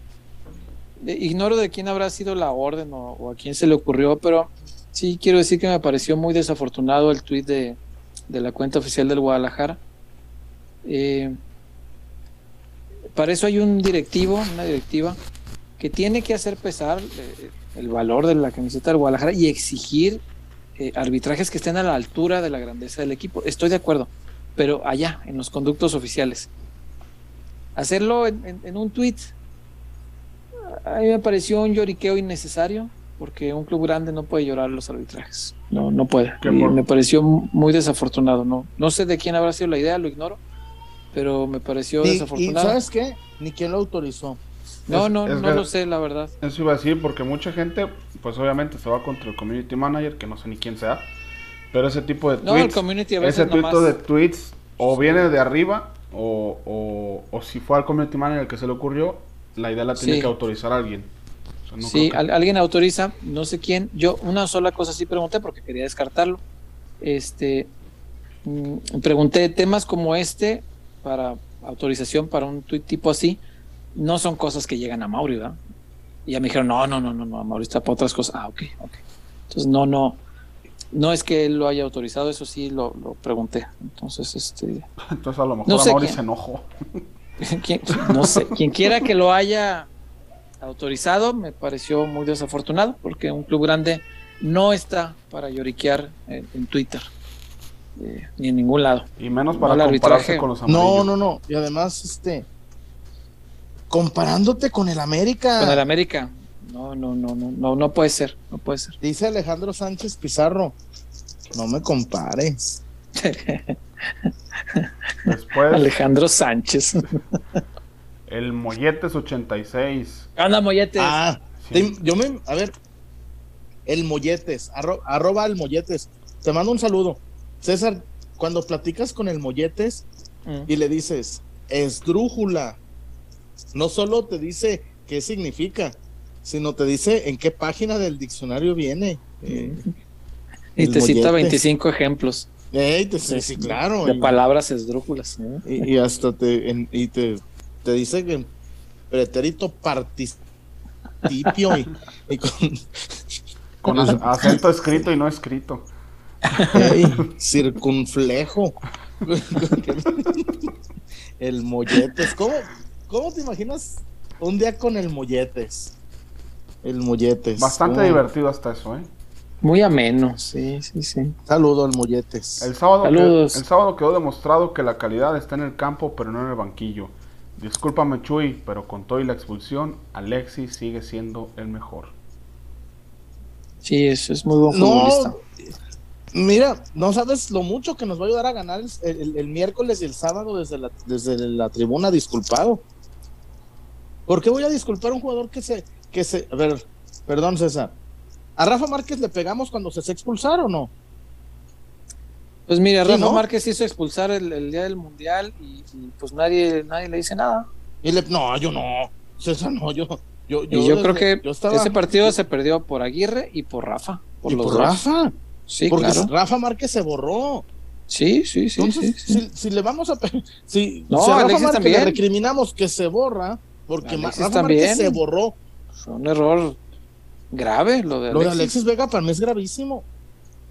ignoro de quién habrá sido la orden o, a quién se le ocurrió, pero sí quiero decir que me pareció muy desafortunado el tuit de, la cuenta oficial del Guadalajara. Eh, para eso hay un directivo, una directiva, que tiene que hacer pesar eh, el valor de la camiseta del Guadalajara y exigir eh, arbitrajes que estén a la altura de la grandeza del equipo. Estoy de acuerdo, pero allá, en los conductos oficiales. Hacerlo en, un tweet, a mí me pareció un lloriqueo innecesario. porque un club grande no puede llorar los arbitrajes. No, no puede. me pareció muy desafortunado. No, no sé de quién habrá sido la idea, lo ignoro, pero me pareció desafortunado. ¿Y sabes qué? Ni quién lo autorizó. No, no, no lo sé, la verdad. Eso iba a decir, porque mucha gente, pues obviamente se va contra el community manager, que no sé ni quién sea, pero ese tipo de tweets, no, el community a veces ese tipo de tweets o viene de arriba, o, o, si fue al community manager el que se le ocurrió, la idea la tiene que autorizar alguien. sí, alguien autoriza, no sé quién. Yo una sola cosa sí pregunté porque quería descartarlo. Este, mm, pregunté temas como este para autorización para un tweet tipo así no son cosas que llegan a Mauri, ¿verdad? Y ya me dijeron, no, no, no, no, no, Mauri está para otras cosas. Ah, ok, ok. Entonces, no, no, no es que él lo haya autorizado, eso sí lo, pregunté. Entonces, este. Entonces, a lo mejor no Mauri se enojó. no sé, quien quiera que lo haya autorizado, me pareció muy desafortunado, porque un club grande no está para lloriquear en, Twitter. Eh, ni en ningún lado. Y menos para compararse con los amarillos. No, no, no. Y además, este comparándote con el América. Con el América. No, no, no, no, no, no puede ser, no puede ser. Dice Alejandro Sánchez Pizarro, no me compares. Después. Alejandro Sánchez. el Molletes 86. Anda, Molletes. Ah, yo me, a ver, el Molletes, arroba el Molletes. Te mando un saludo. César, cuando platicas con el Molletes mm. y le dices, esdrújula, no solo te dice qué significa, sino te dice en qué página del diccionario viene. Eh, y te cita 25 ejemplos. sí, claro. De palabras esdrújulas. Y, hasta te, y te, te dice que pretérito participio y, con, acento escrito y no escrito. circunflejo. el molletes. ¿Cómo, ¿Cómo te imaginas un día con el molletes? El molletes. Bastante divertido hasta eso, ¿eh? Muy ameno, sí, sí, sí. Saludo al molletes. El sábado, el sábado quedó demostrado que la calidad está en el campo, pero no en el banquillo. Discúlpame, Chuy, pero con todo y la expulsión, Alexis sigue siendo el mejor. Sí, eso es muy buen futbolista. Mira, no sabes lo mucho que nos va a ayudar a ganar el, miércoles y el sábado desde la, desde la tribuna disculpado. ¿Por qué voy a disculpar a un jugador que se, que se, a ver, perdón César, ¿a Rafa Márquez le pegamos cuando se se expulsar o no? Pues mira, Rafa Márquez hizo expulsar el, día del mundial y, pues nadie, nadie le dice nada. Y le, no, yo no, César no, yo, yo, yo, y yo creo que ese partido se perdió por Aguirre y por Rafa. Por ¿Y por Rafa? Sí, Porque Rafa Márquez se borró. Sí, sí, sí. Entonces, Si, le vamos a. Si, no, a Rafa Márquez le recriminamos que se borra, porque Rafa también. se borró. Fue un error grave lo de Alexis. Lo de Alexis Vega para mí es gravísimo.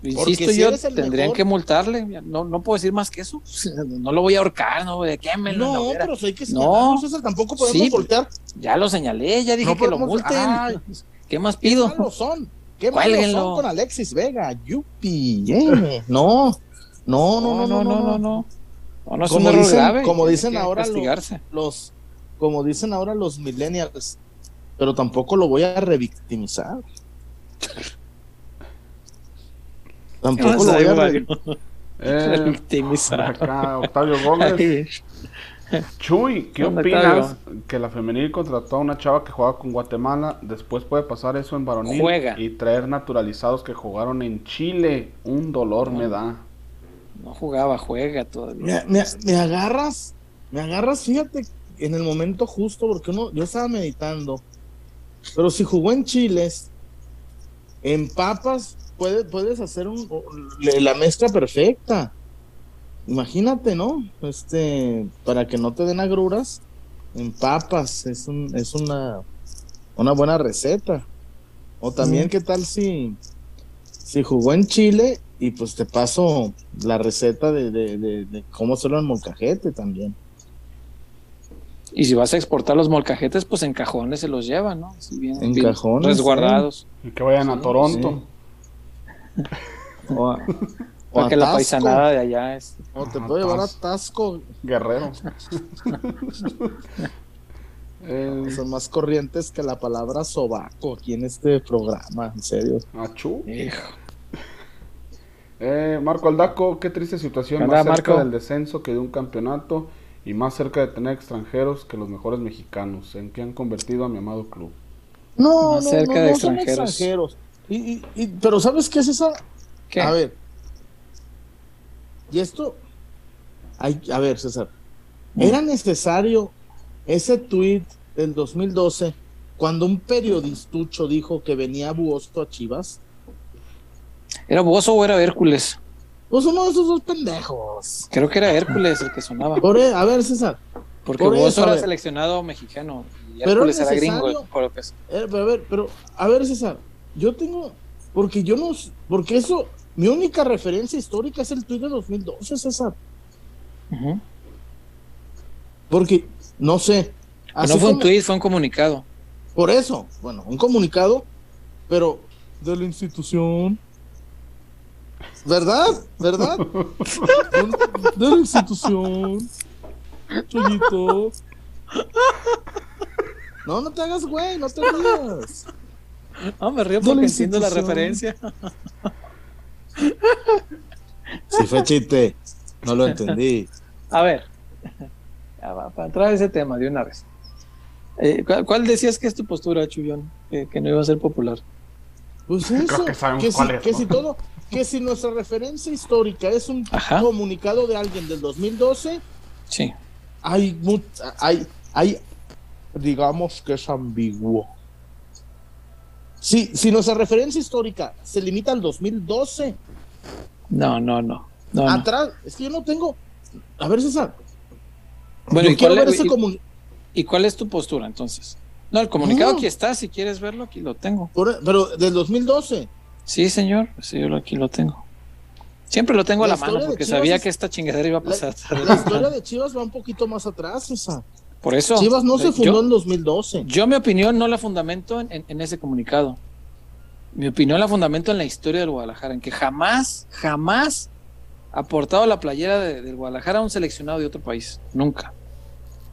Insisto yo, tendrían que multarle. No, no puedo decir más que eso. No lo voy a ahorcar, no, de No, pero hay que no, tampoco podemos voltear. Ya lo señalé, ya dije que lo multen. ¿Qué más pido? Qué malos son. Qué malos son con Alexis Vega. Yupi, no. No, no, no, no, no, no, no. no. no es un error grave. Como dicen ahora los, como dicen ahora los millennials, pero tampoco lo voy a revictimizar. tampoco lo voy a eh, revictimizar. Octavio Gómez. Chuy, ¿qué opinas que la femenil contrató a una chava que jugaba con Guatemala? Después puede pasar eso en varonil y traer naturalizados que jugaron en Chile. Un dolor me da. No jugaba, juega todavía. Me, me, agarras, me agarras, fíjate, en el momento justo, porque uno, yo estaba meditando, pero si jugó en Chiles, en papas, puede, puedes hacer un, la mezcla perfecta. Imagínate, ¿no? Este, para que no te den agruras, en papas, es, un, es una, una buena receta. O también, ¿qué tal si, si jugó en Chile y pues te paso la receta de, de, de cómo hacerlo en molcajete también? Y si vas a exportar los molcajetes, pues en cajones se los llevan, ¿no? bien, en cajones. Resguardados. Y que vayan a Toronto. O Para que la paisanada de allá es. O te puedo llevar a Tasco. Guerrero. Eh, son más corrientes que la palabra sobaco aquí en este programa, en serio. Achú. Eh, Marco Aldaco, qué triste situación, más cerca del descenso que de un campeonato y más cerca de tener extranjeros que los mejores mexicanos. ¿En qué han convertido a mi amado club? No, no, cerca de extranjeros. Y, pero ¿sabes qué es esa? A ver. Y esto, hay, a ver, César, ¿era necesario ese tweet del 2012 cuando un periodistucho dijo que venía Buoso a Chivas? ¿Era Buoso o era Hércules? Pues uno de esos dos pendejos. Creo que era Hércules el que sonaba. E, a ver, César. Porque Buoso era seleccionado mexicano y Hércules era gringo. Eh, pero, a ver, pero, a ver, César, yo tengo, porque yo no, porque eso, mi única referencia histórica es el tweet de 2012, César. Porque, no sé. no fue un tweet, fue un comunicado. Por eso, bueno, un comunicado, pero de la institución. ¿Verdad? ¿Verdad? de la institución. Chollito. No, no te hagas güey, no te rías. No, me río porque entiendo la referencia. Si fue chiste, no lo entendí. A ver, para entrar a ese tema de una vez. Eh, ¿cuál, decías que es tu postura, Chuyón? Que, no iba a ser popular. Pues eso, que, si, todo, que si nuestra referencia histórica es un comunicado de alguien del 2012, sí. hay, hay, hay, digamos que es ambiguo. Si, si nuestra referencia histórica se limita al 2012. No, no, no. no Atrás, es que yo no tengo. A ver, César, bueno, ¿y cuál, es tu postura entonces? No, el comunicado aquí está, si quieres verlo, aquí lo tengo. pero del 2012. Sí, señor, sí, yo aquí lo tengo. Siempre lo tengo a la mano porque sabía que esta chingadera iba a pasar. La, historia de Chivas va un poquito más atrás, esa. Por eso. Chivas no se fundó en 2012. Yo, mi opinión, no la fundamento en, ese comunicado. Mi opinión la fundamento en la historia del Guadalajara, en que jamás, jamás aportado la playera del Guadalajara a un seleccionado de otro país. Nunca.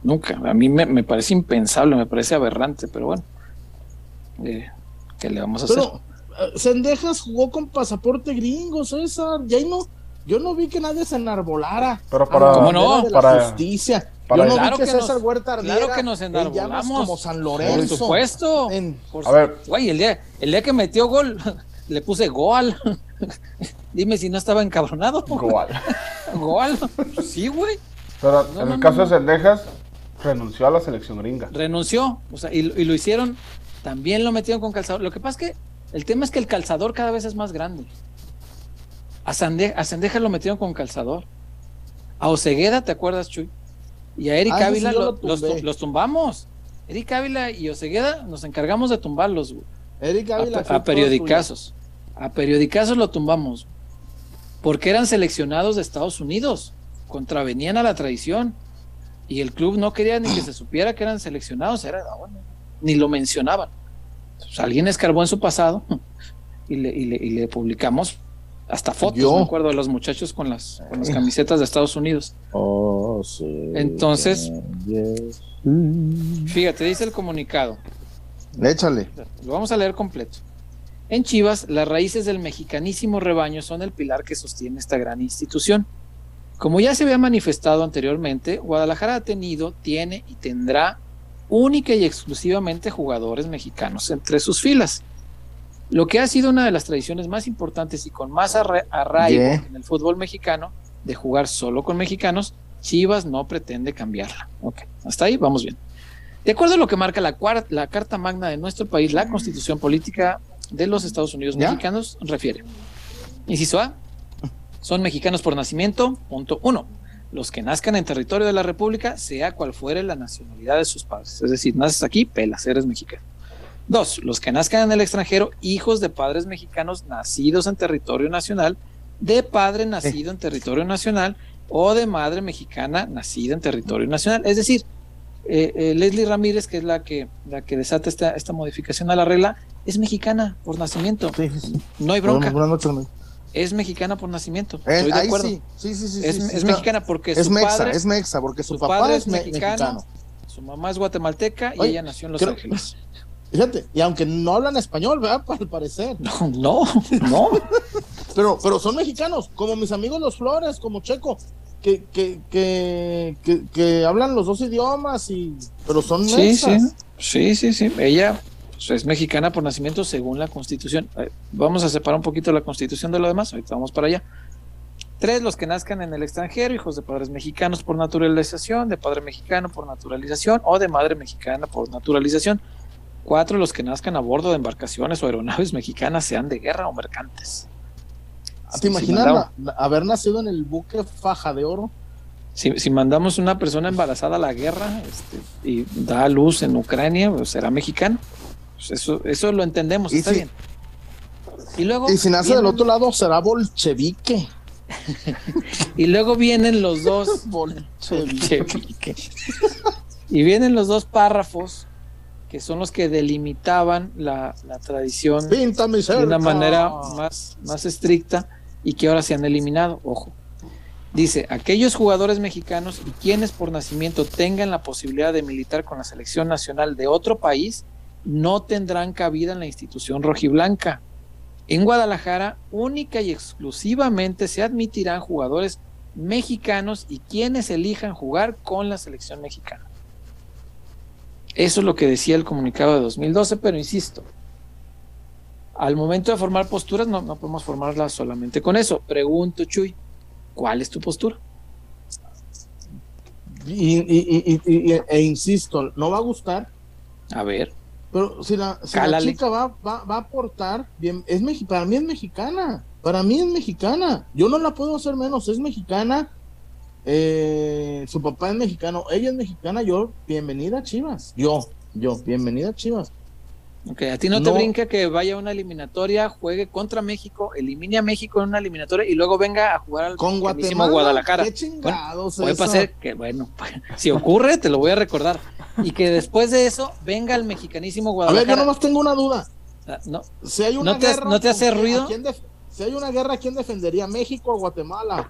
Nunca. A mí me, parece impensable, me parece aberrante, pero bueno. Eh, ¿Qué le vamos a hacer? Eh, Sendejas jugó con pasaporte gringo, César. Y ahí no. Yo no vi que nadie se enarbolara. Pero para. ¿Cómo no? para justicia. Yo no vi que, César nos, Huerta Claro que nos enarbolamos. como San Lorenzo. Por supuesto. a ver. Güey, el día, el día que metió gol, le puse gol. Dime si no estaba encabronado. Gol. Gol. Sí, güey. Pero en el caso de Sendejas, renunció a la selección gringa. Renunció, o sea, y, lo hicieron, también lo metieron con calzador. Lo que pasa es que el tema es que el calzador cada vez es más grande. A, Sendejas lo metieron con calzador. A Osegueda, ¿te acuerdas, Chuy? Y a Eric ah, Ávila los, tumbamos. Eric Ávila y Osegueda nos encargamos de tumbarlos. Eric Ávila a, a periodicazos. A periodicazos lo tumbamos. Porque eran seleccionados de Estados Unidos. Contravenían a la tradición y el club no quería ni que se supiera que eran seleccionados, era, ah, ni lo mencionaban. Pues, alguien escarbó en su pasado y le, y le, publicamos hasta fotos, me acuerdo de los muchachos con las, con las camisetas de Estados Unidos. Oh, sí. Entonces, fíjate, dice el comunicado. Échale. Lo vamos a leer completo. En Chivas, las raíces del mexicanísimo rebaño son el pilar que sostiene esta gran institución. Como ya se había manifestado anteriormente, Guadalajara ha tenido, tiene y tendrá única y exclusivamente jugadores mexicanos entre sus filas. Lo que ha sido una de las tradiciones más importantes y con más arraigo en el fútbol mexicano, de jugar solo con mexicanos, Chivas no pretende cambiarla. Ok, hasta ahí vamos bien. De acuerdo a lo que marca la, la Carta Magna de nuestro país, la Constitución Política de los Estados Unidos Mexicanos refiere. Inciso A, son mexicanos por nacimiento, punto uno. Los que nazcan en territorio de la República, sea cual fuere la nacionalidad de sus padres. Es decir, naces aquí, pelas, eres mexicano. Dos, los que nazcan en el extranjero, hijos de padres mexicanos nacidos en territorio nacional, de padre nacido en territorio nacional o de madre mexicana nacida en territorio nacional. Es decir, eh, eh, Leslie Ramírez, que es la que, la que desata esta, esta modificación a la regla, es mexicana por nacimiento. No hay bronca es mexicana por nacimiento. Estoy de acuerdo. Sí, sí, sí, es, mexicana porque es su mexa, padre, es mexa, porque su, papá es mexicano, Su mamá es guatemalteca y ella nació en Los Ángeles. Fíjate, y aunque no hablan español, ¿verdad? Al parecer. No, no, no. pero, pero son mexicanos, como mis amigos los Flores, como Checo, que, que, que, que, hablan los dos idiomas, y pero son sí, sí, sí, sí, sí. Ella es mexicana por nacimiento según la constitución. Eh, vamos a separar un poquito la constitución de lo demás, ahorita vamos para allá. Tres, los que nazcan en el extranjero, hijos de padres mexicanos por naturalización, de padre mexicano por naturalización o de madre mexicana por naturalización. Cuatro, los que nazcan a bordo de embarcaciones o aeronaves mexicanas, sean de guerra o mercantes. ¿Te imaginas haber nacido en el buque Faja de Oro? Si, mandamos una persona embarazada a la guerra este, y da a luz en Ucrania, pues será mexicano. Pues eso, eso lo entendemos, está bien. Y luego. Y si nace del otro lado, será bolchevique. y luego vienen los dos. bolchevique. y vienen los dos párrafos que son los que delimitaban la, tradición de una manera más, más estricta y que ahora se han eliminado. Ojo. Dice, aquellos jugadores mexicanos y quienes por nacimiento tengan la posibilidad de militar con la selección nacional de otro país no tendrán cabida en la institución rojiblanca. En Guadalajara, única y exclusivamente se admitirán jugadores mexicanos y quienes elijan jugar con la selección mexicana. Eso es lo que decía el comunicado de 2012, pero insisto, al momento de formar posturas no, no podemos formarlas solamente con eso. Pregunto, Chuy, ¿cuál es tu postura? Y, e insisto, no va a gustar. A ver. Pero si la, chica va, va, va, a aportar, bien, es para mí es mexicana. Para mí es mexicana. Yo no la puedo hacer menos. Es mexicana eh, su papá es mexicano, ella es mexicana, yo, bienvenida a Chivas. Yo, yo, bienvenida a Chivas. Ok, a ti no, te brinca que vaya a una eliminatoria, juegue contra México, elimine a México en una eliminatoria y luego venga a jugar al con Guadalajara. Qué chingados puede pasar que, bueno, si ocurre, te lo voy a recordar. Y que después de eso venga el mexicanísimo Guadalajara. A ver, yo nomás tengo una duda. no, si hay una ¿No, te, ¿No te hace ruido? Si hay una guerra, ¿quién defendería? ¿México o Guatemala?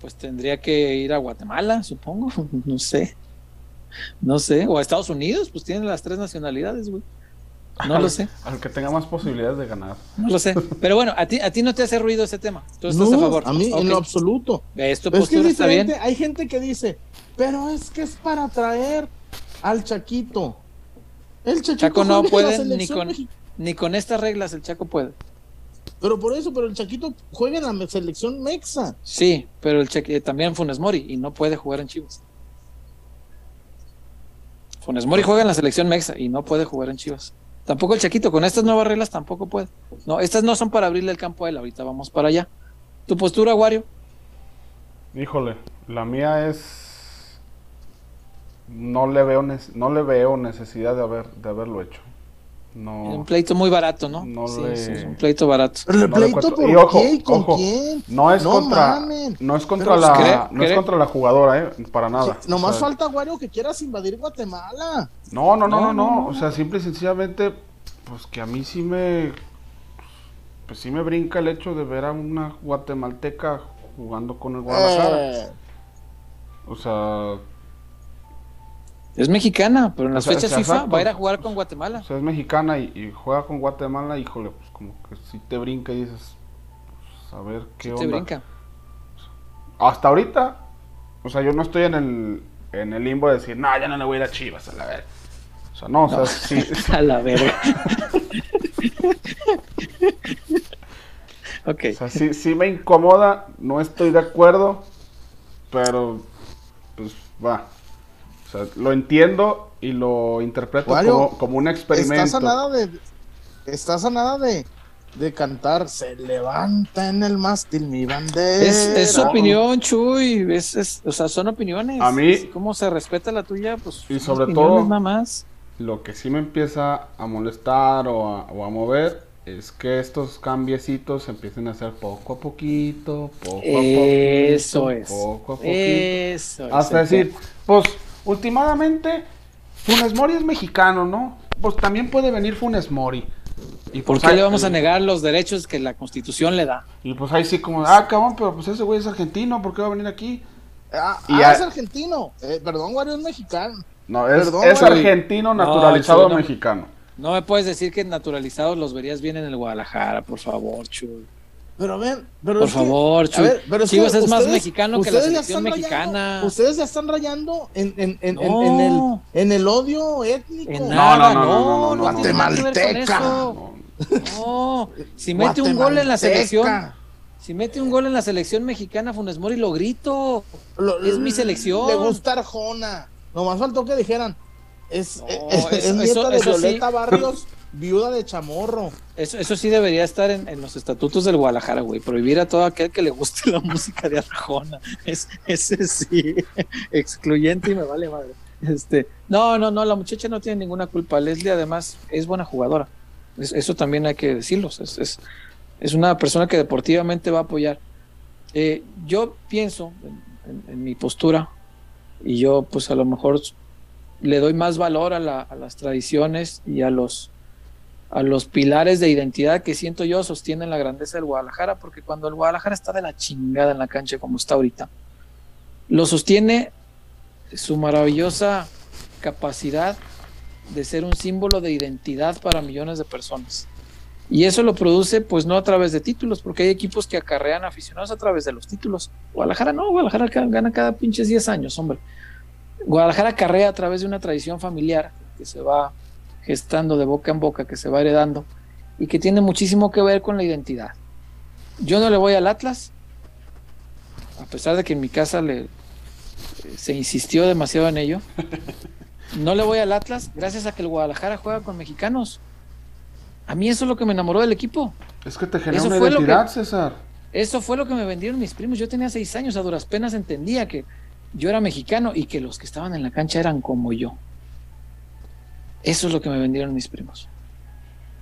Pues tendría que ir a Guatemala, supongo, no sé. No sé, o a Estados Unidos, pues tienen las tres nacionalidades, güey. No lo sé. Al que tenga más posibilidades de ganar. No lo sé. Pero bueno, a ti, a ti no te hace ruido ese tema. Tú estás a favor. A mí, en lo absoluto. Esto es que está bien. Hay gente que dice, pero es que es para traer al Chaquito. El Chaco no puede ni con, ni con estas reglas, el Chaco puede. Pero por eso, pero el Chaquito juega en la selección mexa. Sí, pero el Chaquito eh, también Funes Mori y no puede jugar en Chivas. Funes Mori juega en la selección mexa y no puede jugar en Chivas. Tampoco el Chaquito, con estas nuevas reglas tampoco puede. No, estas no son para abrirle el campo a él, ahorita vamos para allá. ¿Tu postura, Wario? Híjole, la mía es no le veo no le veo necesidad de haber de haberlo hecho. No, un pleito muy barato, ¿no? no sí, es un pleito barato. ¿Pero el pleito por ojo, qué? ¿Con quién? No es contra, no es contra la, no es contra la jugadora, ¿eh? Para nada. nomás falta, Wario, que quieras invadir Guatemala. No, no, no, no, no, O sea, simple y sencillamente, pues que a mí sí me, pues sí me brinca el hecho de ver a una guatemalteca jugando con el Guadalajara. Eh. O sea, es mexicana, pero en las fechas FIFA va a ir a jugar con Guatemala. O sea, es mexicana y, juega con Guatemala, híjole, pues como que si te brinca y dices, pues, a ver qué onda. te brinca. Hasta ahorita, o sea, yo no estoy en el, en el limbo de decir, no, ya no le voy a ir a Chivas, a la verga. O sea, no, o sea, sí. a la verga. ok. O sea, sí, sí me incomoda, no estoy de acuerdo, pero pues va. O sea, lo entiendo y lo interpreto como, un experimento. Estás a nada de, estás a nada de, de cantar Se levanta en el mástil mi bandera. Es, su opinión, Chuy. Es, o sea, son opiniones. A mí. ¿Cómo se respeta la tuya? Pues. Y sobre todo. Más. Lo que sí me empieza a molestar o a, o a mover es que estos cambiecitos se empiecen a hacer poco a poquito, poco a poquito. Eso es. Poco a poquito. Eso Hasta decir, pues últimamente Funes Mori es mexicano, ¿no? Pues también puede venir Funes Mori. ¿Y por pues qué le vamos a negar los derechos que la constitución le da? Y pues ahí sí como, ah, cabrón, pero pues ese güey es argentino, ¿por qué va a venir aquí? Ah, ah es argentino. Eh, perdón, Wario es mexicano. No, es, argentino naturalizado mexicano. No me puedes decir que naturalizados los verías bien en el Guadalajara, por favor, Chuy. Pero ven, pero por favor, Chuy. Ver, Chivas es, más mexicano que la selección mexicana. ustedes ya están rayando en, en, en, en, el, en el odio étnico. En nada, no, no, no, no, Guatemalteca. No, si mete un gol en la selección, si mete un gol en la selección mexicana, Funes Mori lo grito. es mi selección. Le gusta Arjona. Nomás faltó que dijeran, es, es, nieta de Violeta Barrios, viuda de Chamorro. Eso, eso sí debería estar en, los estatutos del Guadalajara, güey. Prohibir a todo aquel que le guste la música de Arjona. Es, ese sí, excluyente y me vale madre. Este, no, no, no, la muchacha no tiene ninguna culpa. Leslie además es buena jugadora. eso también hay que decirlo. Es, es, una persona que deportivamente va a apoyar. Eh, yo pienso en mi postura, y yo pues a lo mejor le doy más valor a, las tradiciones y a los, a los pilares de identidad que siento yo sostienen la grandeza del Guadalajara, porque cuando el Guadalajara está de la chingada en la cancha como está ahorita, lo sostiene su maravillosa capacidad de ser un símbolo de identidad para millones de personas. Y eso lo produce, pues no a través de títulos, porque hay equipos que acarrean aficionados a través de los títulos. Guadalajara no, Guadalajara gana cada pinches 10 años, hombre. Guadalajara acarrea a través de una tradición familiar que se va gestando de boca en boca, que se va heredando y que tiene muchísimo que ver con la identidad. Yo no le voy al Atlas, a pesar de que en mi casa le, se insistió demasiado en ello. No le voy al Atlas gracias a que el Guadalajara juega con mexicanos. A mí eso es lo que me enamoró del equipo. Es que te genera una identidad, César. Eso fue lo que me vendieron mis primos. Yo tenía seis años, a duras penas entendía que yo era mexicano y que los que estaban en la cancha eran como yo. Eso es lo que me vendieron mis primos.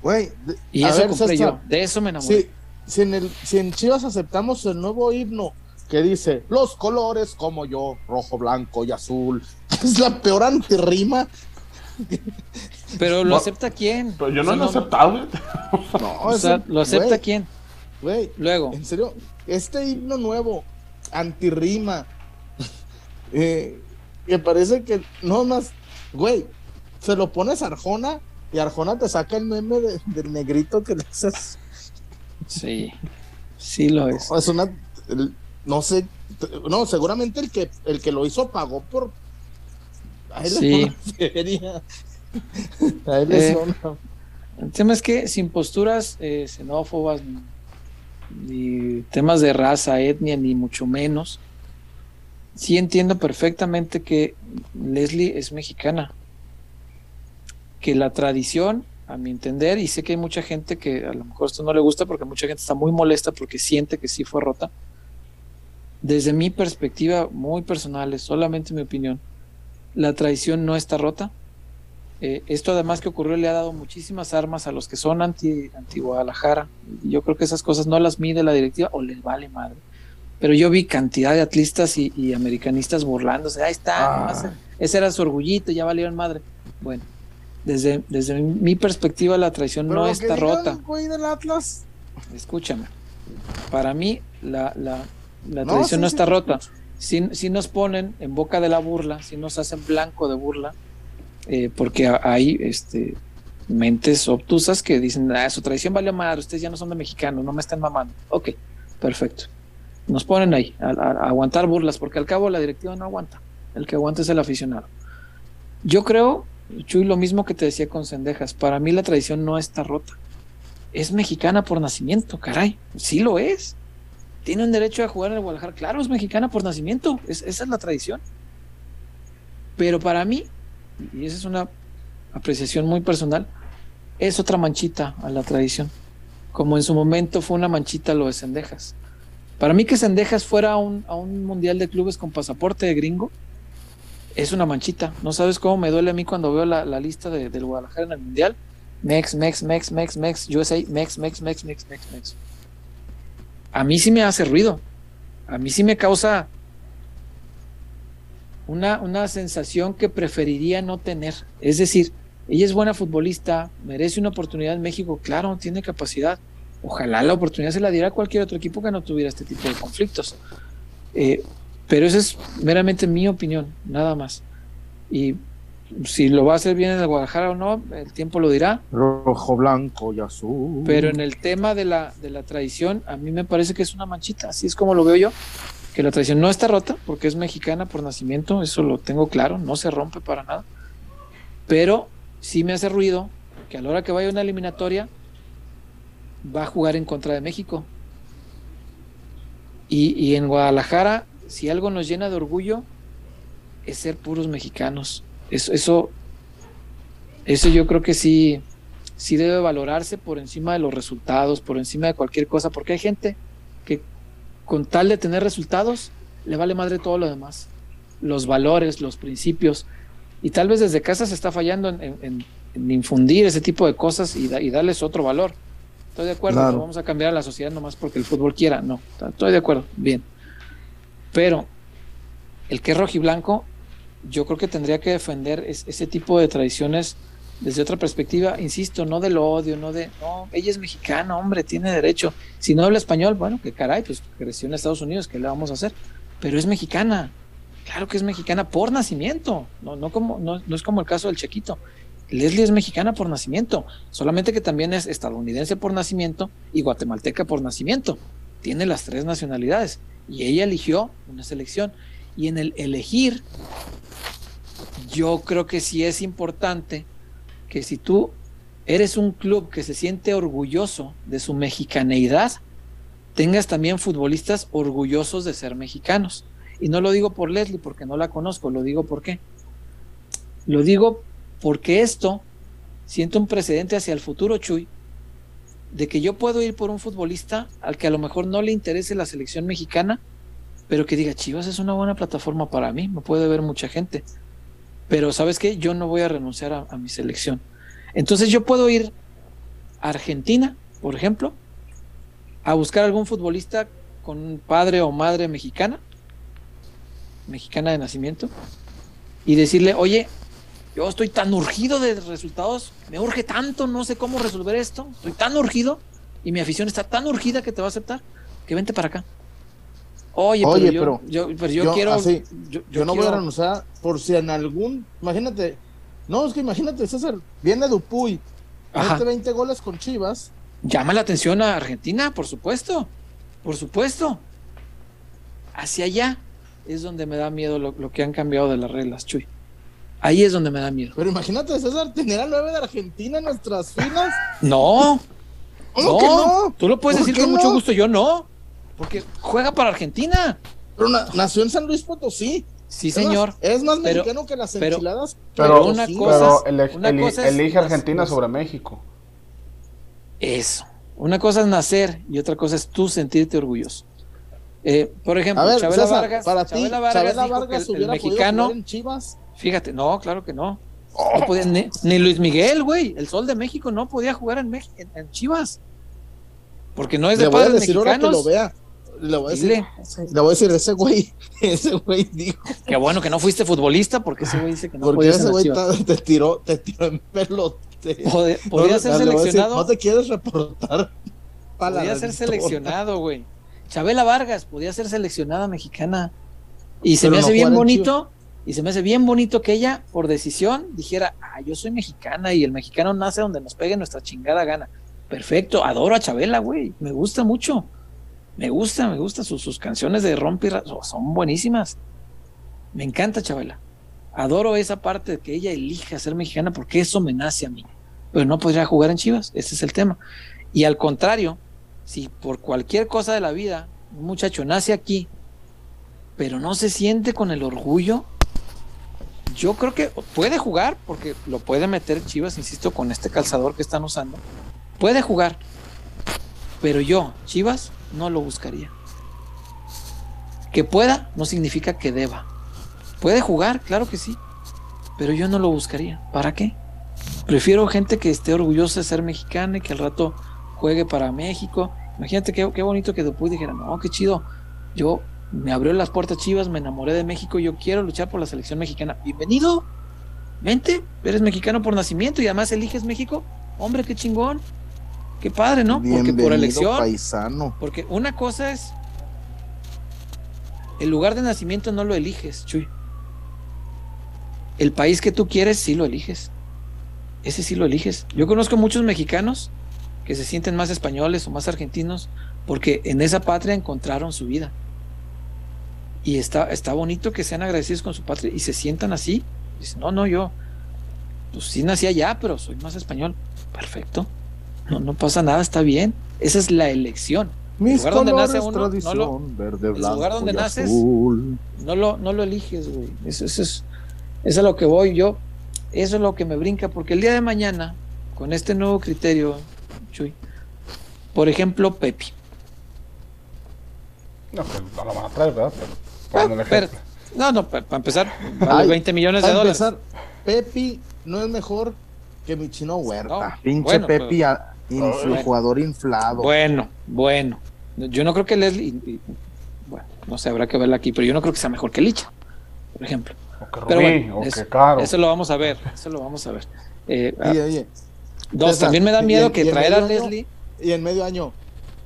Güey, y eso compré yo. De eso me enamoré. Si, en el, si en Chivas aceptamos el nuevo himno que dice los colores como yo, rojo, blanco y azul, es la peor antirrima pero lo acepta quién? Pero yo no lo he aceptado, No, o sea, ¿lo acepta quién? Güey, luego. En serio, este himno nuevo, antirrima, eh, me parece que no más, güey, se lo pones a Arjona y Arjona te saca el meme del negrito que le haces. Sí, sí lo es. es una, no sé, no, seguramente el que, el que lo hizo pagó por sí. Eh, el tema es que sin posturas eh, xenófobas, ni, temas de raza, etnia, ni mucho menos, sí entiendo perfectamente que Leslie es mexicana. Que la tradición, a mi entender, y sé que hay mucha gente que a lo mejor esto no le gusta porque mucha gente está muy molesta porque siente que sí fue rota. Desde mi perspectiva muy personal, es solamente mi opinión, la tradición no está rota. Eh, esto además que ocurrió le ha dado muchísimas armas a los que son anti, anti Guadalajara. Yo creo que esas cosas no las mide la directiva o les vale madre. Pero yo vi cantidad de atlistas y, americanistas burlándose. Ahí está, ah. ese era su orgullito, ya valieron madre. Bueno, desde, desde mi perspectiva la tradición no está rota. Atlas. Escúchame, para mí la, la, tradición no está rota si, nos ponen en boca de la burla, si nos hacen blanco de burla, eh, porque hay este, mentes obtusas que dicen, ah, su tradición vale madre, ustedes ya no son de mexicanos, no me están mamando. Ok, perfecto. Nos ponen ahí a, aguantar burlas, porque al cabo la directiva no aguanta, el que aguanta es el aficionado. Yo creo, Chuy, lo mismo que te decía con Cendejas, para mí la tradición no está rota. Es mexicana por nacimiento, caray, sí lo es tiene un derecho a jugar en el Guadalajara. Claro, es mexicana por nacimiento, esa es la tradición. Pero para mí, y esa es una apreciación muy personal, es otra manchita a la tradición. Como en su momento fue una manchita lo de Cendejas. Para mí que Cendejas fuera a un, mundial de clubes con pasaporte de gringo, es una manchita. No sabes cómo me duele a mí cuando veo la, lista de, del Guadalajara en el mundial. Mex, Mex, Mex, Mex, Mex, USA, Mex, Mex, Mex, Mex, Mex, Mex a mí sí me hace ruido. A mí sí me causa una, una sensación que preferiría no tener. Es decir, ella es buena futbolista, merece una oportunidad en México, claro, tiene capacidad. Ojalá la oportunidad se la diera a cualquier otro equipo que no tuviera este tipo de conflictos. Eh, Pero esa es meramente mi opinión, nada más. Y si lo va a hacer bien en el Guadalajara o no, el tiempo lo dirá. Rojo, blanco y azul. Pero en el tema de la, de la tradición, a mí me parece que es una manchita, así es como lo veo yo, que la tradición no está rota porque es mexicana por nacimiento, eso lo tengo claro, no se rompe para nada. Pero sí me hace ruido que a la hora que vaya una eliminatoria va a jugar en contra de México. Y, y en Guadalajara, si algo nos llena de orgullo, es ser puros mexicanos eso, eso, eso yo creo que sí, sí debe valorarse por encima de los resultados, por encima de cualquier cosa, porque hay gente que con tal de tener resultados, le vale madre todo lo demás. Los valores, los principios. Y tal vez desde casa se está fallando en, infundir ese tipo de cosas y, darles otro valor. Estoy de acuerdo, no vamos a cambiar a la sociedad nomás porque el fútbol quiera. No, estoy de acuerdo, bien. Pero el que es rojiblanco yo creo que tendría que defender ese tipo de tradiciones desde otra perspectiva, insisto, no del odio, no de, no, ella es mexicana, hombre, tiene derecho. Si no habla español, bueno, que caray, pues creció en Estados Unidos, ¿qué le vamos a hacer? Pero es mexicana, claro que es mexicana por nacimiento, no, no, como, no, no es como el caso del Chequito. Leslie es mexicana por nacimiento, solamente que también es estadounidense por nacimiento y guatemalteca por nacimiento. Tiene las tres nacionalidades y ella eligió una selección. Y en el elegir, yo creo que sí es importante que si tú eres un club que se siente orgulloso de su mexicaneidad, tengas también futbolistas orgullosos de ser mexicanos. Y no lo digo por Leslie porque no la conozco, lo digo por qué. Lo digo porque esto siento un precedente hacia el futuro, Chuy, de que yo puedo ir por un futbolista al que a lo mejor no le interese la selección mexicana, pero que diga, Chivas es una buena plataforma para mí, me puede ver mucha gente. Pero sabes qué, yo no voy a renunciar a, mi selección. Entonces yo puedo ir a Argentina, por ejemplo, a buscar algún futbolista con padre o madre mexicana, mexicana de nacimiento, y decirle, oye, yo estoy tan urgido de resultados, me urge tanto, no sé cómo resolver esto, estoy tan urgido y mi afición está tan urgida que te va a aceptar, que vente para acá. Oye, pero, yo, yo, quiero. yo, no voy a renunciar por si en algún. Imagínate. No, es que imagínate, César. Viene Dupuy. Hace 20 goles con Chivas. Llama la atención a Argentina, por supuesto. Por supuesto. Hacia allá es donde me da miedo lo, que han cambiado de las reglas, Chuy. Ahí es donde me da miedo. Pero imagínate, César, tener al 9 de Argentina en nuestras filas. No. ¿Cómo no, no? Tú lo puedes decir con mucho gusto, yo no. Porque juega para Argentina. Pero nació en San Luis Potosí. Sí, señor. es más mexicano que las enchiladas. Pero, una, cosa, elige Argentina sobre México. Eso. Una cosa es nacer y otra cosa es tú sentirte orgulloso. Eh, por ejemplo, Chabela Vargas. Para ti, Chabela Vargas, el, mexicano. En Chivas? Fíjate, no, claro que no. Oh. ni, Luis Miguel, güey. El Sol de México no podía jugar en, en, Chivas. Porque no es de Le padres mexicanos. Que lo vea. Le voy a decir, le voy a decir, ese güey, ese güey dijo. Qué bueno que no fuiste futbolista, porque ese güey dice que no Porque ese güey te tiró, te tiró en pelote. Podría ser seleccionado. no te quieres reportar. Podría ser seleccionado, güey. Chabela Vargas podía ser seleccionada mexicana. Y se me hace bien bonito, y se me hace bien bonito que ella, por decisión, dijera, ah, yo soy mexicana y el mexicano nace donde nos pegue nuestra chingada gana. Perfecto, adoro a Chabela, güey, me gusta mucho. Me gusta, me gusta. Sus, canciones de Rompi son buenísimas. Me encanta Chabela. Adoro esa parte de que ella elija ser mexicana porque eso me nace a mí. Pero no podría jugar en Chivas, ese es el tema. Y al contrario, si por cualquier cosa de la vida un muchacho nace aquí, pero no se siente con el orgullo, yo creo que puede jugar, porque lo puede meter Chivas, insisto, con este calzador que están usando. Puede jugar. Pero yo, Chivas, no lo buscaría. Que pueda no significa que deba. Puede jugar, claro que sí, pero yo no lo buscaría. ¿Para qué? Prefiero gente que esté orgullosa de ser mexicana y que al rato juegue para México. Imagínate qué, qué bonito que después dijera, no, qué chido. Yo me abrió las puertas chivas, me enamoré de México, yo quiero luchar por la selección mexicana. Bienvenido, vente, eres mexicano por nacimiento y además eliges México. Hombre, qué chingón. Qué padre, ¿no? porque por elección. Paisano. Porque una cosa es. El lugar de nacimiento no lo eliges, Chuy. El país que tú quieres sí lo eliges. Ese sí lo eliges. Yo conozco muchos mexicanos que se sienten más españoles o más argentinos porque en esa patria encontraron su vida. Y está, está bonito que sean agradecidos con su patria y se sientan así. Dicen, no, no, yo, pues sí nací allá, pero soy más español. Perfecto. No, no pasa nada, está bien. Esa es la elección. el lugar donde nace uno, no lo, verde, blanco, el lugar donde naces, no lo, no lo eliges, güey. Eso, eso, es, eso es a lo que voy yo. Eso es lo que me brinca, porque el día de mañana, con este nuevo criterio, Chuy, por ejemplo, Pepi. No, pues no lo van a traer, ¿verdad? Pero, ah, no, no, para empezar, vale 20 millones de dólares. Empezar, Pepi no es mejor que mi chino Huerta. Pinche Pepi, jugador inflado. Bueno, bueno. Yo no creo que Leslie. Bueno, no sé, habrá que verla aquí, pero yo no creo que sea mejor que Licha, por ejemplo. O que pero bueno, eso, caro. eso, lo vamos a ver. Eso lo vamos a ver. Eh, oye, oye. Dos, también me da miedo que traer a Leslie. y en medio año,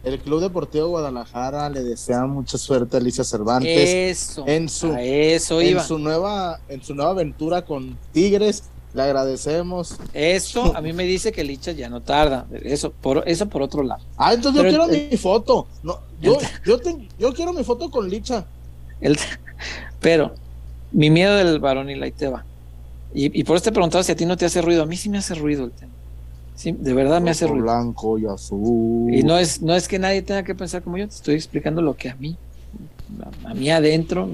el Club Deportivo Guadalajara le desea mucha suerte a Alicia Cervantes. Eso. En su, eso en su nueva, en su nueva aventura con Tigres. Le agradecemos. Eso a mí me dice que Licha ya no tarda. Eso por, eso por otro lado. Ah, entonces yo quiero mi foto. No, yo, yo, yo quiero mi foto con Licha. El, pero mi miedo del varón y la te va. Y, y por eso te preguntaba si a ti no te hace ruido. A mí sí me hace ruido el tema. Sí, de verdad me hace ruido. Blanco y azul. Y no es, no es que nadie tenga que pensar como yo, te estoy explicando lo que a mí, a, mí adentro,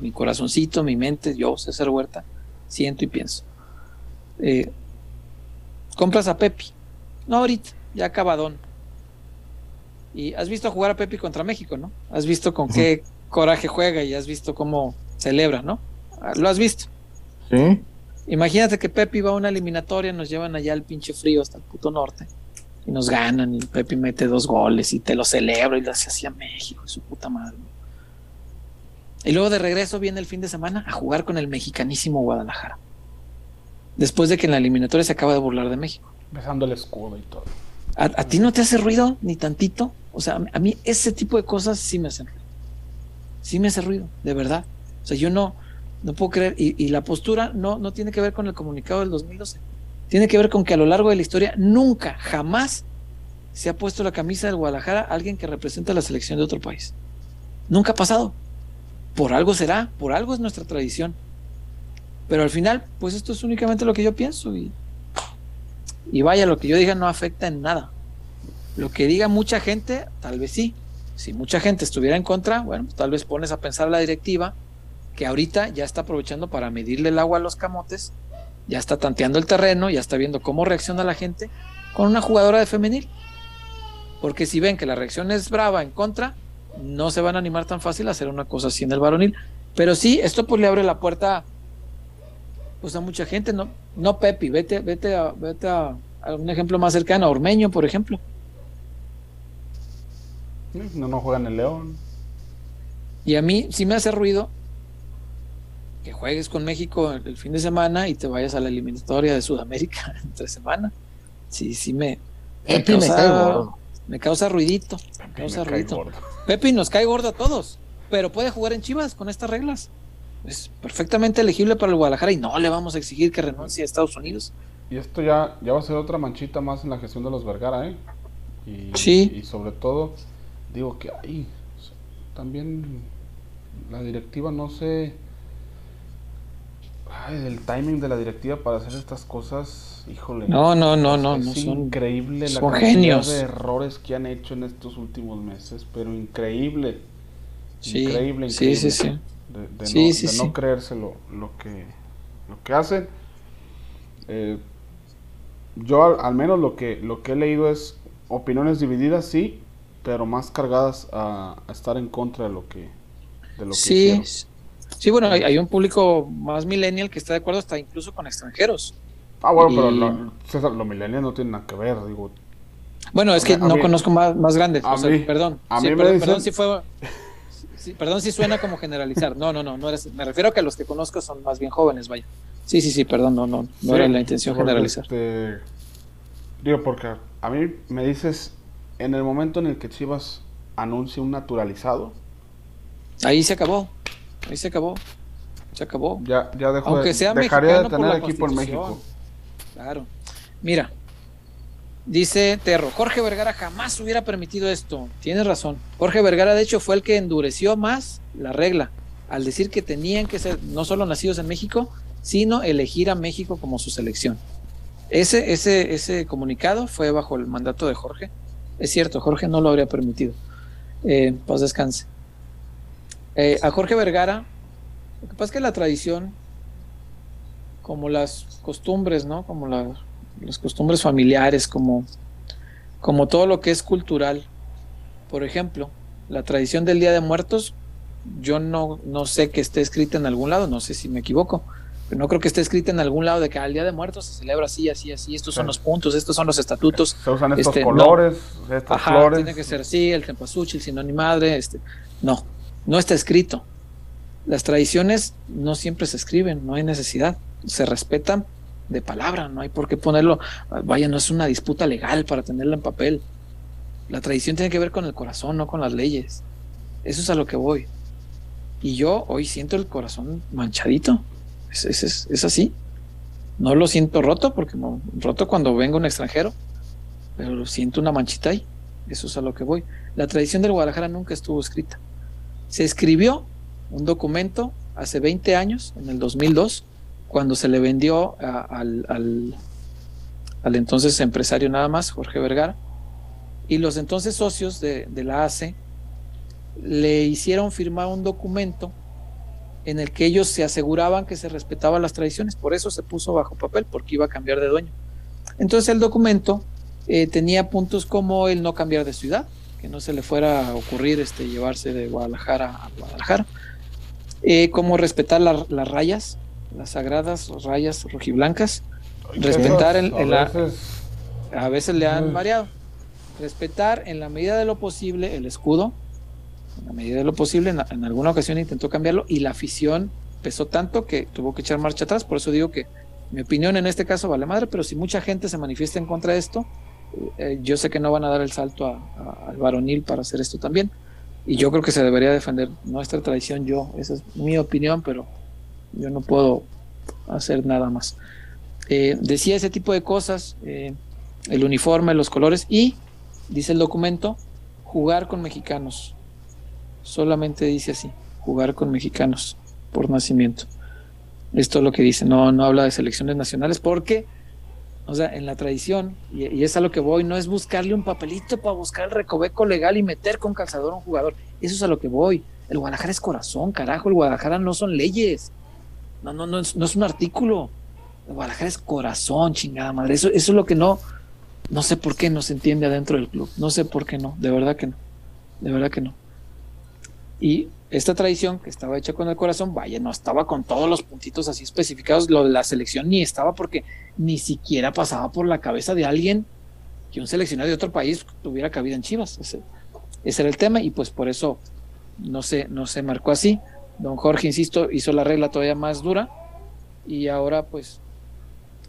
mi corazoncito, mi mente, yo, César Huerta, siento y pienso. Eh, compras a Pepi, no ahorita, ya acabadón. Y has visto jugar a Pepi contra México, ¿no? Has visto con qué coraje juega y has visto cómo celebra, ¿no? Lo has visto. Sí. Imagínate que Pepe va a una eliminatoria, nos llevan allá al pinche frío hasta el puto norte y nos ganan y Pepe mete dos goles y te lo celebro y lo hace así a México y su puta madre. Y luego de regreso viene el fin de semana a jugar con el mexicanísimo Guadalajara. Después de que en la eliminatoria se acaba de burlar de México. Besando el escudo y todo. ¿A, ¿A, ti no te hace ruido ni tantito? O sea, a mí ese tipo de cosas sí me hacen ruido. Sí me hace ruido, de verdad. O sea, yo no, no puedo creer. Y, la postura no, no tiene que ver con el comunicado del 2012. Tiene que ver con que a lo largo de la historia nunca, jamás se ha puesto la camisa del Guadalajara alguien que representa la selección de otro país. Nunca ha pasado. Por algo será, por algo es nuestra tradición. Pero al final, pues esto es únicamente lo que yo pienso. Y, y vaya, lo que yo diga no afecta en nada. Lo que diga mucha gente, tal vez sí. Si mucha gente estuviera en contra, bueno, pues tal vez pones a pensar la directiva que ahorita ya está aprovechando para medirle el agua a los camotes, ya está tanteando el terreno, ya está viendo cómo reacciona la gente con una jugadora de femenil. Porque si ven que la reacción es brava en contra, no se van a animar tan fácil a hacer una cosa así en el varonil. Pero sí, esto pues le abre la puerta pues a mucha gente, no, no Pepi, vete, vete a, vete a, un ejemplo más cercano, a Ormeño, por ejemplo. No, no juegan el León. Y a mí sí me hace ruido que juegues con México el, fin de semana y te vayas a la eliminatoria de Sudamérica entre semana. Sí, sí me, me causa, me, causa ruidito. Me causa ruidito. Pepe nos cae gordo a todos, pero puede jugar en Chivas con estas reglas. Es perfectamente elegible para el Guadalajara y no le vamos a exigir que renuncie a Estados Unidos. Y esto ya, ya va a ser otra manchita más en la gestión de los Vergara, ¿eh? Y, sí. Y sobre todo, digo que ahí también la directiva no sé Ay, el timing de la directiva para hacer estas cosas, híjole. No, no, no, no. Es increíble la cantidad de errores que han hecho en estos últimos meses, pero increíble. increíble, increíble. Sí, sí, sí. De, no, creerse lo, que, lo que hacen. Eh, yo al, menos lo que, lo que he leído es opiniones divididas, sí, pero más cargadas a, estar en contra de lo que, de lo que sí, Sí, bueno, hay, un público más millennial que está de acuerdo hasta incluso con extranjeros. Ah, bueno, pero lo, César, los millennials no tienen nada que ver, digo. Bueno, es que no conozco más, más grandes, o sea, perdón. A sí, mí perdón, perdón, si fue... perdón si suena como generalizar. No, no, no, no eres, me refiero a que los que conozco son más bien jóvenes, vaya. Sí, sí, sí, perdón, no, no, no era la intención generalizar. Este, digo, porque a mí me dices, en el momento en el que Chivas anuncia un naturalizado, Ahí se acabó. Ahí se acabó. Se acabó. Ya, ya dejó Aunque de, sea dejaría de tener equipo en. México. Claro. Mira, dice Terro, Jorge Vergara jamás hubiera permitido esto. Tienes razón. Jorge Vergara, de hecho, fue el que endureció más la regla al decir que tenían que ser no solo nacidos en México, sino elegir a México como su selección. Ese, ese, ese comunicado fue bajo el mandato de Jorge. Es cierto, Jorge no lo habría permitido. Eh, pues descanse. Eh, a Jorge Vergara, lo que pasa es que la tradición, como las costumbres, ¿no? Como la- las costumbres familiares, como, como todo lo que es cultural. Por ejemplo, la tradición del Día de Muertos, yo no, no sé que esté escrita en algún lado, no sé si me equivoco, pero no creo que esté escrita en algún lado de que al Día de Muertos se celebra así, así, así, estos son los puntos, estos son los estatutos. Se usan estos Este, no. colores, estas Ajá, flores. tiene que ser así, el cempasúchil, si no ni madre, este, no, no está escrito. Las tradiciones no siempre se escriben, no hay necesidad, se respetan de palabra, no hay por qué ponerlo, vaya, no es una disputa legal para tenerlo en papel. La tradición tiene que ver con el corazón, no con las leyes. Eso es a lo que voy. Y yo hoy siento el corazón manchadito. Es, así. No lo siento roto, porque roto cuando venga un extranjero, pero lo siento una manchita ahí. Eso es a lo que voy. La tradición del Guadalajara nunca estuvo escrita. Se escribió un documento hace 20 años, en el 2002, cuando se le vendió al, entonces empresario nada más, Jorge Vergara, y los entonces socios de, de la ACE le hicieron firmar un documento en el que ellos se aseguraban que se respetaban las tradiciones, por eso se puso bajo papel, porque iba a cambiar de dueño. Entonces el documento eh, tenía puntos como el no cambiar de ciudad, que no se le fuera a ocurrir este, llevarse de Guadalajara a Guadalajara, eh, como respetar la- las rayas, las sagradas rayas rojiblancas, Ay, respetar en- en la- a veces- a veces le han variado. Respetar en la medida de lo posible el escudo, en la medida de lo posible, en, en alguna ocasión intentó cambiarlo y la afición pesó tanto que tuvo que echar marcha atrás. Por eso digo que mi opinión en este caso vale madre, pero si mucha gente se manifiesta en contra de esto, eh, yo sé que no van a dar el salto a- al varonil para hacer esto también. Y yo creo que se debería defender nuestra tradición, yo, esa es mi opinión, pero yo no puedo hacer nada más. Eh, decía ese tipo de cosas, eh, el uniforme, los colores y, dice el documento, jugar con mexicanos. Solamente dice así, jugar con mexicanos por nacimiento. Esto es lo que dice, no, no habla de selecciones nacionales porque, o sea, en la tradición, y, y es a lo que voy, no es buscarle un papelito para buscar el recoveco legal y meter con calzador a un jugador. Eso es a lo que voy. El Guadalajara es corazón, carajo, el Guadalajara no son leyes. No, no, no es, no es un artículo. El Guadalajara es corazón, chingada madre. Eso, eso es lo que no, no sé por qué no se entiende adentro del club. No sé por qué no, de verdad que no. De verdad que no. Y esta tradición que estaba hecha con el corazón, vaya, no estaba con todos los puntitos así especificados. Lo de la selección ni estaba porque ni siquiera pasaba por la cabeza de alguien que un seleccionado de otro país tuviera cabida en Chivas. Ese, ese era el tema y pues por eso no se, no se marcó así. Don Jorge, insisto, hizo la regla todavía más dura y ahora pues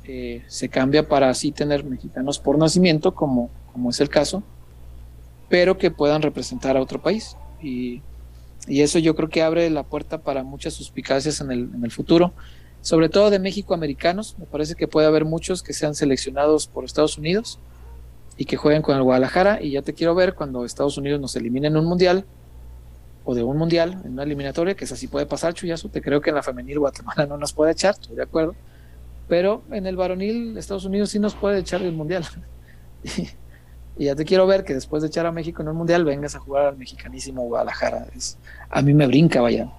eh, se cambia para así tener mexicanos por nacimiento, como, como es el caso, pero que puedan representar a otro país. Y, y eso yo creo que abre la puerta para muchas suspicacias en el, en el futuro, sobre todo de México-americanos. Me parece que puede haber muchos que sean seleccionados por Estados Unidos y que jueguen con el Guadalajara. Y ya te quiero ver cuando Estados Unidos nos elimine en un mundial o de un mundial, en una eliminatoria, que es así puede pasar, Chuyazo. Te creo que en la femenil Guatemala no nos puede echar, estoy de acuerdo. Pero en el varonil Estados Unidos sí nos puede echar el mundial. y ya te quiero ver que después de echar a México en un mundial vengas a jugar al mexicanísimo Guadalajara. Es, a mí me brinca, vaya.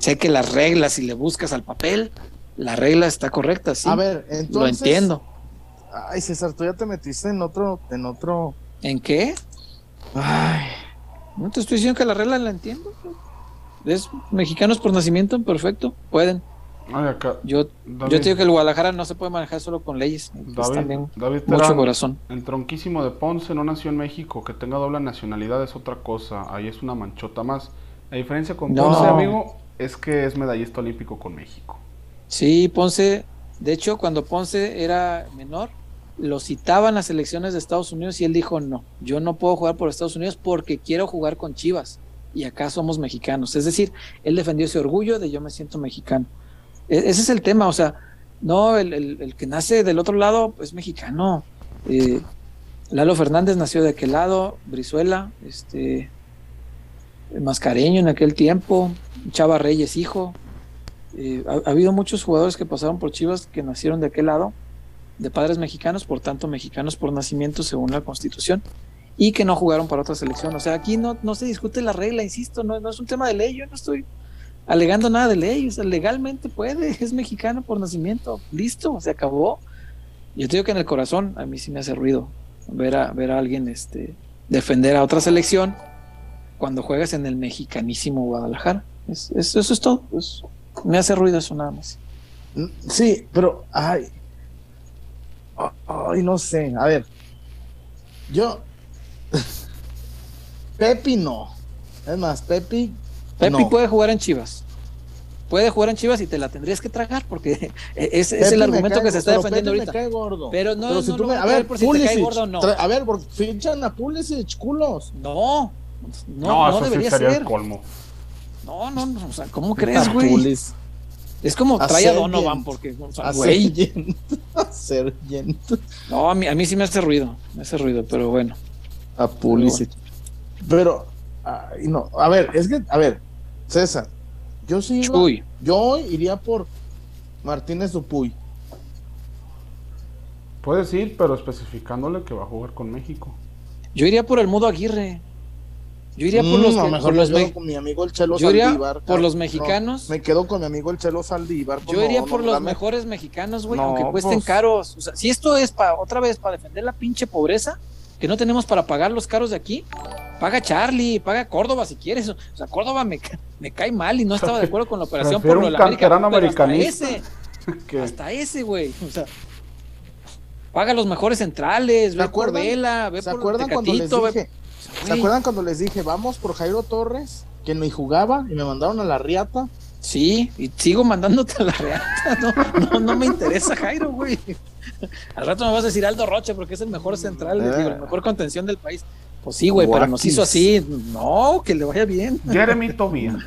Sé que las reglas, si le buscas al papel, la regla está correcta, sí. A ver, entonces. lo entiendo. Ay, César, tú ya te metiste en otro, en otro. ¿En qué? Ay, No te estoy diciendo que la regla la entiendo. Es mexicanos por nacimiento, perfecto, pueden. Ay, acá. Yo, David, yo te digo que el Guadalajara no se puede manejar solo con leyes. Es David, también David mucho corazón. El tronquísimo de Ponce no nació en México. Que tenga doble nacionalidad es otra cosa. Ahí es una manchota más. La diferencia con No. Ponce, amigo, es que es medallista olímpico con México. Sí, Ponce, de hecho, cuando Ponce era menor, lo citaban las selecciones de Estados Unidos y él dijo, no, yo no puedo jugar por Estados Unidos porque quiero jugar con Chivas. y acá somos mexicanos. Es decir, él defendió ese orgullo de yo me siento mexicano. E, ese es el tema, o sea, no, el, que nace del otro lado es mexicano. Eh, Lalo Fernández nació de aquel lado, Brizuela, este, Mascareño en aquel tiempo, Chava Reyes hijo. Eh, ha, ha, habido muchos jugadores que pasaron por Chivas que nacieron de aquel lado, de padres mexicanos, por tanto mexicanos por nacimiento según la constitución y que no jugaron para otra selección. O sea, aquí no, no se discute la regla, insisto, no, no es un tema de ley, yo no estoy alegando nada de ley, legalmente puede, es mexicano por nacimiento, listo, se acabó. Yo te digo que en el corazón a mí sí me hace ruido ver a, ver a alguien este, defender a otra selección cuando juegas en el mexicanísimo Guadalajara. Es, eso es todo, me hace ruido eso nada más. Mm, sí, pero, ay, ay, no sé, a ver, yo, Pepi no. Es más, Pepi. Pepi puede jugar en Chivas. Puede jugar en Chivas y te la tendrías que tragar porque es, es el argumento que se está defendiendo ahorita. Pero no, si no, a ver, por si te cae gordo no. A ver, finchan a Pulisic, culos. No, no, no, debería ser. El colmo. No, no, no, o sea, ¿cómo crees, güey? Es como trae a Donovan porque, o sea, güey. No, a mí, a mí sí me hace ruido, me hace ruido, pero bueno a Pulisic. Pero, ay, no, a ver, es que, a ver, César, yo sí, yo iría por Martínez Dupuy. Puedes ir, pero especificándole que va a jugar con México. Yo iría por el Mudo Aguirre. Yo iría por mm, los, mejor los con mi amigo el Chelo Yo iría por los mexicanos. me quedo con mi amigo el Chelo Saldívar. Yo iría por los mejores mexicanos, güey, aunque cuesten pues. caros. O sea, si esto es para otra vez para defender la pinche pobreza, que no tenemos para pagar los caros de aquí, paga Charlie, paga Córdoba si quieres. O sea, Córdoba me, me cae mal y no estaba de acuerdo con la operación por lo de la América. hasta ese, hasta ese, güey. O sea, paga los mejores centrales, ve por Vela, ve ¿se acuerdan cuando les dije, ¿Se acuerdan cuando les dije, vamos por Jairo Torres, que no jugaba y me mandaron a la riata? Sí, y sigo mandándote a la riata. No, no, no me interesa Jairo, güey. Al rato me vas a decir Aldo Roche porque es el mejor central, la eh. mejor contención del país. Pues sí, güey, pero nos hizo así. No, que le vaya bien. Jeremy Tobía.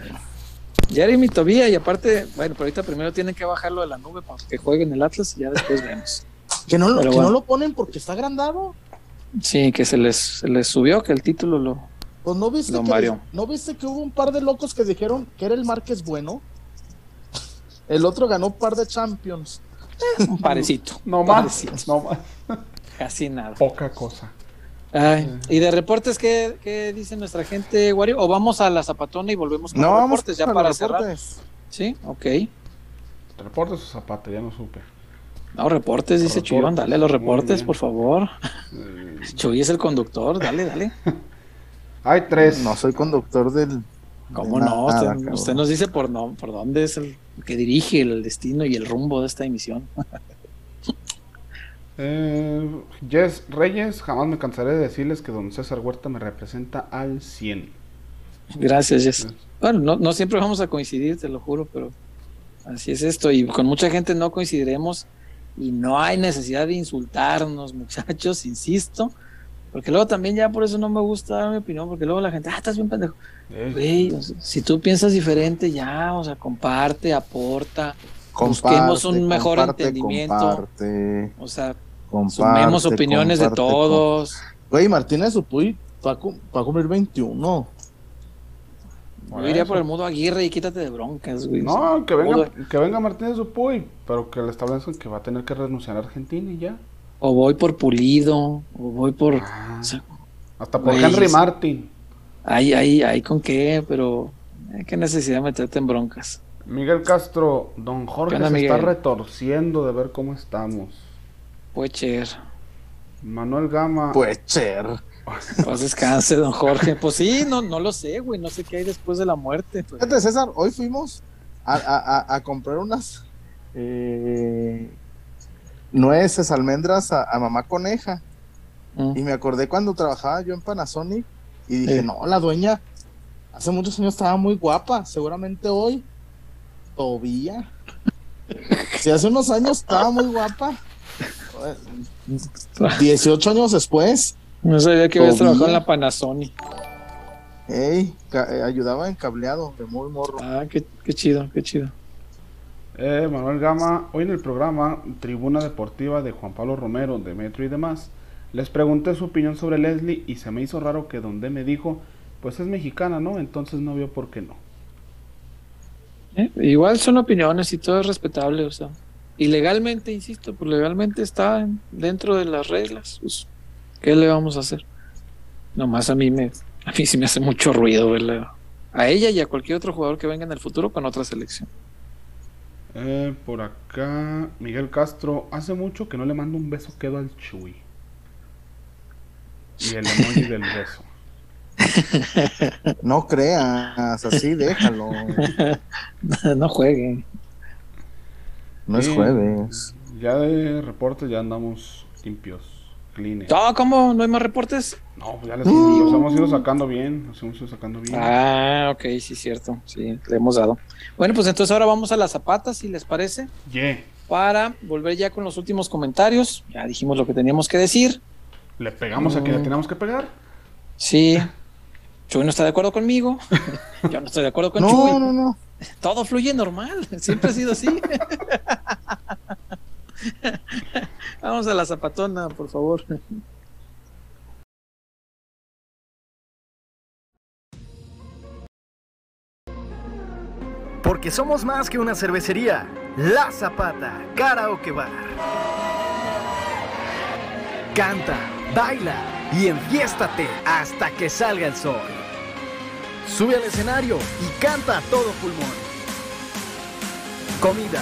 Jeremy Tobía, y aparte, bueno, pero ahorita primero tienen que bajarlo de la nube para que juegue en el Atlas y ya después vemos. que no, lo, no lo ponen porque está agrandado. Sí, que se les, se les subió, que el título lo. Pues no viste, que, no viste que hubo un par de locos que dijeron que era el Márquez bueno. El otro ganó un par de Champions. Un parecito. No más. No más. Casi nada. Poca cosa. ¿Y de reportes qué, dice nuestra gente, Wario? ¿O vamos a la zapatona y volvemos con no, los reportes ya para cerrar? Sí, ok. ¿Reportes o zapata? Ya no supe. No, reportes, dice Chuyón. Dale los reportes, por favor. Chuy es el conductor, dale, dale. Hay tres. No soy conductor del. ¿Cómo no? usted, nos dice por, no, por dónde es el que dirige el destino y el rumbo de esta emisión. eh, Jess Reyes, jamás me cansaré de decirles que don César Huerta me representa al 100. Gracias, Jess. Bueno, no, no siempre vamos a coincidir, te lo juro, pero así es esto. Y con mucha gente no coincidiremos y no hay necesidad de insultarnos, muchachos, insisto. Porque luego también ya por eso no me gusta dar mi opinión, porque luego la gente, ah, estás bien pendejo. si tú piensas diferente, ya, o sea, comparte, aporta, busquemos un mejor entendimiento. O sea, sumemos opiniones de todos. Güey, Martínez Upuy va a, cumplir 21. Yo iría por el mundo Aguirre y quítate de broncas, güey. No, que venga, que venga Martínez Upuy, pero que le establezcan que va a tener que renunciar a Argentina y ya. O voy por Pulido, o voy por. Ah, hasta por Henry Martin. Hay, hay, hay con qué, pero. ¿Qué necesidad de meterte en broncas? Miguel Castro, don Jorge se está retorciendo de ver cómo estamos. Puecher. Manuel Gama. Puecher. Pues descanse, don Jorge. Pues sí, no, no lo sé, güey. No sé qué hay después de la muerte. Fíjate, César, hoy fuimos a, a, a comprar unas eh, nueces, almendras a, mamá coneja. Mm. Y me acordé cuando trabajaba yo en Panasonic y dije, no, la dueña hace muchos años estaba muy guapa, seguramente hoy todavía. si hace unos años estaba muy guapa, 18 años después. No sabía que habías trabajado en la Panasonic. Ey, eh, ayudaba en cableado de muy morro. Ah, qué, chido, qué chido. Eh, Manuel Gama, hoy en el programa Tribuna Deportiva de Juan Pablo Romero, de Metro y demás, les pregunté su opinión sobre Leslie y se me hizo raro que donde me dijo, pues es mexicana, ¿no? Entonces no vio por qué no. Eh, igual son opiniones y todo es respetable, o sea. Y legalmente, insisto, pues legalmente está dentro de las reglas. Pues, ¿Qué le vamos a hacer? Nomás a mí me, a mí sí me hace mucho ruido verla. A ella y a cualquier otro jugador que venga en el futuro con otra selección. Eh, por acá, Miguel Castro, hace mucho que no le mando un beso quedo al Chuy. Y el emoji del beso. No creas, así déjalo. no juegue. No es jueves. Ya de reporte ya andamos limpios, clean. Ah, ¿cómo? ¿No hay más reportes? No, pues ya les, los hemos ido sacando bien, los hemos ido sacando bien. Ah, ok, sí, cierto. Sí, le hemos dado. Bueno, pues entonces ahora vamos a las zapatas, si les parece. Yeah. Para volver ya con los últimos comentarios. Ya dijimos lo que teníamos que decir. ¿Le pegamos a quien le mm. teníamos que pegar? Sí. Chuy no está de acuerdo conmigo. Yo no estoy de acuerdo con no, Chuy. No, no, no. Todo fluye normal. Siempre ha sido así. Vamos a la zapatona, por favor. Porque somos más que una cervecería. La Zapata, Karaoke Bar. Canta, baila y enfiéstate hasta que salga el sol. Sube al escenario y canta a todo pulmón. Comida,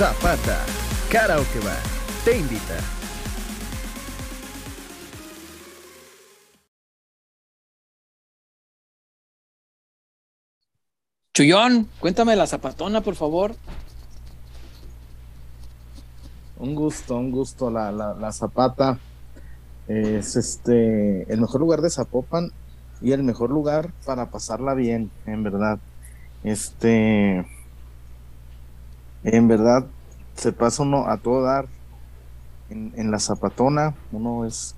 Zapata, Karaoke Bar, te invita. Chuyón, cuéntame la zapatona, por favor. Un gusto, un gusto. La, la, Zapata es este el mejor lugar de Zapopan y el mejor lugar para pasarla bien, en verdad. Este, en verdad, se pasa uno a todo dar en, la Zapatona. Uno es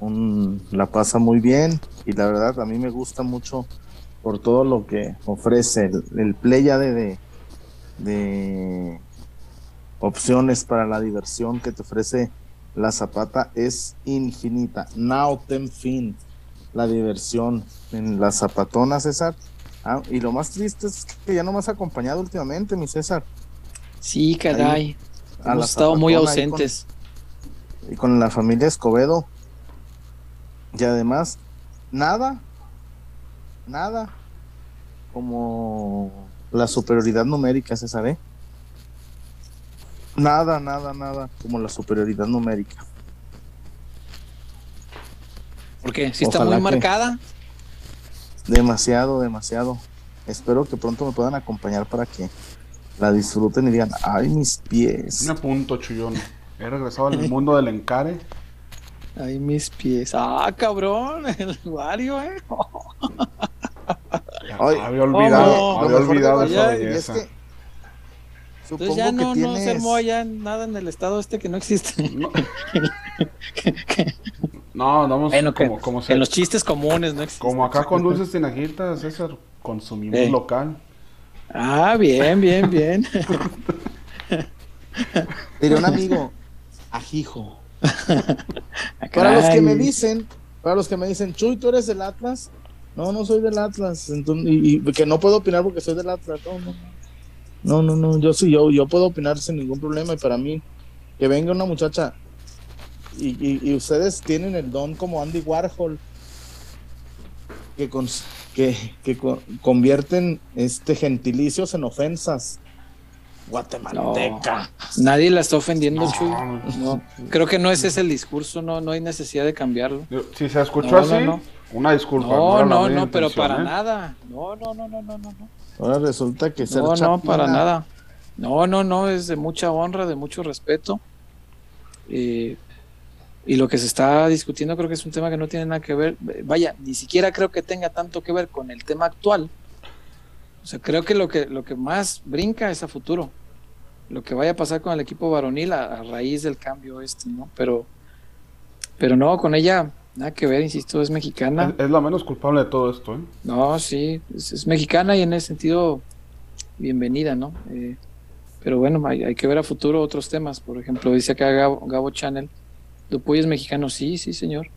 un, la pasa muy bien y la verdad a mí me gusta mucho por todo lo que ofrece el, el play de, de opciones para la diversión que te ofrece la Zapata es infinita. Now ten fin la diversión en la Zapatona, César. Ah, y lo más triste es que ya no me has acompañado últimamente, mi César. Sí, caray. Hemos estado muy ausentes. y con la familia Escobedo. Y además, nada, nada como la superioridad numérica, César, ¿eh? Nada, nada, nada como la superioridad numérica. ¿Por qué? ¿Sí está muy marcada? Demasiado, demasiado. Espero que pronto me puedan acompañar para que la disfruten y digan, ay, mis pies. Un punto, chullón. He regresado al mundo del encare. Ay, mis pies. Ah, cabrón, el Wario, eh. había olvidado, había olvidado esa belleza. Entonces ya no, no se armó allá nada en el estado este que no existe. No, no bueno, como, como en los chistes comunes no existe. Como acá con dulces tinajitas, César, consumimos eh. local. Ah, bien, bien, bien. Diría un amigo, ajijo. para los que me dicen, para los que me dicen, Chuy, ¿tú eres del Atlas? No, no soy del Atlas. y, que no puedo opinar porque soy del Atlas. No, no, no, no, no, yo sí, yo, yo puedo opinar sin ningún problema y para mí que venga una muchacha y, ustedes tienen el don como Andy Warhol que, que, convierten este gentilicios en ofensas guatemalteca. nadie la está ofendiendo, Chuy. No, creo que no ese es el discurso, no, no hay necesidad de cambiarlo. Si se escuchó así, una disculpa. No, no, no, pero para ¿eh? nada. No, no, no, no, no, no. Ahora resulta que ser No, no, para nada. No, no, no, es de mucha honra, de mucho respeto. Eh, y lo que se está discutiendo creo que es un tema que no tiene nada que ver, vaya, ni siquiera creo que tenga tanto que ver con el tema actual. O sea, creo que lo que, lo que más brinca es a futuro. Lo que vaya a pasar con el equipo varonil a, raíz del cambio este, ¿no? Pero, pero no, con ella nada que ver, insisto, es mexicana. Es, la menos culpable de todo esto, ¿eh? No, sí, es, mexicana y en ese sentido, bienvenida, ¿no? Eh, pero bueno, hay, que ver a futuro otros temas. Por ejemplo, dice acá Gabo, Gabo Channel Dupuy es mexicano, sí, sí, señor.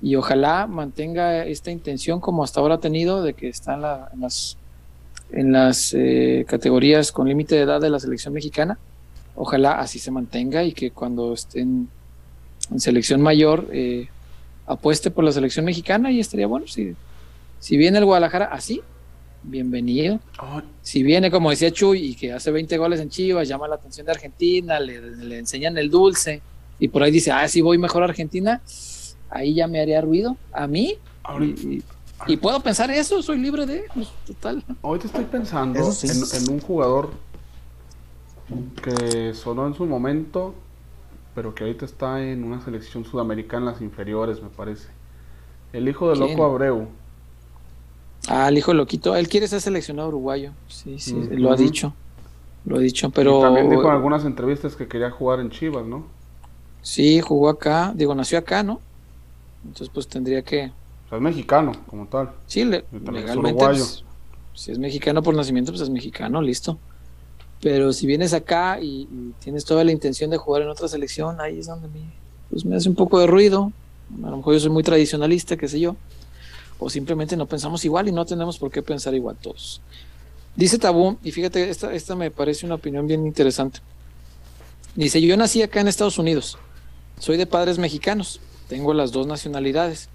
Y ojalá mantenga esta intención como hasta ahora ha tenido de que está en, las, en las eh, categorías con límite de edad de la selección mexicana. Ojalá así se mantenga y que cuando estén en selección mayor eh, apueste por la selección mexicana y estaría bueno si, si viene el Guadalajara así, bienvenido. Si viene, como decía Chuy, y que hace 20 goles en Chivas, llama la atención de Argentina, le, le enseñan el dulce y por ahí dice, ah, si voy mejor a Argentina, ahí ya me haría ruido a mí. y, puedo pensar eso, soy libre de, pues, total. Ahorita estoy pensando en, un jugador que sonó en su momento, pero que ahorita está en una selección sudamericana en las inferiores, me parece. El hijo de Loco Abreu. Ah, el hijo de Loquito. Él quiere ser seleccionado uruguayo. Sí, sí, lo ha dicho. Lo ha dicho, pero. también dijo en algunas entrevistas que quería jugar en Chivas, ¿no? Sí, jugó acá, digo, nació acá, ¿no? Entonces, pues tendría que. O sea, es mexicano, como tal. Sí, legalmente. Pues, si es mexicano por nacimiento, pues es mexicano, listo. Pero si vienes acá y, tienes toda la intención de jugar en otra selección, ahí es donde me, pues me hace un poco de ruido. A lo mejor yo soy muy tradicionalista, qué sé yo. O simplemente no pensamos igual y no tenemos por qué pensar igual todos. Dice Tabú, y fíjate, esta, esta me parece una opinión bien interesante. Dice, yo nací acá en Estados Unidos soy de padres mexicanos, tengo las dos nacionalidades,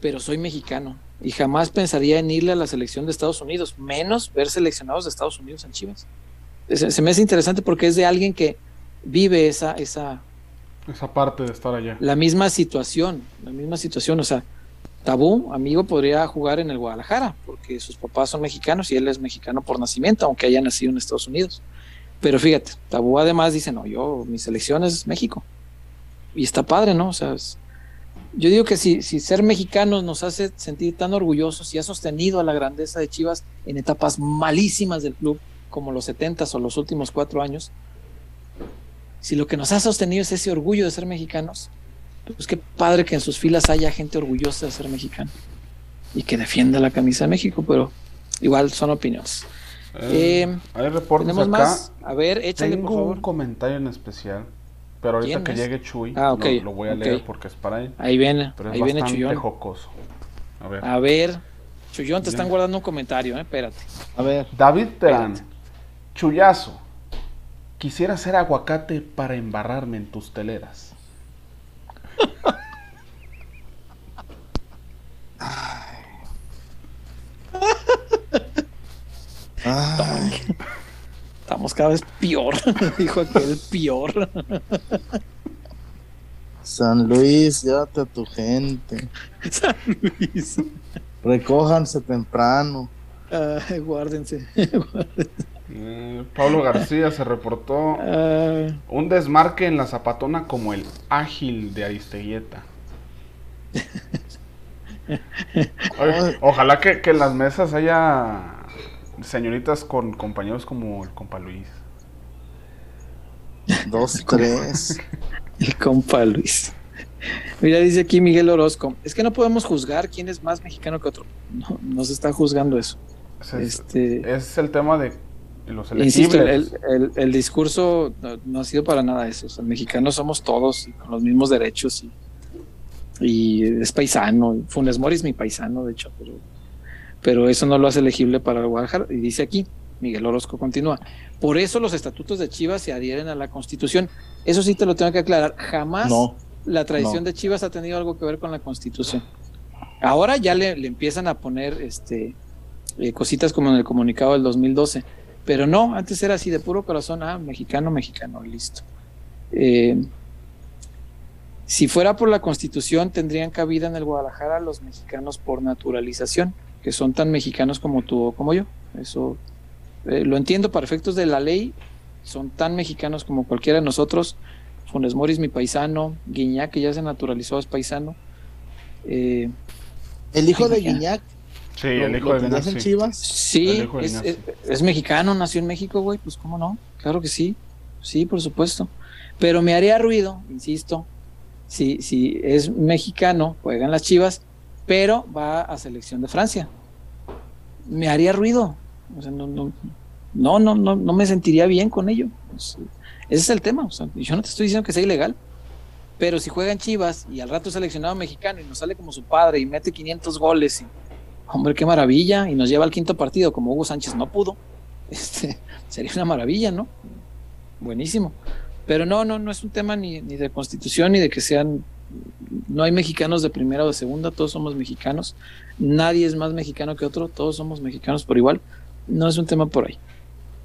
pero soy mexicano y jamás pensaría en irle a la selección de Estados Unidos, menos ver seleccionados de Estados Unidos en Chivas. Se, me hace interesante porque es de alguien que vive esa, esa, esa parte de estar allá. La misma situación, la misma situación, o sea, Tabú, amigo, podría jugar en el Guadalajara, porque sus papás son mexicanos y él es mexicano por nacimiento, aunque haya nacido en Estados Unidos. Pero fíjate, Tabú además dice, no, yo, mi selección es México y está padre, ¿no? O sea, yo digo que si, si ser mexicanos nos hace sentir tan orgullosos y ha sostenido a la grandeza de Chivas en etapas malísimas del club, como los 70 o los últimos cuatro años, si lo que nos ha sostenido es ese orgullo de ser mexicanos, pues qué padre que en sus filas haya gente orgullosa de ser mexicano y que defienda la camisa de México, pero igual son opiniones. Eh, eh, hay reportes ¿Tenemos más? A ver, échale por favor. un comentario en especial pero ahorita que llegue Chuy, ah, lo, voy a leer porque es para él. Ahí viene, pero ahí viene Chuyón. jocoso. A ver. A ver, Chuyón, te están guardando un comentario, ¿eh? espérate. A ver. David Terán, Chuyazo, quisiera ser aguacate para embarrarme en tus teleras. Ay. Estamos cada vez peor, dijo aquel peor. San Luis, llévate a tu gente. San Luis. Recójanse temprano. guárdense. Eh, Pablo García se reportó un desmarque en la zapatona como el ágil de Aristeguieta. ojalá que, que en las mesas haya señoritas con compañeros como el compa Luis. Dos, tres. el compa Luis. Mira, dice aquí Miguel Orozco, es que no podemos juzgar quién es más mexicano que otro. No, se está juzgando eso. Es, este, es el tema de los elegibles. el, discurso no, ha sido para nada eso. O mexicanos somos todos con los mismos derechos y, y es paisano. Funes Mori es mi paisano, de hecho, pero pero eso no lo hace elegible para el Guadalajara. Y dice aquí, Miguel Orozco continúa, por eso los estatutos de Chivas se adhieren a la Constitución. Eso sí te lo tengo que aclarar, jamás la tradición de Chivas ha tenido algo que ver con la Constitución. Ahora ya le, empiezan a poner este, eh, cositas como en el comunicado del 2012, Pero no, antes era así de puro corazón, ah, mexicano, mexicano, listo. Eh, si fuera por la constitución, tendrían cabida en el Guadalajara los mexicanos por naturalización, que son tan mexicanos como tú o como yo. Eso eh, lo entiendo para efectos de la ley, son tan mexicanos como cualquiera de nosotros. Funes Moris, mi paisano, Guiñac, que ya se naturalizó, es paisano. Eh, el hijo de Guiñac. Sí, el hijo de Guiñac. Sí, sí es, mexicano, nació en México, güey, pues cómo no, claro que sí, sí, por supuesto. Pero me haría ruido, insisto, si, si es mexicano, juegan las chivas, pero va a selección de Francia. Me haría ruido, o sea, no, no, no, no, no, me sentiría bien con ello. Ese es el tema. Yo no te estoy diciendo que sea ilegal, pero si juegan Chivas y al rato seleccionado mexicano y nos sale como su padre y mete 500 goles, y, hombre, qué maravilla, y nos lleva al quinto partido como Hugo Sánchez no pudo, este, sería una maravilla, ¿no? Buenísimo. Pero no, no, no es un tema ni de constitución ni de que sean no hay mexicanos de primera o de segunda, todos somos mexicanos. Nadie es más mexicano que otro, todos somos mexicanos por igual. No es un tema por ahí.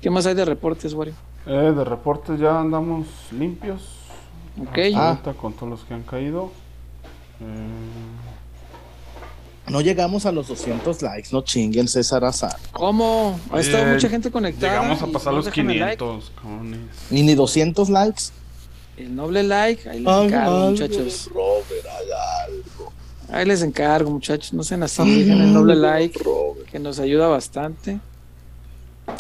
¿Qué más hay de reportes, Wario? Eh, de reportes ya andamos limpios. Ok. Ah. con todos los que han caído. Eh, no llegamos a los 200 likes, no chinguen César Azar. ¿Cómo? Ha estado mucha gente conectada. Llegamos a pasar los 500, Ni ni 200 likes. El noble like, ahí les encargo, muchachos. Ahí les encargo, muchachos. No sean así, dejen el noble like, que nos ayuda bastante.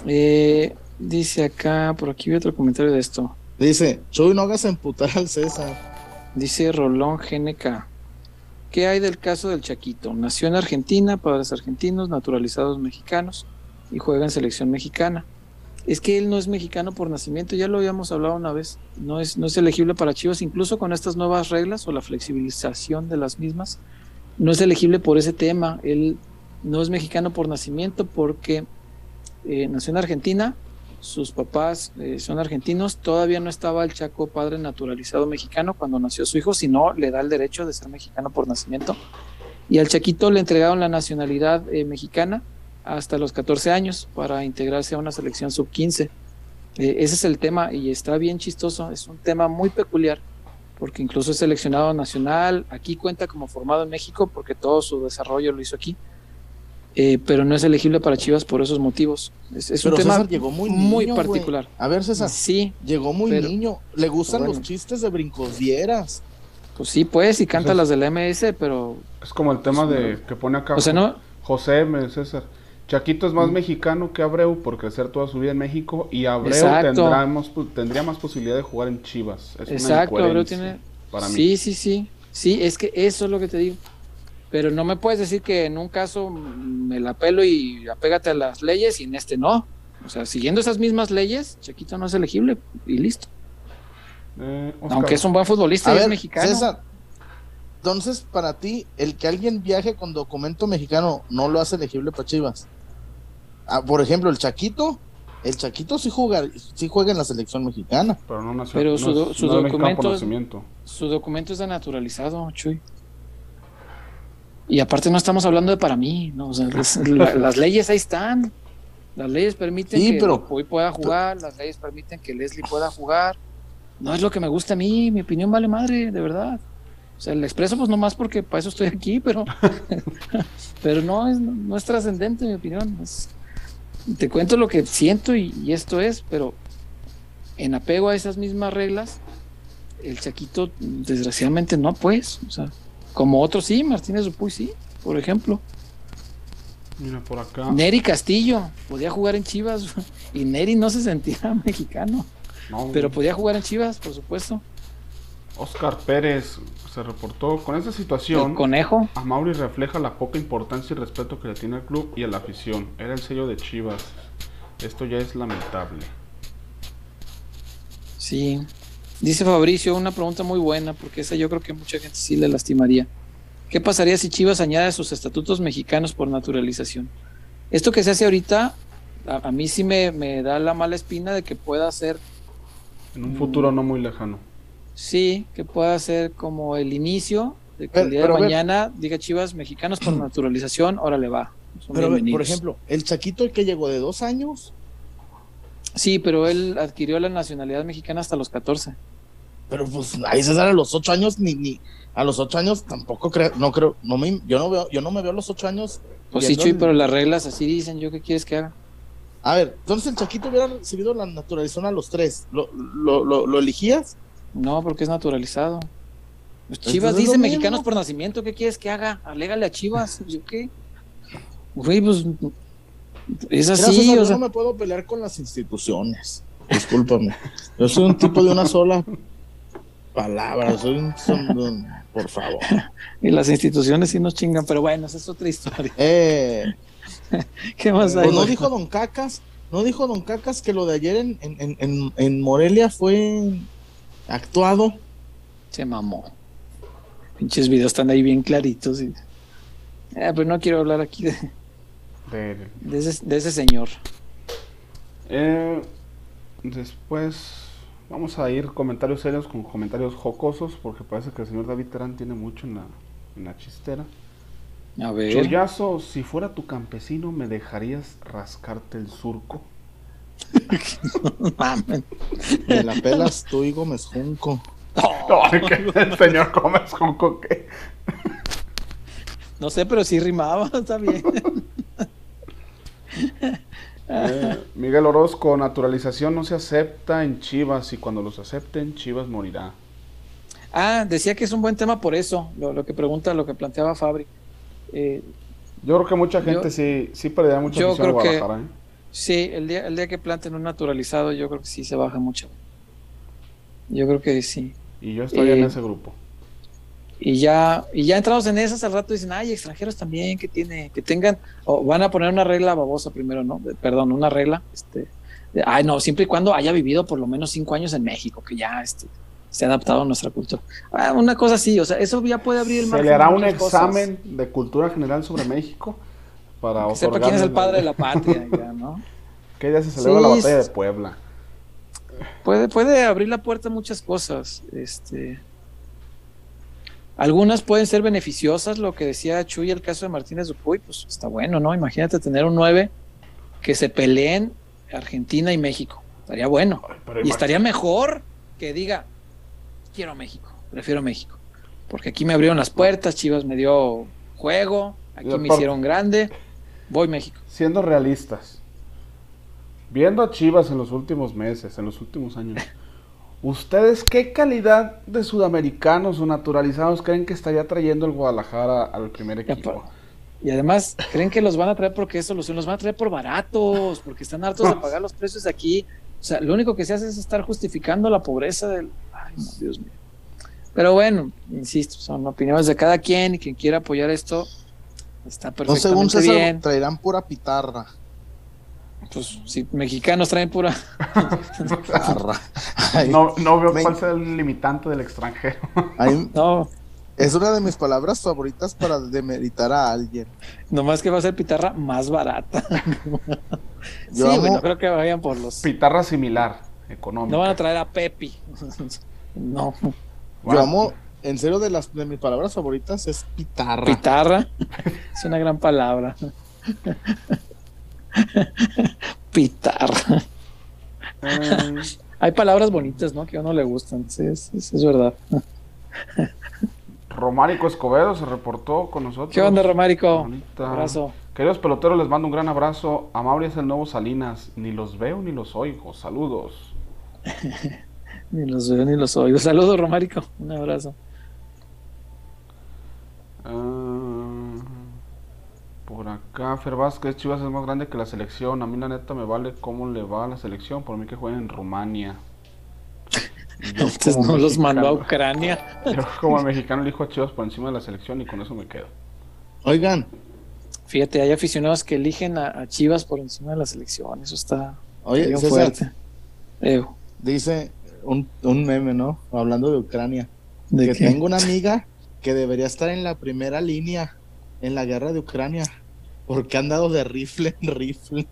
Eh, dice acá, por aquí vi otro comentario de esto. Dice, Chuy, no hagas emputar al César. Dice Rolón GNK. ¿Qué hay del caso del Chaquito? Nació en Argentina, padres argentinos, naturalizados mexicanos y juega en selección mexicana. Es que él no es mexicano por nacimiento, ya lo habíamos hablado una vez. No es, no es elegible para Chivas, incluso con estas nuevas reglas o la flexibilización de las mismas. No es elegible por ese tema. Él no es mexicano por nacimiento porque eh, nació en Argentina, sus papás eh, son argentinos, todavía no estaba el Chaco padre naturalizado mexicano cuando nació su hijo, sino le da el derecho de ser mexicano por nacimiento. Y al Chaquito le entregaron la nacionalidad eh, mexicana hasta los 14 años para integrarse a una selección sub-15. ese es el tema y está bien chistoso, es un tema muy peculiar porque incluso es seleccionado nacional, aquí cuenta como formado en México porque todo su desarrollo lo hizo aquí eh, pero no es elegible para Chivas por esos motivos. Es, un tema llegó muy, muy particular. A ver, César. Sí. Llegó muy niño. Le gustan los chistes de brincosieras. Pues sí, pues, y canta las de la MS, pero. Es como el tema pues, de que pone acá. O sea, no. José César. Chaquito es más mm. mexicano que Abreu por crecer toda su vida en México y Abreu tendría más posibilidad de jugar en Chivas. Exacto, Abreu tiene. Para mí. Sí, sí, sí. Sí, es que eso es lo que te digo. Pero no me puedes decir que en un caso me la pelo y apégate a las leyes y en este no. O sea, siguiendo esas mismas leyes, Chiquito no es elegible y listo. Eh, Aunque es un buen futbolista y es mexicano. César, entonces, para ti, el que alguien viaje con documento mexicano no lo hace elegible para Chivas. Ah, por ejemplo, el Chaquito, el Chaquito sí juega, sí juega en la selección mexicana. Pero, no Pero su, documento, su documento es de naturalizado, Chuy. Y aparte no estamos hablando de para mí, ¿no? las leyes ahí están. Las leyes permiten que hoy pueda jugar, las leyes permiten que Leslie pueda jugar. No es lo que me gusta a mí, mi opinión vale madre, de verdad. O sea, le expreso pues nomás porque para eso estoy aquí, pero, pero no es, no es trascendente mi opinión. te cuento lo que siento y, y, esto es, pero en apego a esas mismas reglas, el Chaquito desgraciadamente no, pues. O sea, como otros sí, Martínez Dupuy sí, por ejemplo. Mira por acá. Neri Castillo podía jugar en Chivas y Neri no se sentía mexicano. pero podía jugar en Chivas, por supuesto. Oscar Pérez se reportó con esta situación. El conejo. A Mauri refleja la poca importancia y respeto que le tiene al club y a la afición. Era el sello de Chivas. Esto ya es lamentable. Sí, Dice Fabricio, una pregunta muy buena, porque esa yo creo que mucha gente sí le lastimaría. ¿Qué pasaría si Chivas añade sus estatutos mexicanos por naturalización? Esto que se hace ahorita, a, mí sí me, da la mala espina de que pueda ser... En un futuro no muy lejano. Sí, que pueda ser como el inicio de que el día de mañana diga Chivas mexicanos por naturalización, órale va. Pero por ejemplo, el Chaquito el que llegó de dos años, Sí, pero él adquirió la nacionalidad mexicana hasta los 14. Pero pues ahí César a los 8 años ni, ni a los 8 años tampoco creo, no creo, no me, yo no veo, yo no me veo a los 8 años. Pues sí, Chuy, pero las reglas así dicen, ¿yo qué quieres que haga? A ver, entonces el Chaquito hubiera recibido la naturalización a los tres. ¿Lo, lo, lo, lo elegías? No, porque es naturalizado. Pues Chivas dice mexicanos por nacimiento, ¿qué quieres que haga? Alégale a Chivas, ¿yo qué? Güey, pues es así. César, o sea... Yo no me puedo pelear con las instituciones. Discúlpame. Yo soy un tipo de una sola palabra. Soy un, son, por favor. Y las instituciones sí nos chingan, pero bueno, esa es otra historia. Eh, ¿Qué más hay? Pues no dijo Don Cacas, no dijo Don Cacas que lo de ayer en, en, en, en Morelia fue actuado. Se mamó. Pinches videos están ahí bien claritos. Y... Eh, pero no quiero hablar aquí de, De, de, ese, de ese señor. eh, después vamos a ir comentarios serios con comentarios jocosos porque parece que el señor David Terán tiene mucho en la, en la chistera. A ver. Chollazo, si fuera tu campesino, ¿me dejarías rascarte el surco? Mames. Me la pelas tú y Gómez Junco. Que el señor Gómez Junco, ¿qué? No sé, pero sí rimaba, está bien. Eh, Miguel Orozco, naturalización no se acepta en Chivas y cuando los acepten, Chivas morirá. Ah, decía que es un buen tema por eso, lo, lo que pregunta, lo que planteaba Fabri. Eh, Yo creo que mucha gente Yo- sí, sí perdería mucha yo a creo que- Guadalajara. ¿eh? Sí, el día, el día que planten un naturalizado, yo creo que sí se baja mucho. Yo creo que sí. Y yo estoy en Eh, ese grupo. Y ya, y ya entrados en esas, al rato dicen, ay, extranjeros también, que tiene, que tengan, o van a poner una regla babosa primero, ¿no? De- perdón, una regla, este, de, ay, no, siempre y cuando haya vivido por lo menos cinco años en México, que ya, este, se ha adaptado a nuestra cultura. Ah, una cosa así, o sea, eso ya puede abrir el Se margen le hará un cosas. examen de cultura general sobre México para Que sepa quién es el padre de la patria, ya, ¿no? ¿Qué día se celebra la batalla de. Puebla? Puede, puede abrir la puerta a muchas cosas. Este. Algunas pueden ser beneficiosas, lo que decía Chuy, el caso de Martínez Dupuy, pues está bueno, ¿no? Imagínate tener un 9 que se peleen Argentina y México. Estaría bueno. Ay, Y estaría mejor que diga, quiero México, prefiero México. Porque aquí me abrieron las puertas, Chivas me dio juego, aquí me hicieron grande, voy México. Siendo realistas, viendo a Chivas en los últimos meses, en los últimos años, ¿ustedes qué calidad de sudamericanos o naturalizados creen que estaría trayendo el Guadalajara al primer equipo? Y además, creen que los van a traer porque es solución, los van a traer por baratos, porque están hartos de pagar los precios de aquí. O sea, lo único que se hace es estar justificando la pobreza del. Ay, no, Dios mío. Pero bueno, insisto, son opiniones de cada quien y quien quiera apoyar esto está No, según perfectamente César, bien. traerán pura pitarra. Pues si mexicanos traen pura. Pitarra. No, no veo Me- cuál sea el limitante del extranjero. ay, No, es una de mis palabras favoritas para demeritar a alguien. nomás que va a ser pitarra más barata. Yo sí, amo- güey, no creo que vayan por los. Pitarra similar, económica. No van a traer a Pepi. No. Yo Bueno, amo, en serio, de las de mis palabras favoritas es pitarra. Pitarra es una gran palabra. Pitarra. Hay palabras bonitas, ¿no? Que a uno le gustan. Sí, es, es- es verdad. Romárico Escobedo se reportó con nosotros. ¿Qué onda, Romárico? Ahorita. Abrazo. Queridos peloteros, les mando un gran abrazo. Amable es el nuevo Salinas. Ni los veo ni los oigo. Saludos. Ni los veo ni los oigo. Saludos, Romárico. Un abrazo. Ah, por acá, Fer Vázquez, Chivas es más grande que la selección. A mí la neta me vale cómo le va a la selección. Por mí que jueguen en Rumania. Entonces no los mandó a mexicano- Ucrania. Yo como mexicano elijo a Chivas por encima de la selección y con eso me quedo. Oigan, Fíjate, hay aficionados que eligen a, a Chivas por encima de la selección. Eso está oye, bien César, fuerte. Eh, dice un, un meme, ¿no? Hablando de Ucrania. ¿de que qué? tengo una amiga que debería estar en la primera línea en la guerra de Ucrania. Porque han dado de rifle en rifle.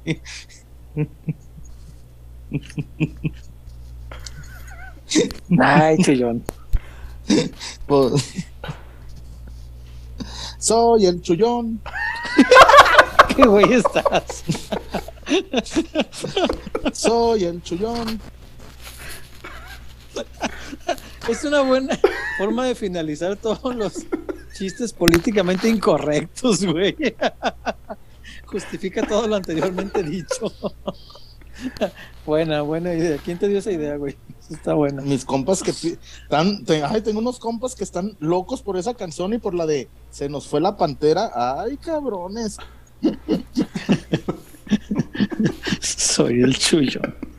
Ay, chillón. Pues- Soy el chullón. ¿Qué güey estás? Soy el chullón. Es una buena forma de finalizar todos los chistes políticamente incorrectos, güey. Justifica todo lo anteriormente dicho. buena, buena idea. ¿Quién te dio esa idea, güey? Está buena. Mis compas que están, ay, tengo unos compas que están locos por esa canción y por la de Se nos fue la pantera. Ay, cabrones. Soy el chullón.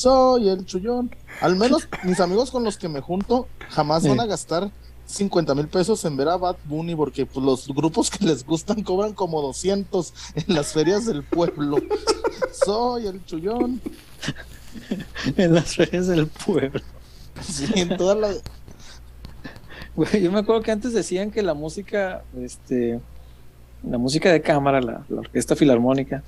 Soy el chullón. Al menos mis amigos con los que me junto jamás van a gastar 50 mil pesos en ver a Bad Bunny porque pues, los grupos que les gustan cobran como 200 en las ferias del pueblo. Soy el chullón. en las ferias del pueblo. Sí, en toda la... yo me acuerdo que antes decían que la música, este, la música de cámara, la, orquesta filarmónica,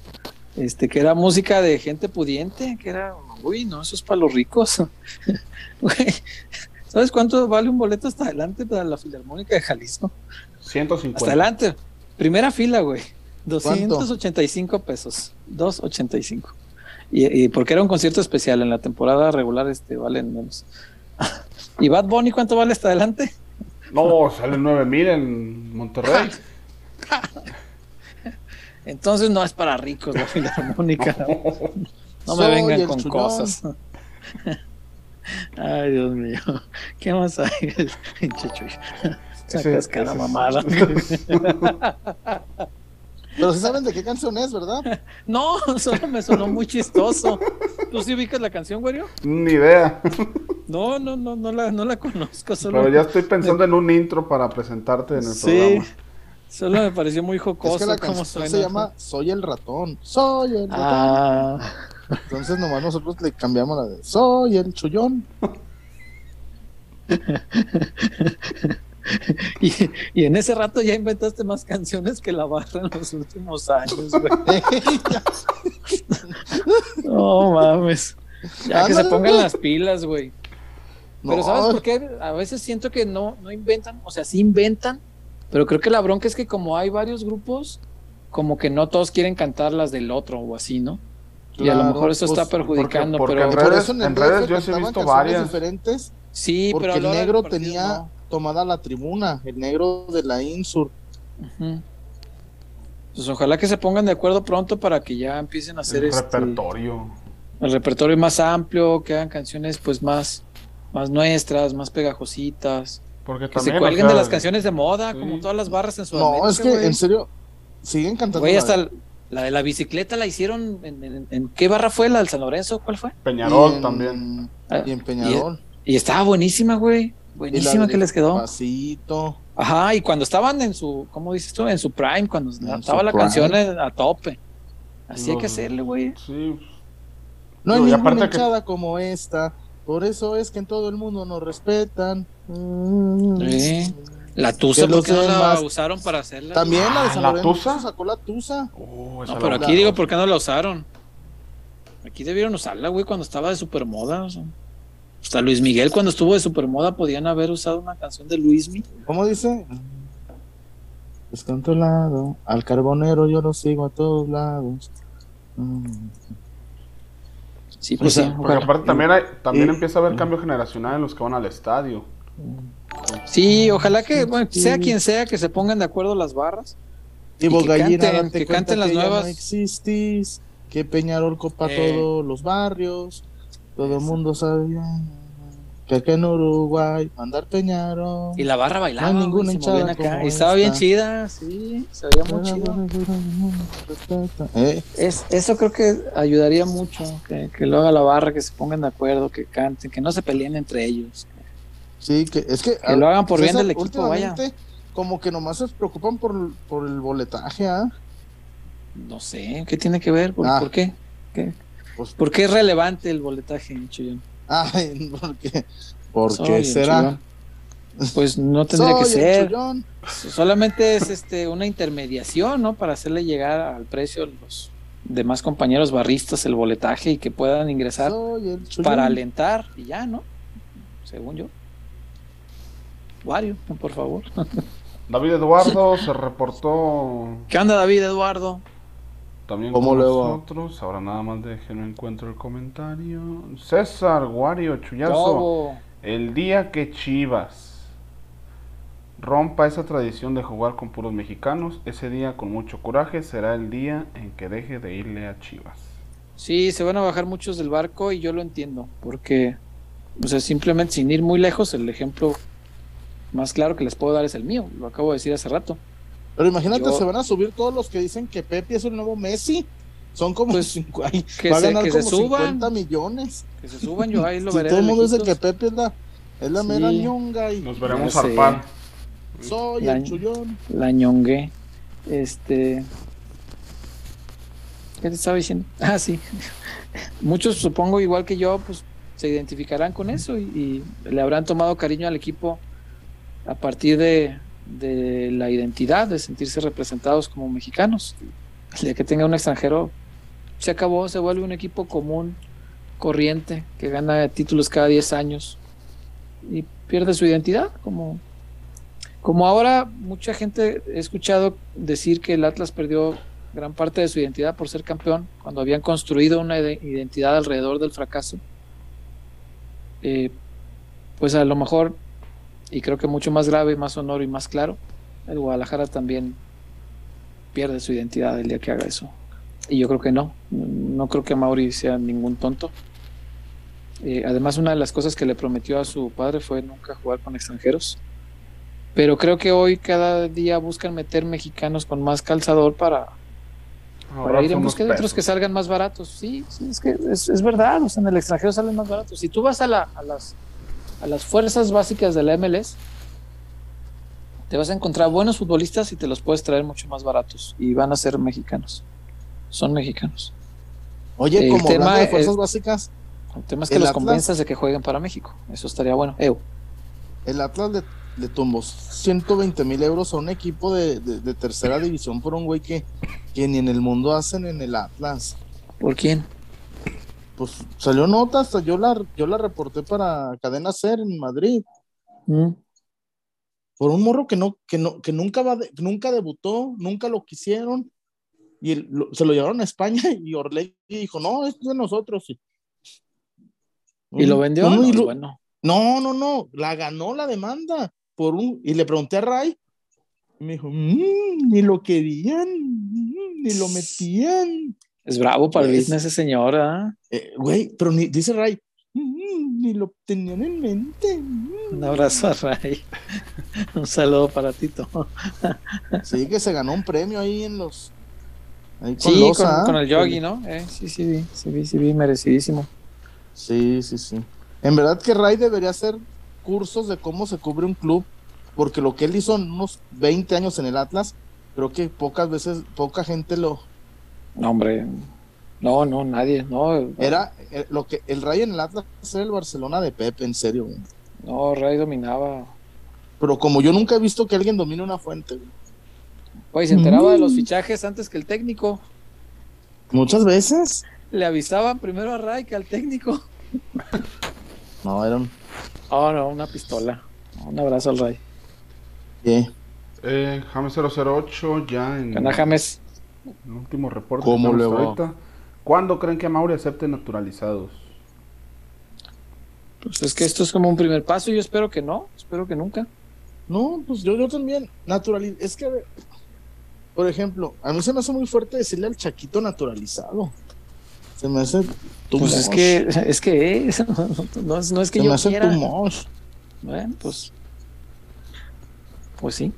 este, que era música de gente pudiente, que era, uy, no, eso es para los ricos. ¿Sabes cuánto vale un boleto hasta adelante para la filarmónica de Jalisco? 150. Hasta adelante. Primera fila, güey. 285 pesos. 285. Y, y, porque era un concierto especial. En la temporada regular este valen menos. ¿Y Bad Bunny cuánto vale hasta adelante? No, sale 9 mil en Monterrey. Entonces no es para ricos la filarmónica. No, me vengan con cosas. Ay, Dios mío. ¿Qué más hay? Sacas cada mamada. Pero si saben de qué canción es, ¿verdad? No, solo me sonó muy chistoso. ¿Tú sí ubicas la canción, güerio? Ni idea. No, no, no, no la, no la conozco. Solo Pero ya estoy pensando en un intro para presentarte en el sí, programa. Solo me pareció muy jocoso. Es que la canción se llama Soy el ratón. Soy el ratón. Ah. Entonces nomás nosotros le cambiamos la de Soy el chullón. y, y, en ese rato ya inventaste más canciones que la barra en los últimos años, güey. no mames. Ya que se pongan las pilas, güey. Pero ¿sabes por qué? A veces siento que no, no inventan, o sea, sí inventan, pero creo que la bronca es que como hay varios grupos, como que no todos quieren cantar las del otro o así, ¿no? y a lo mejor eso está pues, perjudicando, pero en redes, en redes yo he visto varias diferentes. Sí, porque el negro tenía tomada la tribuna, el negro de la Insur. Pues ojalá que se pongan de acuerdo pronto para que ya empiecen a hacer el este, repertorio. El repertorio más amplio, que hagan canciones pues más, más nuestras, más pegajositas. Porque que se cuelguen de las canciones de moda, como todas las barras en su No, es que en serio, siguen cantando. Güey, hasta la de la bicicleta la hicieron en, ¿qué barra fue? ¿La del San Lorenzo? ¿Cuál fue? Peñarol también. Y en Peñarol. Y, estaba buenísima, güey. Buenísima que les quedó. Pasito. Ajá, y cuando estaban en su, ¿cómo dices tú? En su prime, cuando estaba la canción a tope. Así hay que hacerle, güey. Sí. No hay ninguna hinchada como esta. Por eso es que en todo el mundo nos respetan. Sí. La Tusa, ¿por qué no la usaron para hacerla? También la de ah, San ¿La Tusa? sacó la Tusa. Oh, no, pero aquí digo, ¿por qué no la usaron? Aquí debieron usarla, güey, cuando estaba de supermoda. O sea. Hasta Luis Miguel, cuando estuvo de supermoda, podían haber usado una canción de Luis Miguel. ¿Cómo dice? lado al carbonero yo lo sigo a todos lados. Sí, pues sí. Porque aparte también, hay, también empieza a haber cambio generacional en los que van al estadio. Sí, ojalá que, bueno, sea quien sea, que se pongan de acuerdo las barras. Y, que, canten, que canten las nuevas. No existís, que Peñarol copa eh. todos los barrios, todo el mundo sabe que aquí en Uruguay, andar Peñarol. Y la barra bailaba, no ninguna acá. Estaba bien chida, sí, se veía muy chido. Eh. Es, eso creo que ayudaría mucho, que, que lo haga la barra, que se pongan de acuerdo, que canten, que no se peleen entre ellos. Sí, que es que. Que lo hagan por bien del equipo, vaya. Como que nomás se preocupan por, por el boletaje, ¿ah? No sé, ¿qué tiene que ver? ¿Por, ah. qué? ¿Qué? Pues, ¿Por qué es relevante el boletaje, Chuyón? Ay, ¿por qué? ¿Por qué será? Pues no tendría que ser. Solamente es este una intermediación, ¿no? Para hacerle llegar al precio a los demás compañeros barristas el boletaje y que puedan ingresar para alentar y ya, ¿no? Según yo. Wario, por favor. David Eduardo se reportó. ¿Qué onda, David Eduardo? También como nosotros. Ahora nada más déjenme encuentro el comentario. César Wario Chuyazo. El día que Chivas rompa esa tradición de jugar con puros mexicanos, ese día con mucho coraje será el día en que deje de irle a Chivas. Sí, se van a bajar muchos del barco y yo lo entiendo, porque, o sea, simplemente sin ir muy lejos, el ejemplo más claro que les puedo dar es el mío, lo acabo de decir hace rato. Pero imagínate, se van a subir todos los que dicen que Pepe es el nuevo Messi. Son como pues, cinco, que va a ganar como se suban, 50 millones. Que se suban, yo ahí lo veré. todo el mundo dice que Pepe es la, es la mera ñonga. Y... Nos veremos al pan. Soy el chullón. La ñongue. Este. ¿Qué te estaba diciendo? Ah, sí. Muchos, supongo, igual que yo, pues se identificarán con eso y, le habrán tomado cariño al equipo a partir de, de, la identidad, de sentirse representados como mexicanos. El día que tenga un extranjero, se acabó, se vuelve un equipo común, corriente, que gana títulos cada 10 años y pierde su identidad como, como ahora mucha gente he escuchado decir que el Atlas perdió gran parte de su identidad por ser campeón, cuando habían construido una identidad alrededor del fracaso, eh, pues a lo mejor, y creo que mucho más grave, más sonoro y más claro, el Guadalajara también pierde su identidad el día que haga eso. Y yo creo que no, no creo que Mauri sea ningún tonto. Eh, además, una de las cosas que le prometió a su padre fue nunca jugar con extranjeros. Pero creo que hoy cada día buscan meter mexicanos con más calzador para, ir en busca de otros que salgan más baratos. Sí, sí es que es, verdad, o sea, en el extranjero salen más baratos. Si tú vas a, la, a, las, a las fuerzas básicas de la MLS, te vas a encontrar buenos futbolistas y te los puedes traer mucho más baratos y van a ser mexicanos. Son mexicanos. Oye, como tema de fuerzas básicas. El tema es que los convenzas de que jueguen para México. Eso estaría bueno. El Atlas de le tumbó 120 mil euros a un equipo de, tercera división por un güey que, que, ni en el mundo hacen en el Atlas. ¿Por quién? Pues salió nota, hasta yo la, yo la reporté para Cadena Ser en Madrid. Mm. Por un morro que no, que no, que nunca va nunca debutó, nunca lo quisieron. Y se lo llevaron a España y Orley dijo, no, esto es de nosotros. ¿Y, lo vendió? bueno. No, no, no, la ganó la demanda por un, y le pregunté a Ray, y me dijo, mm, ni lo querían, mm, ni lo metían. Es bravo para el business ese señor, ¿ah? ¿eh? güey, pero ni, dice Ray, mm, ni lo tenían en mente. Un abrazo a Ray. un saludo para Tito. sí, que se ganó un premio ahí en los. con sí, ¿ah? con, el yogi, ¿no? Eh, sí, sí, sí, sí, sí, sí, merecidísimo. Sí, sí, sí. En verdad que Ray debería hacer cursos de cómo se cubre un club, porque lo que él hizo en unos 20 años en el Atlas, creo que pocas veces, poca gente lo... No, hombre, no, no, nadie, no. Era eh, lo que el Ray en el Atlas era el Barcelona de Pepe, en serio. No, Ray dominaba. Pero como yo nunca he visto que alguien domine una fuente. Güey. se enteraba de los mm. fichajes antes que el técnico. Muchas veces. Le avisaban primero a Ray que al técnico. No, era un Oh, no, una pistola. Un abrazo al Ray. ¿Qué? Eh, James 008 ya en... Gana James. El último reporte. ¿Cómo le va? ¿Cuándo creen que Mauri acepte naturalizados? Pues es que esto es como un primer paso y yo espero que no, espero que nunca. No, pues yo, yo también, natural, es que, por ejemplo, a mí se me hace muy fuerte decirle al Chaquito naturalizado. Se me hace pues es que es que no, es, no es que yo quiera. Bueno, pues pues sí,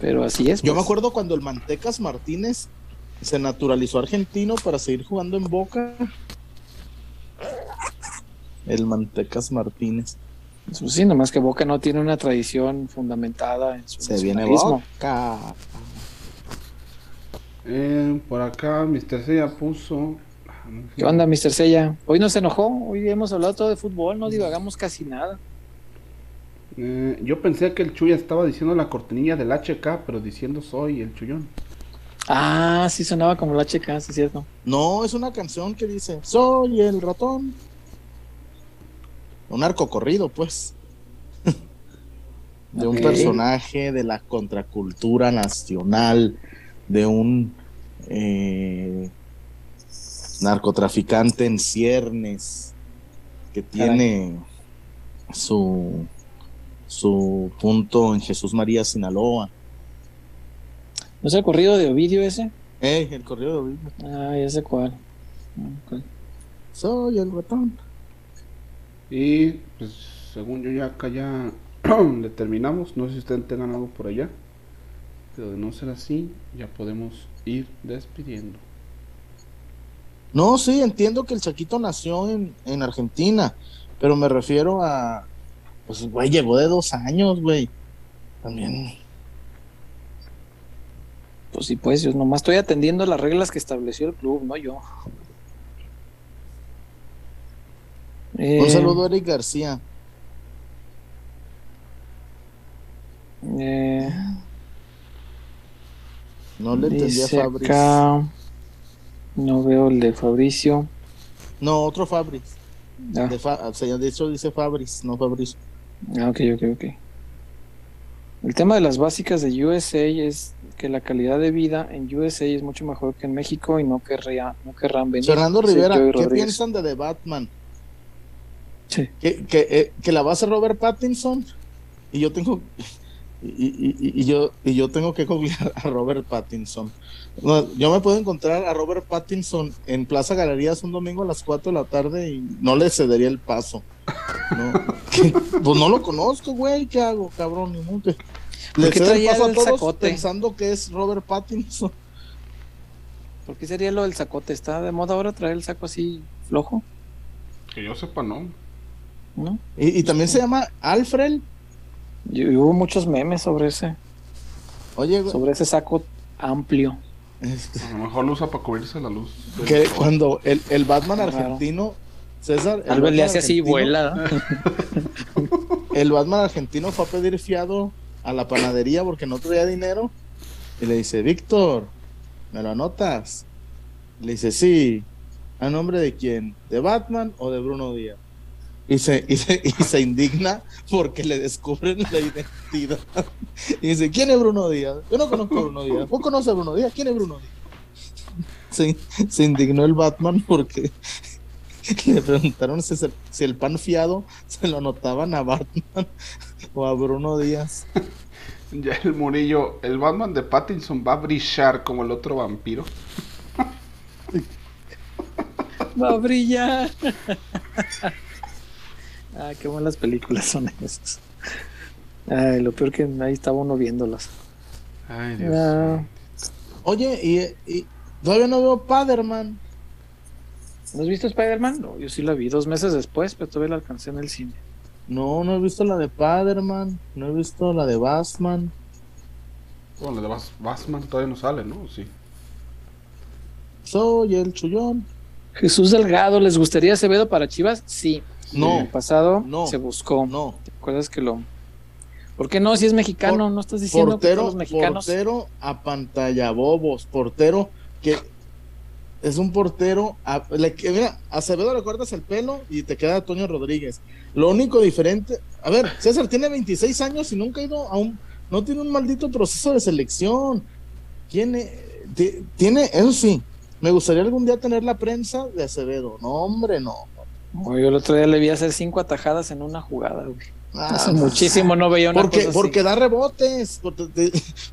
pero así es. Yo me pues. acuerdo cuando el Mantecas Martínez se naturalizó argentino para seguir jugando en Boca. El Mantecas Martínez. Pues sí, nomás que Boca no tiene una tradición fundamentada en su Se viene Boca. Eh, por acá Mr. ya puso ¿Qué onda, Mr. Sella? Hoy no se enojó, hoy hemos hablado todo de fútbol, no divagamos casi nada. Eh, yo pensé que el Chuya estaba diciendo la cortinilla del HK, pero diciendo soy el Chuyón. Ah, sí sonaba como el HK, sí es cierto. No, es una canción que dice soy el ratón. Un arco corrido, pues. de un personaje de la contracultura nacional, de un eh, narcotraficante en ciernes, que tiene su, su punto en Jesús María, Sinaloa. ¿No es el corrido de Ovidio ese? Eh, el corrido de Ovidio. Ah, ya sé cuál. Soy el ratón. Y pues según yo ya acá ya le terminamos. No sé si ustedes tengan algo por allá. Pero de no ser así, ya podemos ir despidiendo. No, sí, entiendo que el Chaquito nació en, en Argentina, pero me refiero a. Pues, güey, llegó de dos años, güey. También. Pues sí, pues yo nomás estoy atendiendo las reglas que estableció el club, no yo. Un Eh, saludo a Eric García. eh, No le entendí a Fabris. acá, no veo el de Fabricio. No, otro Fabris. Ah, De, Fa- se- de hecho dice Fabris, no Fabris. ah, ok, ok, ok. El tema de las básicas de USA es que la calidad de vida en USA es mucho mejor que en México y no, querría, no querrán venir. Fernando Rivera, ¿qué piensan de The Batman? Sí. Que, que, eh, que la va a hacer Robert Pattinson y yo tengo y, y- y- y yo y yo tengo que googlear a Robert Pattinson. No, yo me puedo encontrar a Robert Pattinson en Plaza Galerías un domingo a las 4 de la tarde y no le cedería el paso. ¿no? Pues no lo conozco, güey, ¿qué hago, cabrón? Ni ¿Por qué traía el todos sacote? pensando que es Robert Pattinson. ¿Por qué sería lo del sacote? ¿Está de moda ahora traer el saco así flojo? Que yo sepa, no. ¿No? Y, y también se llama Alfred. Y, y hubo muchos memes sobre ese, Oye, güey, sobre ese saco amplio. este, A lo mejor lo usa para cubrirse la luz. que cuando el, el Batman Claro. argentino, César, vez le hace así y vuela. El Batman argentino fue a pedir fiado a la panadería porque no traía dinero y le dice, Víctor, ¿me lo anotas? Le dice, sí. ¿A nombre de quién? ¿De Batman o de Bruno Díaz? Y se, y se, y se indigna porque le descubren la identidad. Y dice, ¿quién es Bruno Díaz? Yo no conozco a Bruno Díaz. ¿Vos conoces a Bruno Díaz? ¿Quién es Bruno Díaz? Se, se indignó el Batman porque le preguntaron si, se- si el pan fiado se lo anotaban a Batman o a Bruno Díaz. Ya el Murillo, el Batman de Pattinson va a brillar como el otro vampiro. Va a brillar. ah, qué buenas películas son esas. Ay, lo peor que ahí estaba uno viéndolas. Ay, Dios. Ah, Oye, y, y todavía no veo Paderman. ¿No has visto Spider-Man? No, yo sí la vi dos meses después, pero todavía la alcancé en el cine. No, no he visto la de Paderman. No he visto la de Batman. Bueno, la de Bas- Batman todavía no sale, ¿no? Sí. Soy el chullón. Jesús Delgado, ¿les gustaría Acevedo para Chivas? Sí. En No, el pasado no, se buscó. no. ¿Te acuerdas que lo.? ¿Por qué no? Si es mexicano, Por- no estás diciendo que todos Portero, los mexicanos. portero a pantalla bobos. Portero que es un portero. mira, Acevedo le cortas el pelo y te queda Toño Rodríguez. Lo único diferente. A ver, César tiene 26 años y nunca ha ido a un. No tiene un maldito proceso de selección. Tiene. ti- Tiene, eso sí. Me gustaría algún día tener la prensa de Acevedo. No, hombre, no. Oye, yo el otro día le vi hacer cinco atajadas en una jugada, güey. Ah, Hace muchísimo no veía una porque, cosa así. porque da rebotes.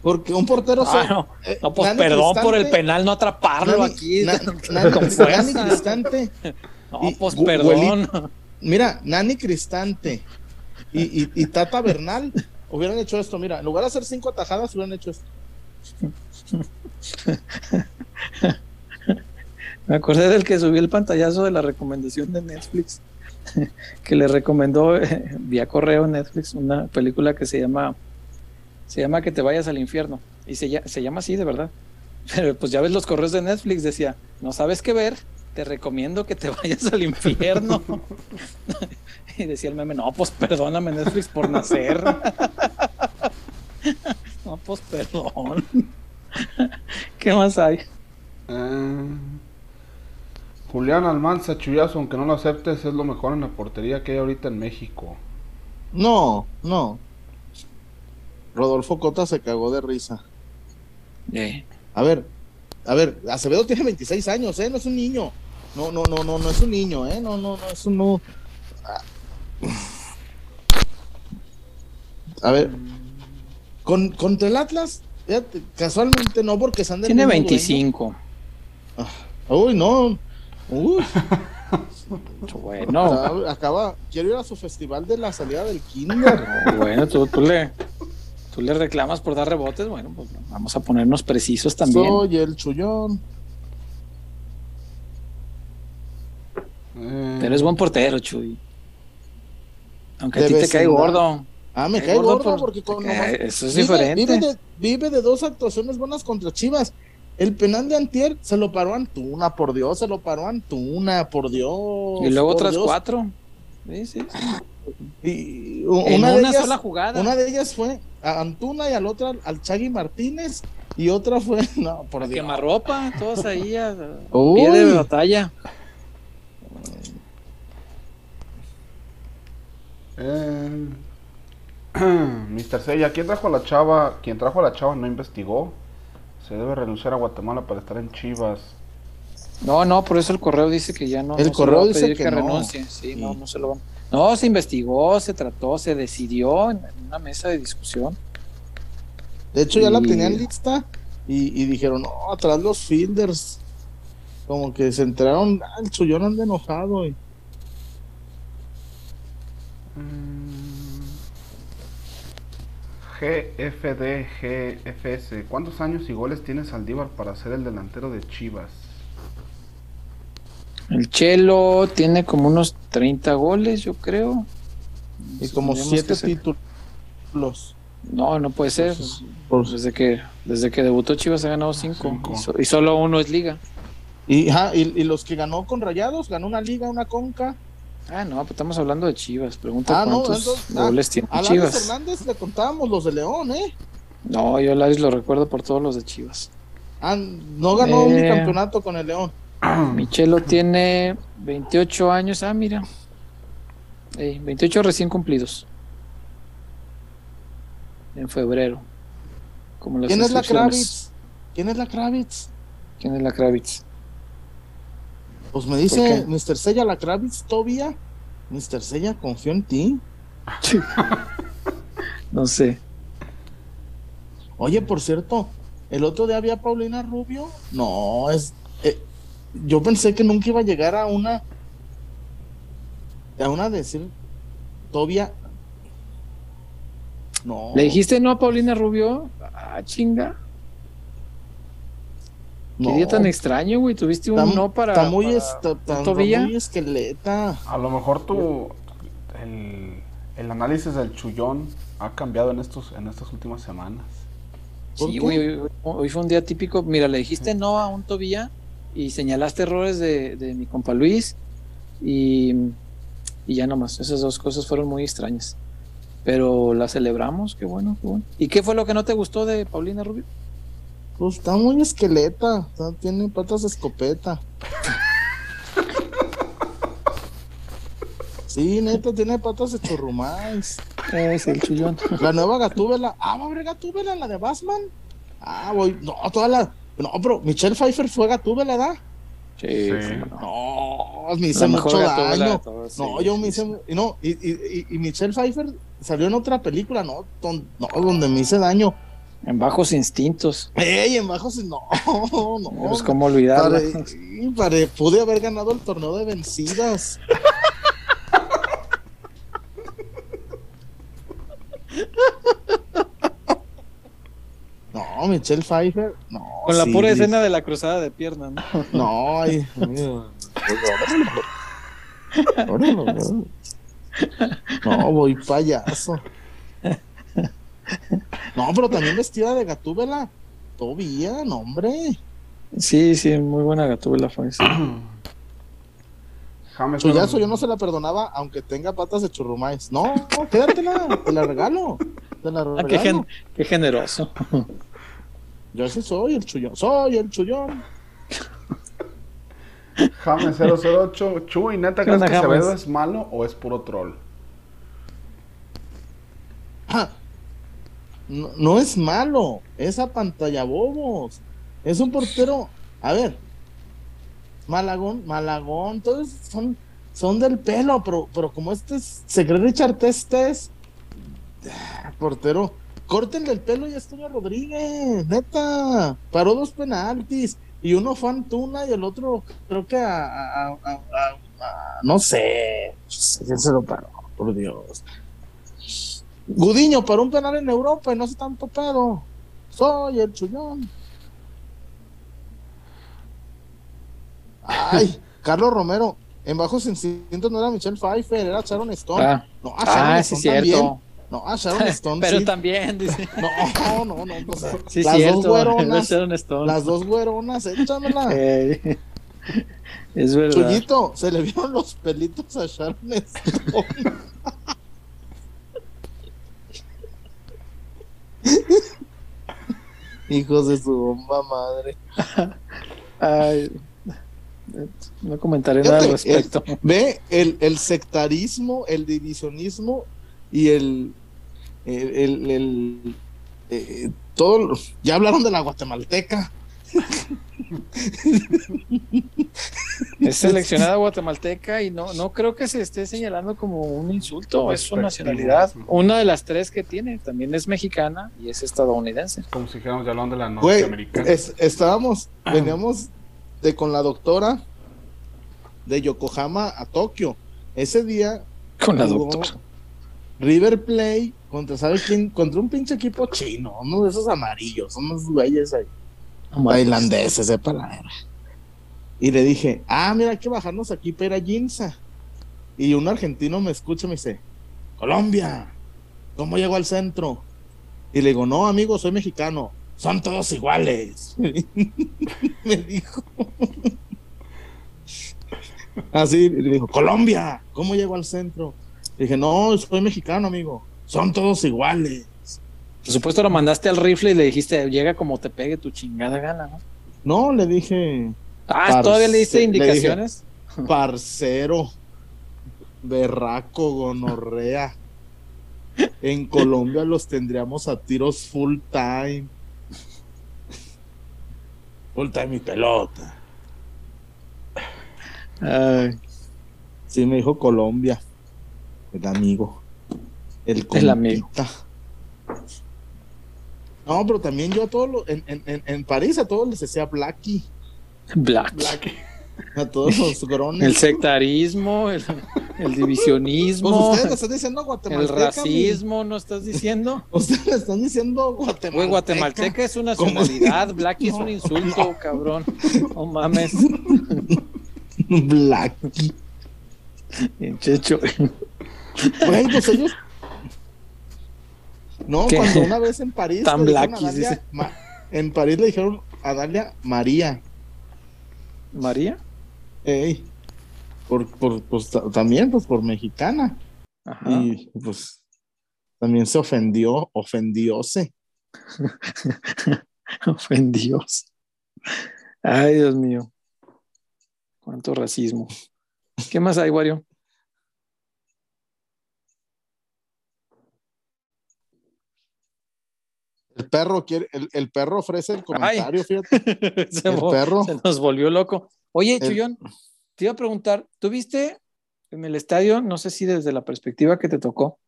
Porque, un portero. Ah, no. eh, No, pues perdón por el penal, no atraparlo Nani- aquí. Con Nani, fuerza. Cristante. No, y pues perdón. Mira, Nani Cristante y, y, y Tata Bernal hubieran hecho esto. Mira, en lugar de hacer cinco atajadas, hubieran hecho esto. Me acordé del que subió el pantallazo de la recomendación de Netflix, que le recomendó eh, vía correo Netflix una película que se llama se llama Que te vayas al infierno y se, lla- se llama así de verdad. Pero pues ya ves los correos de Netflix decía, "No sabes qué ver, te recomiendo que te vayas al infierno." y decía el meme, "No, pues perdóname Netflix por nacer." no, pues perdón. ¿Qué más hay? Ah, Julián Almanza, Chuyazo, aunque no lo aceptes, es lo mejor en la portería que hay ahorita en México. No, no. Rodolfo Cota se cagó de risa. Eh, A ver, a ver, Acevedo tiene 26 años, ¿eh? No es un niño. No, no, no, no, no es un niño, ¿eh? No, no, no, es un... No. A ver, con, contra el Atlas, casualmente no, porque Sander Tiene 25. Ah, uy, no. Bueno. Acaba, quiero ir a su festival de la salida del kinder. bueno, tú, tú le tú le reclamas por dar rebotes, bueno, pues vamos a ponernos precisos también. Soy el chullón. Pero es buen portero, Chuy. Aunque a ti te cae gordo. Ah, me cae, gordo, porque con eso es diferente. Vive de, dos actuaciones buenas contra Chivas. El penal de Antier se lo paró Antuna, por Dios, se lo paró Antuna, por Dios. Y luego otras cuatro. Sí, sí, Y una, de ellas, sola jugada. Una de ellas fue a Antuna y al otro al Chagui Martínez. Y otra fue, no, por Dios. Quemarropa, todos ahí a pie de batalla. Eh, Mr. Sella, ¿quién trajo a la chava? Quien trajo a la chava no investigó. Se debe renunciar a Guatemala para estar en Chivas. No, no, por eso el correo dice que ya no. El correo dice que, renuncie. Sí, no, no se lo No, se investigó, se trató, se decidió en una mesa de discusión. De hecho, ya la tenían lista y, dijeron, no, atrás los fielders. Como que se enteraron, ah, el Chuyón anda enojado. Y... GFD, GFS. ¿Cuántos años y goles tiene Saldívar para ser el delantero de Chivas? El Chelo tiene como unos 30 goles, yo creo. Y como 7 títulos. No, no puede ser. Pues, desde que desde que debutó Chivas ha ganado 5 y, solo uno es liga. Y, y, los que ganó con Rayados, ganó una liga, una conca. Ah, no, pues estamos hablando de Chivas. Pregunta ah, cuántos no, goles tiene a Chivas. Hernández le contábamos los de León, ¿eh? No, yo Laris lo recuerdo por todos los de Chivas. Ah, no ganó un eh, campeonato con el León. Michelo tiene 28 años. Ah, mira. 28 recién cumplidos. En febrero. ¿Quién es la Kravitz? ¿Quién es la Kravitz? ¿Quién es la Kravitz? Pues me dice Mr. Sella la Kravitz todavía. Mr. Sella, confío en ti. no sé. Oye, por cierto, el otro día había Paulina Rubio. No, es. Eh, yo pensé que nunca iba a llegar a una. A una decir. Tobia. No. ¿Le dijiste no a Paulina Rubio? Ah, chinga. Qué día tan extraño, güey. Tuviste un no para. Está muy, muy esqueleta. A lo mejor tu. El, el, análisis del chullón ha cambiado en, estos, en estas últimas semanas. Sí, güey. Hoy, fue un día típico. Mira, le dijiste no a un Tobía y señalaste errores de, de mi compa Luis. Y, y ya nomás. Esas dos cosas fueron muy extrañas. Pero la celebramos, qué bueno, qué bueno. ¿Y qué fue lo que no te gustó de Paulina Rubio? Pues está muy esqueleta, tiene patas de escopeta. Sí, neta, tiene patas de churrumais. Es el chillón. La nueva Gatúbela. Ah, va a haber Gatúbela, la de Batman. Ah, voy. No, toda la. No, pero Michelle Pfeiffer fue Gatúbela, ¿da? Sí. No, me hice mucho daño. no, yo me hice. No, y, y, y, Michelle Pfeiffer salió en otra película, ¿no? no, donde me hice daño. En bajos instintos. ¡Ey! En bajos. No, no. Pues, ¿cómo olvidarlo? pude haber ganado el torneo de vencidas. No, Michelle Pfeiffer. No. Con la pura escena de la cruzada de pierna, ¿no? No, ay. no, voy payaso. No, pero también vestida de gatúbela. Todavía, no, hombre. Sí, sí, muy buena gatúbela fue esa. Chuyazo, yo no se la perdonaba, aunque tenga patas de churrumais. No, no quédatela, te la regalo. Te la regalo. Ah, qué, generoso. Yo sí soy el chullón, soy el chullón. James 008, Chuy, ¿neta crees que Acevedo es malo o es puro troll? Ah, no, es malo, es a pantalla bobos. Es un portero. A ver, Malagón, Malagón, todos son, son del pelo, pero, pero como este es, se cree Richard Testes, ah, portero, córtenle el pelo y Antonio Rodríguez, neta, paró dos penaltis, y uno fue Antuna y el otro creo que a, no sé, quién se lo paró, por Dios. Gudiño paró un penal en Europa y no se tanto pedo. Soy el chullón. Ay, Carlos Romero, en bajos instintos no era Michelle Pfeiffer, era Sharon Stone. Ah, no, a Sharon ah, Stone sí, cierto. No, a Sharon Stone. Pero también, dice. No, no, no. sí, las cierto, dos güeronas. Stone. Las dos güeronas, échamela. Eh, es verdad. Chuyito, se le vieron los pelitos a Sharon Stone. Hijos de su bomba madre. Ay, no comentaré nada al respecto. ve el, el, sectarismo, el divisionismo y el, el, el, eh, todo. Ya hablaron de la guatemalteca. es seleccionada guatemalteca y no, no creo que se esté señalando como un insulto, es su nacionalidad. Una de las tres que tiene, también es mexicana y es estadounidense. Como si dijéramos ya hablando de la norteamericana. estábamos, veníamos de con la doctora de Yokohama a Tokio. Ese día con la doctora. River Play contra, ¿sabe quién? Contra un pinche equipo chino, uno de esos amarillos, son unos güeyes ahí tailandeses de palabra. Y le dije, ah, mira, hay que bajarnos aquí para Ginza. Y un argentino me escucha y me dice, Colombia, ¿cómo llego al centro? Y le digo, no, amigo, soy mexicano, son todos iguales. me dijo. Así, le dijo, Colombia, ¿cómo llego al centro? Le dije, no, soy mexicano, amigo, son todos iguales. Por supuesto lo mandaste al rifle y le dijiste, llega como te pegue tu chingada gana, ¿no? No, le dije. Ah, ¿todavía le diste indicaciones? parcero, berraco, gonorrea. En Colombia los tendríamos a tiros full time. Full time y pelota. Ay. Sí, me dijo Colombia. El amigo. El, el amigo. No, pero también yo a todos en, en, en, París a todos les decía Blackie. Black. A todos los grones. El sectarismo, el, divisionismo. Pues ustedes le están diciendo guatemalteca. El racismo, ¿no estás diciendo? Ustedes le están diciendo guatemalteca. Güey, guatemalteca es una nacionalidad, Blackie es un insulto, cabrón. No mames. Blackie. Checho. Güey, pues ellos no, cuando una vez en París. Tan En París le dijeron a Dalia María. ¿María? Ey. Por, por, pues, también, pues por mexicana. Ajá. Y pues también se ofendió, ofendióse. Ofendióse. Ay, Dios mío. Cuánto racismo. ¿Qué más hay, Wario? El perro quiere, el, perro ofrece el comentario, fíjate. se, el perro. se nos volvió loco. Oye, Chuyón, te iba a preguntar, ¿tú viste en el estadio, no sé si desde la perspectiva que te tocó,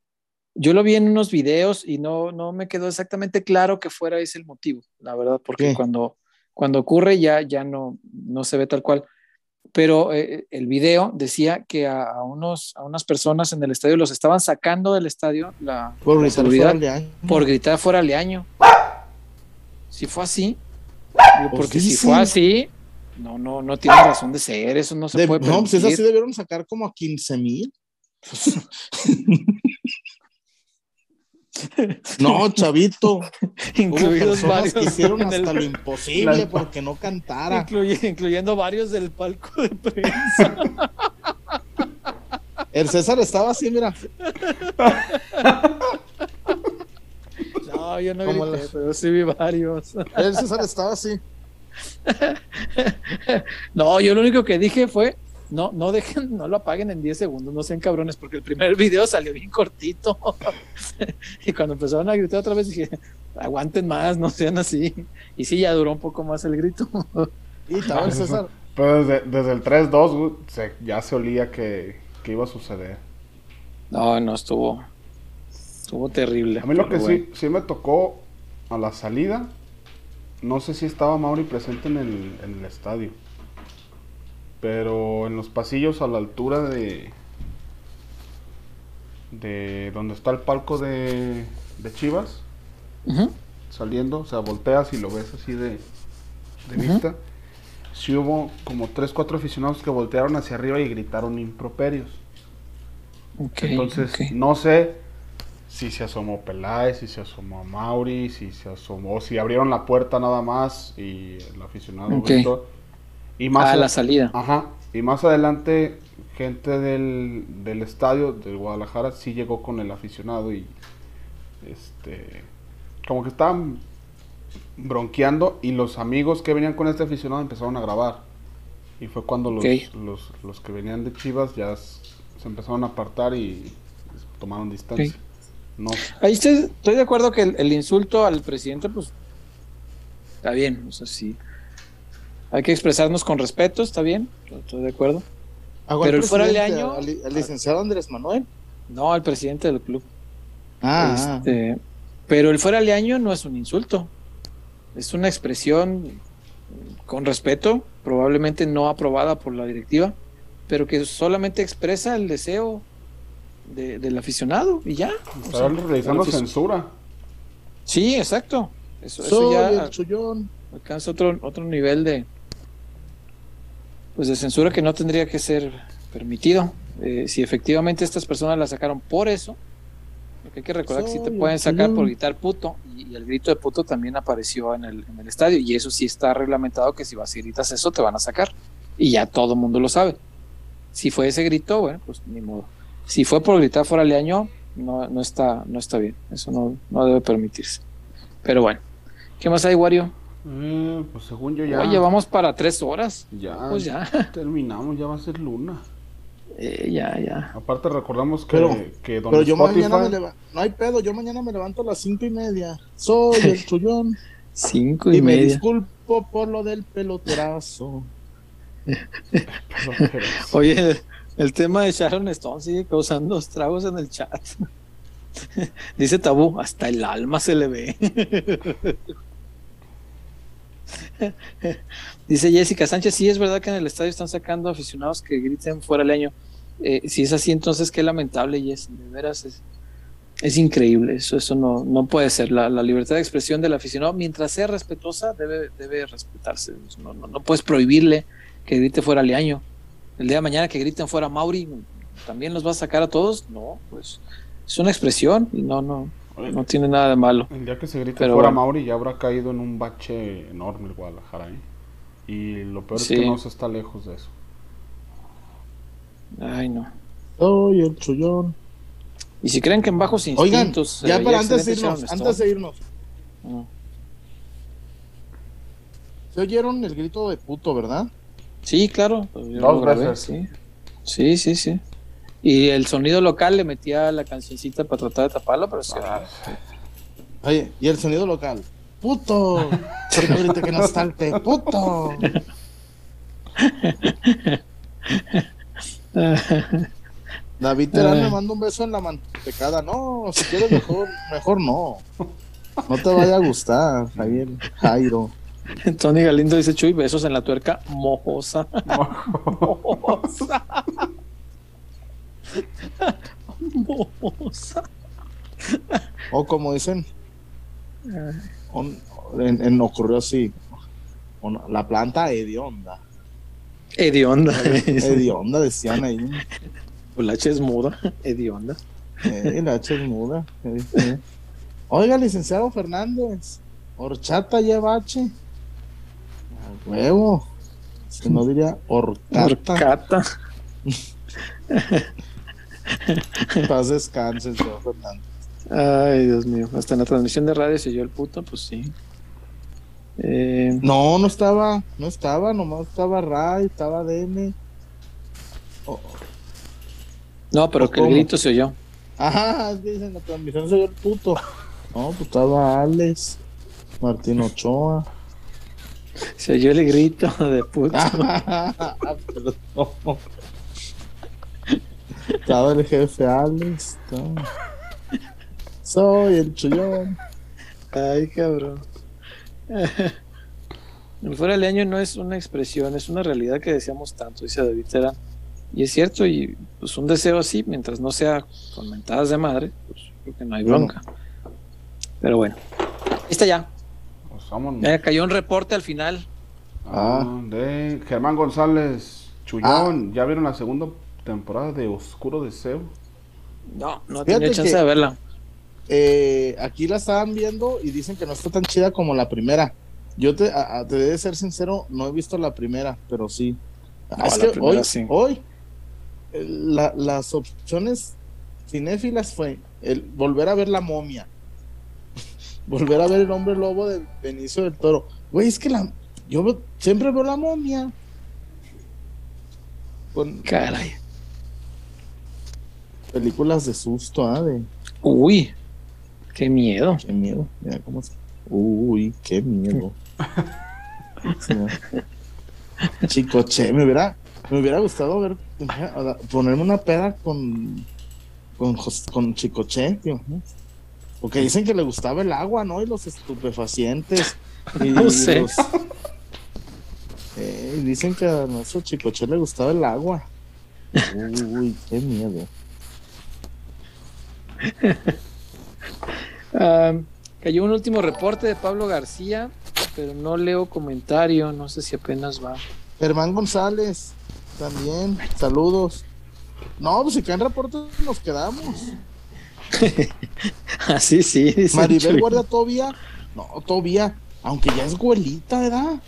yo lo vi en unos videos y no, no me quedó exactamente claro que fuera ese el motivo, la verdad, porque cuando, cuando ocurre ya, ya no, no se ve tal cual pero eh, el video decía que a, unos, a unas personas en el estadio los estaban sacando del estadio la, por gritar seguridad fuera por gritar fuera leaño. Si fue así, pues porque si fue así, no, no, no tiene razón de ser, eso no se puede No, pues eso sí debieron sacar como a 15 mil. No, chavito. Incluidos varios. Que hicieron hasta lo imposible porque no cantara. incluyendo varios del palco de prensa. El César estaba así, mira. No, yo no vi, pero sí vi varios. El César estaba así. No, yo lo único que dije fue no, no dejen, no lo apaguen en 10 segundos, no sean cabrones, porque el primer video salió bien cortito. y cuando empezaron a gritar otra vez dije, aguanten más, no sean así. Y sí, ya duró un poco más el grito. y estaba el César, Pero desde, el 3-2 ya se olía que, iba a suceder. No, no, estuvo. Estuvo terrible. A mí lo que sí, sí me tocó a la salida, no sé si estaba Mauri presente en el, en el estadio. Pero en los pasillos a la altura de. de donde está el palco de, de Chivas, saliendo, o sea, volteas y lo ves así de, de vista. Sí hubo como 3, 4 aficionados que voltearon hacia arriba y gritaron improperios. Entonces, no sé si se asomó Peláez, si se asomó Mauri, si se asomó, si abrieron la puerta nada más y el aficionado gritó. Y más a la salida. Ajá. Y más adelante, gente del, del estadio del Guadalajara sí llegó con el aficionado y este como que estaban bronqueando y los amigos que venían con este aficionado empezaron a grabar. Y fue cuando los, los, los, que venían de Chivas ya se empezaron a apartar y tomaron distancia. No. Ahí estoy, estoy, de acuerdo que el, insulto al presidente, pues, está bien. O sea, sí. Hay que expresarnos con respeto, está bien. Estoy de acuerdo. Pero el fuera de año. ¿Al, licenciado Andrés Manuel? No, al presidente del club. Ah. Este, pero el fuera de año no es un insulto. Es una expresión con respeto, probablemente no aprobada por la directiva, pero que solamente expresa el deseo del aficionado y ya. Están realizando censura. Sí, exacto. Eso, ya alcanza otro, otro nivel de pues de censura que no tendría que ser permitido. Eh, si efectivamente estas personas la sacaron por eso, hay que recordar que sí te pueden sacar por gritar puto, y, el grito de puto también apareció en el, en el, estadio, y eso sí está reglamentado que si vas y gritas eso te van a sacar, y ya todo el mundo lo sabe. Si fue ese grito, bueno, pues ni modo. Si fue por gritar fuera de año, no, no, está, no está bien, eso no, no debe permitirse. Pero bueno, ¿qué más hay, Wario? Eh, pues según yo ya. Oye, vamos para tres horas. Ya, pues ya. Terminamos, ya va a ser luna. Eh, ya, ya. Aparte recordamos que, pero, que pero yo mañana me levanto, no hay pedo, yo mañana me levanto a las cinco y media. Soy el chullón. cinco y, media. me disculpo por lo del peloterazo. Oye, el, tema de Sharon Stone sigue causando estragos en el chat. Dice Tabú, hasta el alma se le ve. Dice Jessica Sánchez, sí es verdad que en el estadio están sacando aficionados que griten fuera el año. Eh, si es así, entonces qué lamentable, Jess. De veras es, es increíble. Eso, eso no, no puede ser. La, libertad de expresión del aficionado, mientras sea respetuosa, debe, debe respetarse. No, no, puedes prohibirle que grite fuera Leaño. El día de mañana que griten fuera Mauri, ¿también los va a sacar a todos? No, pues es una expresión no, no, no tiene nada de malo. El día que se grite fuera Mauri ya habrá caído en un bache enorme el Guadalajara. ¿eh? Y lo peor es que no se está lejos de eso. Ay, no. Ay, el chullón. Y si creen que en bajos instintos. Oigan, ya para antes de irnos, antes de irnos. Ah. ¿Se oyeron el grito de puto, verdad? Sí, claro. Dos veces. Sí. sí, sí, sí. Y el sonido local le metía la cancioncita para tratar de taparlo, pero sí. Ah. Oye, ¿y el sonido local? ¡Puto! Ahorita que nos salte, ¡puto! David Terán me manda un beso en la mantecada. No, si quieres mejor, mejor no. No te vaya a gustar, Javier Jairo. Tony Galindo dice Chuy, besos en la tuerca mojosa. Mojosa. O como dicen, en, ocurrió así. la planta hedionda. Hedionda. Hedionda, decían ahí. La H es muda, hedionda. Eh, la H es muda. Oiga, licenciado Fernández, horchata lleva H. huevo. Si no diría horcata. Horcata. Paz descanses, Fernández. Ay, Dios mío. Hasta en la transmisión de radio se yo el puto, pues sí. Eh... No, no estaba, no estaba, nomás estaba Ray, estaba DM. No, pero que el grito se oyó. Ajá, dicen la transmisión se oyó el puto. No, pues estaba Alex, Martín Ochoa. Se oyó el grito de puto. Estaba el jefe Alex. Soy el chullón. Ay, cabrón. El fuera de año no es una expresión, es una realidad que deseamos tanto, dice David Terán. Y es cierto, y pues un deseo así, mientras no sea con mentadas de madre, pues creo que no hay bronca. Pero bueno, ahí está ya. Pues ya cayó un reporte al final. Ah, de Germán González Chullón. Ah. ¿Ya vieron la segunda temporada de Oscuro Deseo? No, no tenía chance de verla. Eh, aquí la estaban viendo y dicen que no está tan chida como la primera. Yo te, te de ser sincero, no he visto la primera, pero sí. es que hoy, hoy las opciones cinéfilas fue el volver a ver la momia, volver a ver el hombre lobo de Benicio del Toro. Güey, es que la yo siempre veo la momia. Con Caray. Películas de susto, ¿ah? De... Uy, qué miedo. Qué miedo. Mira cómo Uy, qué miedo. Chicoche, me hubiera, me hubiera gustado ver, ponerme una peda con, con, con Chicoche, tío. Porque dicen que le gustaba el agua, ¿no? Y los estupefacientes. Y no sé. Eh, dicen que a nuestro Chicoche le gustaba el agua. Uy, qué miedo. Um, cayó un último reporte de Pablo García pero no leo comentario, no sé si apenas va. Germán González, también, saludos. No, pues si caen reportes nos quedamos. Así sí, Maribel guarda todavía, no, todavía, aunque ya es güelita, ¿verdad?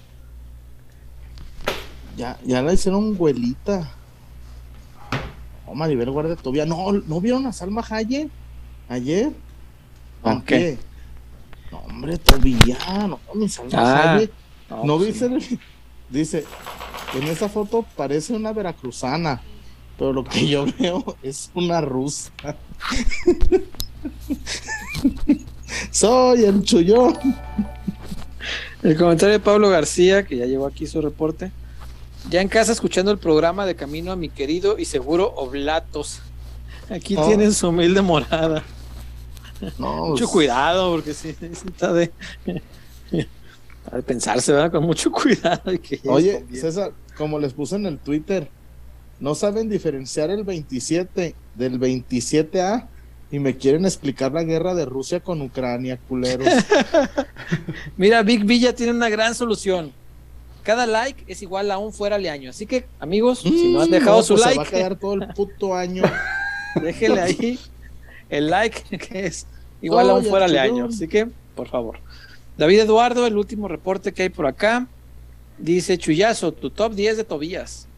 Ya, ya la hicieron güelita. No, Maribel guarda todavía, no, ¿no vieron a Salma Hayek ayer? ¿Qué? No, hombre, todavía, no, mi ah, no, pues viste, dice, en esa foto parece una veracruzana, pero lo que yo veo es una rusa. Soy el chullón. El comentario de Pablo García, que ya llegó aquí su reporte. Ya en casa escuchando el programa de camino a mi querido y seguro Oblatos. Aquí oh. tienen su humilde morada. mucho pues, cuidado, porque sí, está de, de pensarse, ¿verdad? Con mucho cuidado. Oye, César, como les puse en el Twitter, no saben diferenciar el 27 del 27A y me quieren explicar la guerra de Rusia con Ucrania, culeros. Mira, Big Villa tiene una gran solución. Cada like es igual a un fuera de año. Así que, amigos, si no han mm, dejado su like. Pues se va a quedar todo el puto año. Déjele ahí el like, que es igual a un fuera de año. Así que, por favor. David Eduardo, el último reporte que hay por acá. Dice Chuyazo, tu top 10 de Tobías.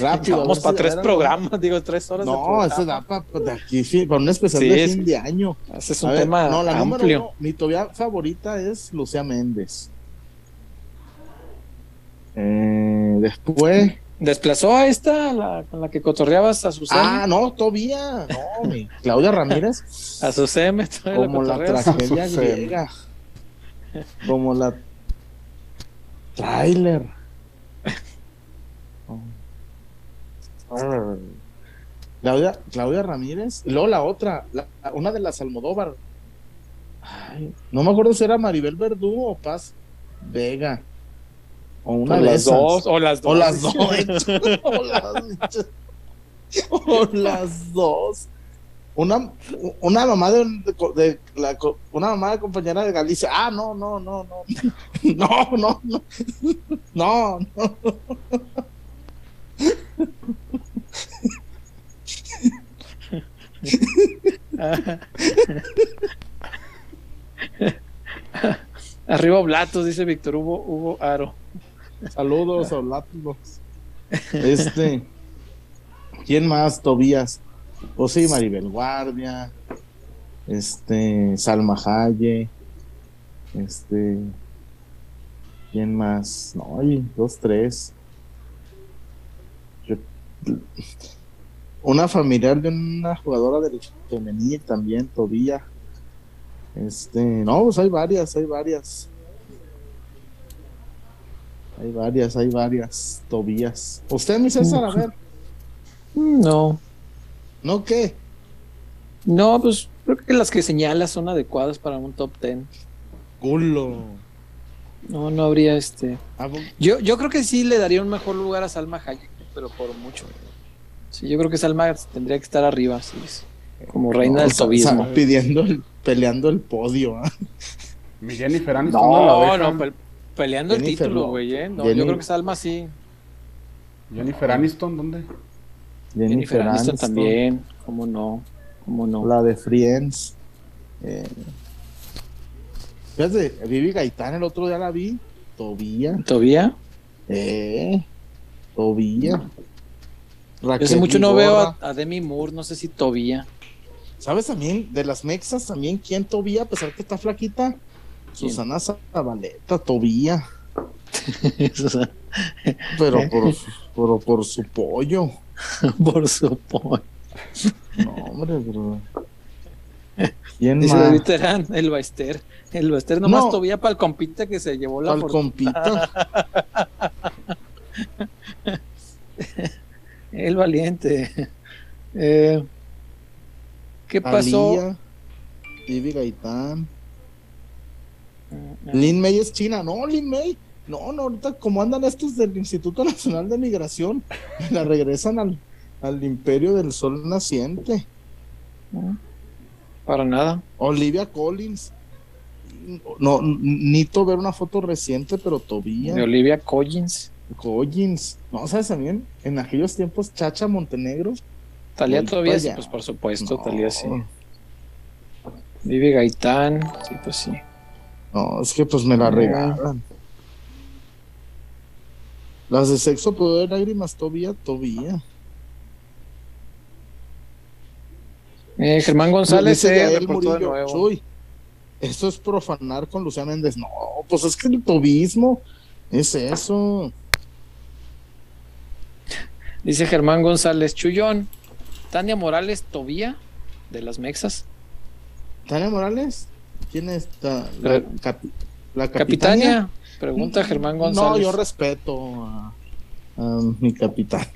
Vamos para tres programas, digo, tres horas. No, eso da para aquí, sí, para un especial de fin de año. Ese es un tema no, la amplio. mi Tobía favorita es Lucía Méndez. Eh, después, ¿Desplazó a esta, la, con la que cotorreabas a Susana? Ah, no, todavía. No, mi Claudia Ramírez. A Susana, Como la, tragedia griega. Como la trailer. Claudia, Claudia Ramírez. Y luego la otra, una de las Almodóvar. Ay, no me acuerdo si era Maribel Verdú o Paz Vega. O una de las dos, o las dos. O las dos. o las dos. Una, una mamá de, de, la, una mamá de compañera de Galicia. Ah, no, no, no, no. No, no, no. No, no. Arriba Blatos, dice Víctor Hugo, Hugo Aro. Saludos a Este. ¿Quién más? Tobías. O sí, Maribel Guardia. Este. Salma Haye. Este. ¿Quién más? No, hay dos, tres. una familiar de una jugadora del femenil también, Tobía. Este, no, pues hay varias, hay varias. Hay varias, hay varias. Tobías. ¿Usted, mi César, a ver? No. ¿No qué? No, pues creo que las que señalas son adecuadas para un top ten. Culo. No, no habría este. Ah, Yo, yo creo que sí le daría un mejor lugar a Salma Hayek, pero por mucho. Sí, yo creo que Salma tendría que estar arriba, sí, sí, como reina no, del tobismo. pidiendo, el- peleando el podio. ¿ah? Mi Jennifer Aniston No, la no, dejan. Pe- peleando el título, Lo- güey, ¿eh? No, Jenny- yo creo que Salma sí. Jennifer Aniston, ¿dónde? Jennifer Aniston también, cómo no, cómo no. La de Friends. Eh, fíjate, Vivi Gaitán el otro día la vi. Tobía. ¿Todavía? Eh, Tobía. Yo hace Raquel mucho no veo a, a Demi Moore, no sé si todavía. ¿Sabes también? De las mexas también, ¿quién Tobía? A pesar que está flaquita. Susana Zabaleta, Tobía. Pero por, por, por su pollo. Por supuesto. No, hombre, bro. ¿Quién Dice más? Terán, el Baester. El Baester nomás No. todavía para el compita que se llevó la Al fortuna. compita. El valiente. Eh, ¿Qué pasó? Alía, Gaitán. Lin May es china. No, Lin May. No, no, ahorita como andan estos del Instituto Nacional de Migración, la regresan al, al imperio del sol naciente. Para nada. Olivia Collins. No, n- necesito ver una foto reciente, pero todavía. De Olivia Collins. Collins. No, ¿sabes también? En aquellos tiempos, Chacha Montenegro. Talía todavía sí, pues por supuesto, No, Talía sí. Vive Gaitán, sí, pues sí. No, es que pues me la regalan. Las de sexo, poder, lágrimas, todavía, todavía. Eh, Germán González se Yael reportó de nuevo. Chuy, esto es profanar con Lucía Méndez. No, pues es que el tobismo es eso. Dice Germán González, Chullón, Tania Morales Tobía, de las Mexas. ¿Tania Morales? ¿Quién es? La, capi- la Capitania, capitania. pregunta Germán No, González. yo respeto a, a mi capitán.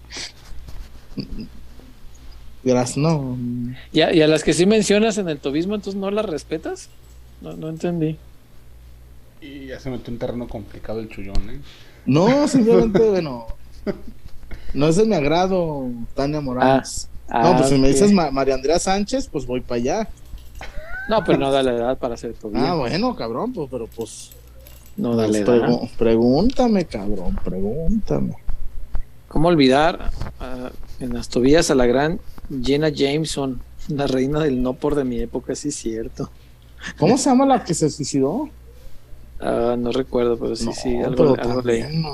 Gracias, no. ¿Y a, y a las que sí mencionas en el tobismo, entonces no las respetas? No, no entendí. Y ya se metió en terreno complicado el chullón, ¿eh? No, simplemente, bueno. No es de mi agrado, Tania Morales. Ah, no, pues si me ok. dices Ma- María Andrea Sánchez, pues voy para allá. No, pero no da la edad para ser tobía. Ah, bueno, cabrón, pues, pero pues. no da la pues, edad. pregúntame, cabrón, pregúntame. ¿Cómo olvidar ah, en las tobías a la gran Jenna Jameson, la reina del no por de mi época, sí es cierto. ¿Cómo se llama la que se suicidó? Ah, no recuerdo, pero sí, No, sí, algo, algo leí. también,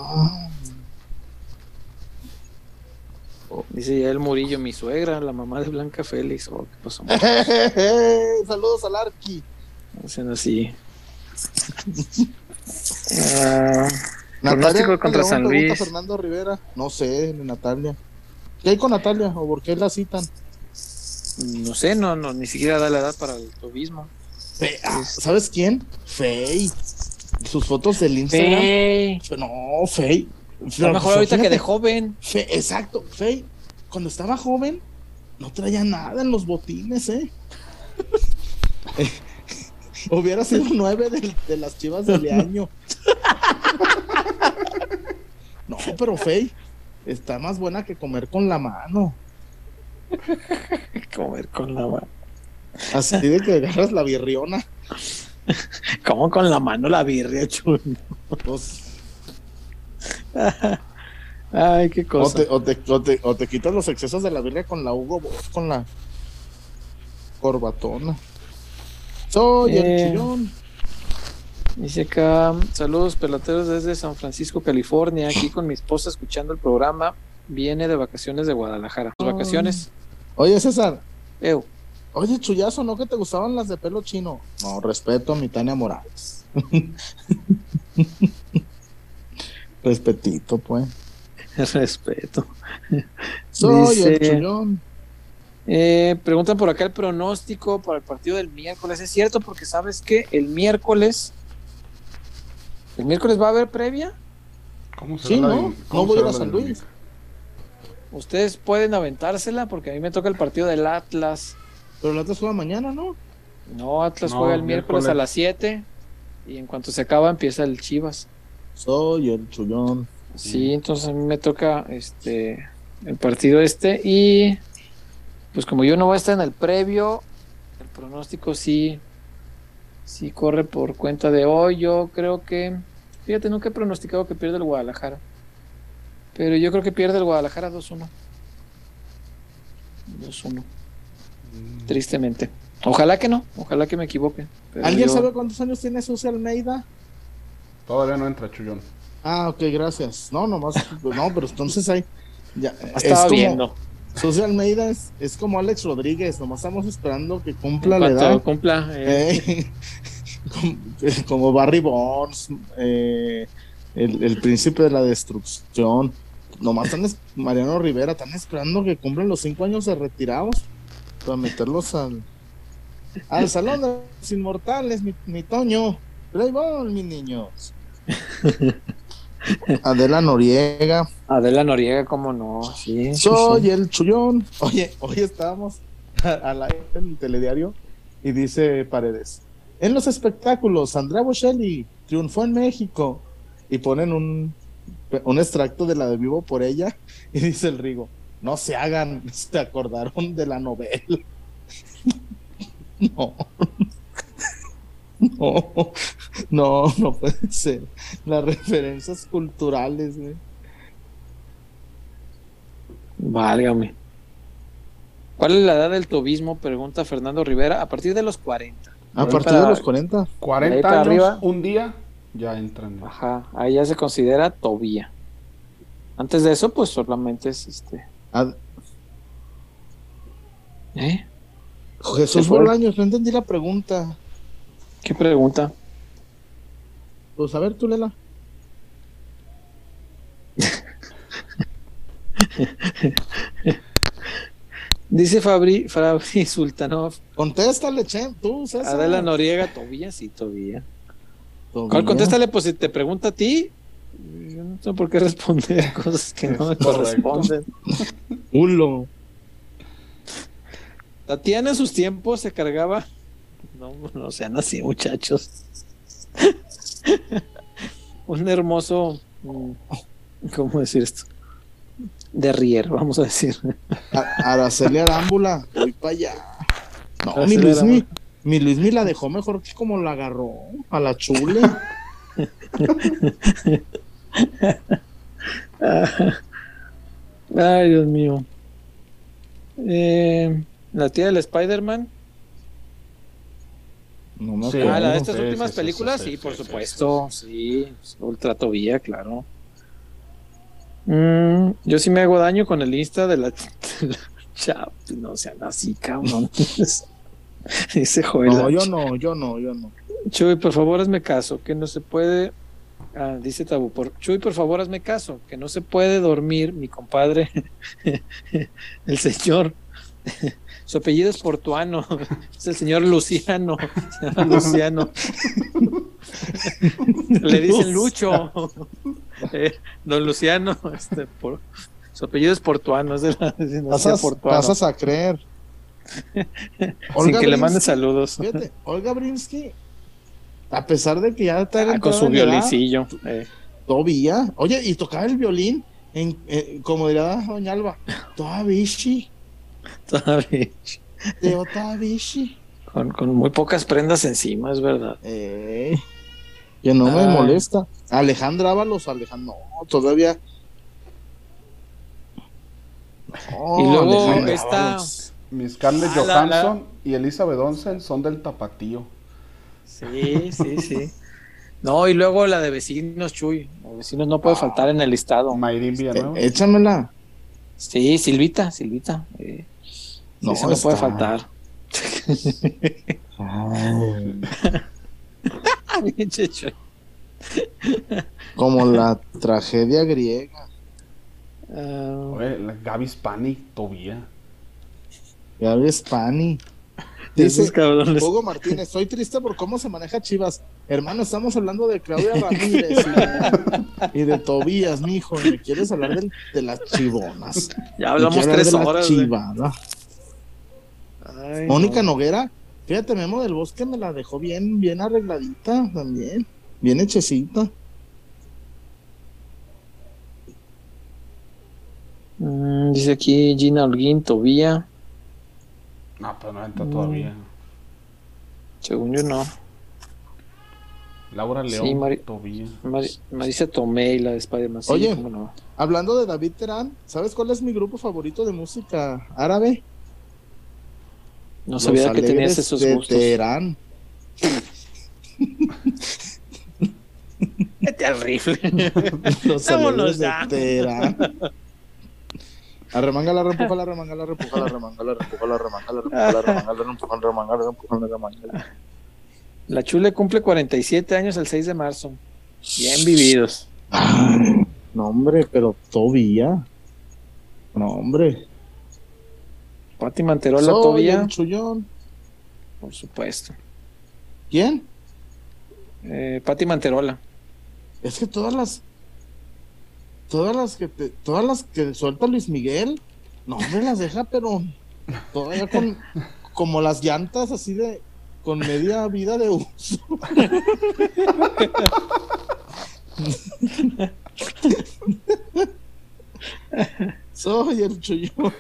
Dice ya el Murillo, mi suegra, la mamá de Blanca Félix. Oh, ¿qué pasó? Saludos al Arqui. Hacen así. Ah, Pronóstico contra San Luis. Fernando Rivera. No sé, Natalia. ¿Qué hay con Natalia? ¿O por qué la citan? no sé, no, no, ni siquiera da la edad para el tobismo. Fe- ah, ¿Sabes quién? Fey. Sus fotos del Instagram. Fey. No, Fey. Está mejor ahorita que de joven. Fe, exacto, Fey. Cuando estaba joven, no traía nada en los botines, ¿eh? Hubiera sido nueve de, las chivas del año. No, pero Fey está más buena que comer con la mano. Comer con la mano. Así de que agarras la birriona. Como con la mano la birria, chulo. Pues, Ay, qué o, cosa. te, o, te, o, te, o te quitas los excesos de la birria con la Hugo Boss, con la corbatona. Soy Eh. el chillón. Dice acá, saludos peloteros desde San Francisco, California, aquí con mi esposa escuchando el programa. Viene de vacaciones de Guadalajara. Vacaciones. Oye, César. Eu. Oye, chullazo, ¿no que te gustaban las de pelo chino? No, respeto a mi Tania Morales. Respetito, pues. Respeto. Soy Dice- el chullón. Eh, preguntan por acá el pronóstico para el partido del miércoles. ¿Es cierto? Porque sabes que el miércoles. ¿El miércoles va a haber previa? ¿Cómo se sí, no, no voy a ir a San Luis. Ustedes pueden aventársela porque a mí me toca el partido del Atlas. Pero el Atlas juega mañana, ¿no? No, Atlas juega el miércoles, a las 7 y en cuanto se acaba empieza el Chivas. Soy el chullón. Sí, entonces a mí me toca este el partido este y pues como yo no voy a estar en el previo, el pronóstico sí sí corre por cuenta de hoy. Yo creo que fíjate, nunca he pronosticado que pierde el Guadalajara. Pero yo creo que pierde el Guadalajara 2-1. 2-1. Mm. Tristemente. Ojalá que no, ojalá que me equivoque. ¿Alguien sabe cuántos años tiene Social Almeida? Todavía no entra Chullón. Ah, ok, gracias. No, nomás, no, pero entonces hay. Ya, Estaba viendo. Social Almeida es, es, como Alex Rodríguez, nomás estamos esperando que cumpla la edad. cumpla. Eh. Eh, como Barry Bonds, eh, el, el, príncipe de la destrucción. Nomás están, Mariano Rivera, están esperando que cumplan los cinco años de retirados para meterlos al, al salón de los inmortales, mi, mi Toño. Playboy, mis niños. Adela Noriega. Adela Noriega, cómo no. Sí, Soy el chullón. Oye, hoy estábamos al aire en el telediario y dice Paredes. En los espectáculos, Andrea Bocelli triunfó en México y ponen un, un extracto de la de Vivo por ella y dice el Rigo, no se hagan, se acordaron de la novela. no. No, no, no puede ser. Las referencias culturales, güey. Válgame. ¿Cuál es la edad del tobismo? Pregunta Fernando Rivera. A partir de los 40. A partir de los 40. 40 años, arriba, un día, ya entran. Ajá, ahí ya se considera tobía. Antes de eso, pues solamente es este. ¿Eh? Jesús Bolaños, no entendí la pregunta. ¿Qué pregunta? Pues a ver, tú lela. Dice Fabri, Fabri Sultanov. Contéstale, Chen, tú, César. Adela Noriega, Tobía, sí, Tobía. ¿Cuál contéstale? Pues si te pregunta a ti, yo no sé por qué responder cosas que no me corresponden. Hulo. Tatiana en sus tiempos se cargaba no, no sean así, muchachos. Un hermoso. Mm, ¿Cómo decir esto? De rier, vamos a decir. Araceli Arámbula, voy para allá. No, mi Luismi, mi Luismi la dejó mejor que como la agarró a la chule. Ay, Dios mío. Eh, la tía del Spider-Man no sí, ah, la de estas últimas películas, sí, por supuesto. Sí, Ultra Tobía, claro. Mm, yo sí me hago daño con el Insta de la, Chap, no sean así, cabrón. Dice Joel. No, yo no, yo no, yo no. Chuy, por favor, hazme caso, que no se puede. Ah, dice Tabú, por... Chuy, por favor, hazme caso, que no se puede dormir mi compadre, el señor su apellido es Portuano, es el señor Luciano, Luciano. Le dicen Lucho, eh, don Luciano, este, por, su apellido es Portuano, es de la pasas, pasas a creer. Sin que le mande saludos. Fíjate, Olga Brinsky, a pesar de que ya está ah, con su violincillo. Eh. Todavía, oye, y tocaba el violín, en, eh, como diría Doña Alba, todavía De Otavishi. Con, con muy pocas prendas encima, es verdad. Eh, que no me molesta. Alejandra Ábalos, Alejandro, no, todavía. y luego está. Mis Scarlett ah, Johansson y Elizabeth Olsen son del tapatío. Sí, sí, sí. No, y luego la de vecinos, Chuy. Vecinos no puede faltar en el listado. Villanueva. échamela. Sí, Silvita, Silvita. Eh, no, eso no puede faltar. Como la tragedia griega. Uh, Gaby Spani, Tobía. Gaby Spani. Dice Hugo Martínez, estoy triste por cómo se maneja Chivas. Hermano, estamos hablando de Claudia Ramírez y de, Tobías, mijo. ¿Me quieres hablar de, las chivonas? Ya hablamos tres horas. Mónica Noguera, fíjate, Memo del Bosque me la dejó bien, bien arregladita también. Bien hechecita. Mm, dice aquí Gina Holguín, Tobía. No, pero no entra todavía. Según yo no. Laura León, sí, Marisa Tomei, la de Spider-Man. Oye, hablando de David Terán, ¿sabes cuál es mi grupo favorito de música árabe? No sabía que tenías esos de gustos. Terán. Este al rifle. Los Vámonos de Terán. Arremanga la reempuja la remanga la reempuja la remanga la reempuja la remanga la reempuja la remanga la la remanga la reempuja la remanga la Chule cumple 47 años el 6 de marzo. Bien vividos. no, hombre, pero todavía. No, hombre. Pati Manterola todavía. Chullón. Por supuesto. ¿Quién? Eh, Pati Manterola. Es que todas las. Todas las que te, todas las que suelta Luis Miguel, no me las deja, pero todavía con como las llantas así de con media vida de uso. Soy el chullón.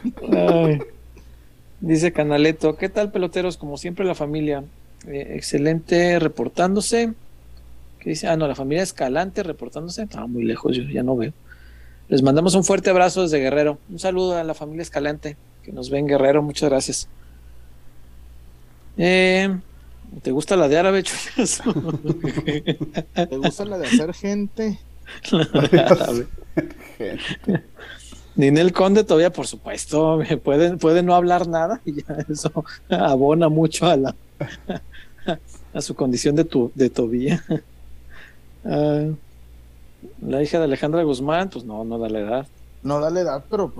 Dice Canaleto, ¿qué tal peloteros? Como siempre la familia. Eh, excelente reportándose. ¿Qué dice? Ah, no, la familia Escalante reportándose. Estaba muy lejos, yo ya no veo. Les mandamos un fuerte abrazo desde Guerrero. Un saludo a la familia Escalante que nos ven Guerrero. Muchas gracias. Eh, ¿Te gusta la de árabe, ¿Te gusta la de hacer gente? Ninel Conde todavía, por supuesto, puede, puede no hablar nada y ya eso abona mucho a la a su condición de, tu, de Tobía. Ah, la hija de Alejandra Guzmán, pues no, no da la edad. No da la edad, pero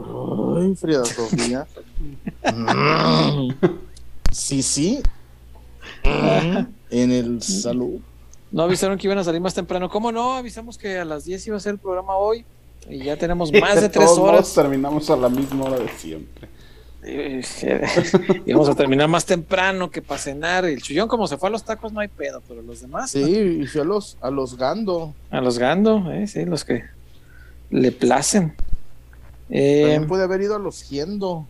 ay, Frida Sofía. sí, sí, en el salud. No avisaron que iban a salir más temprano. ¿Cómo no? Avisamos que a las 10 iba a ser el programa hoy. Y ya tenemos más de tres horas. terminamos a la misma hora de siempre. y vamos a terminar más temprano que para cenar. El chullón, como se fue a los tacos, no hay pedo, pero los demás. Sí, y fue a los, a los gando. A los gando, eh, sí, los que le placen. También eh, puede haber ido a los giendo.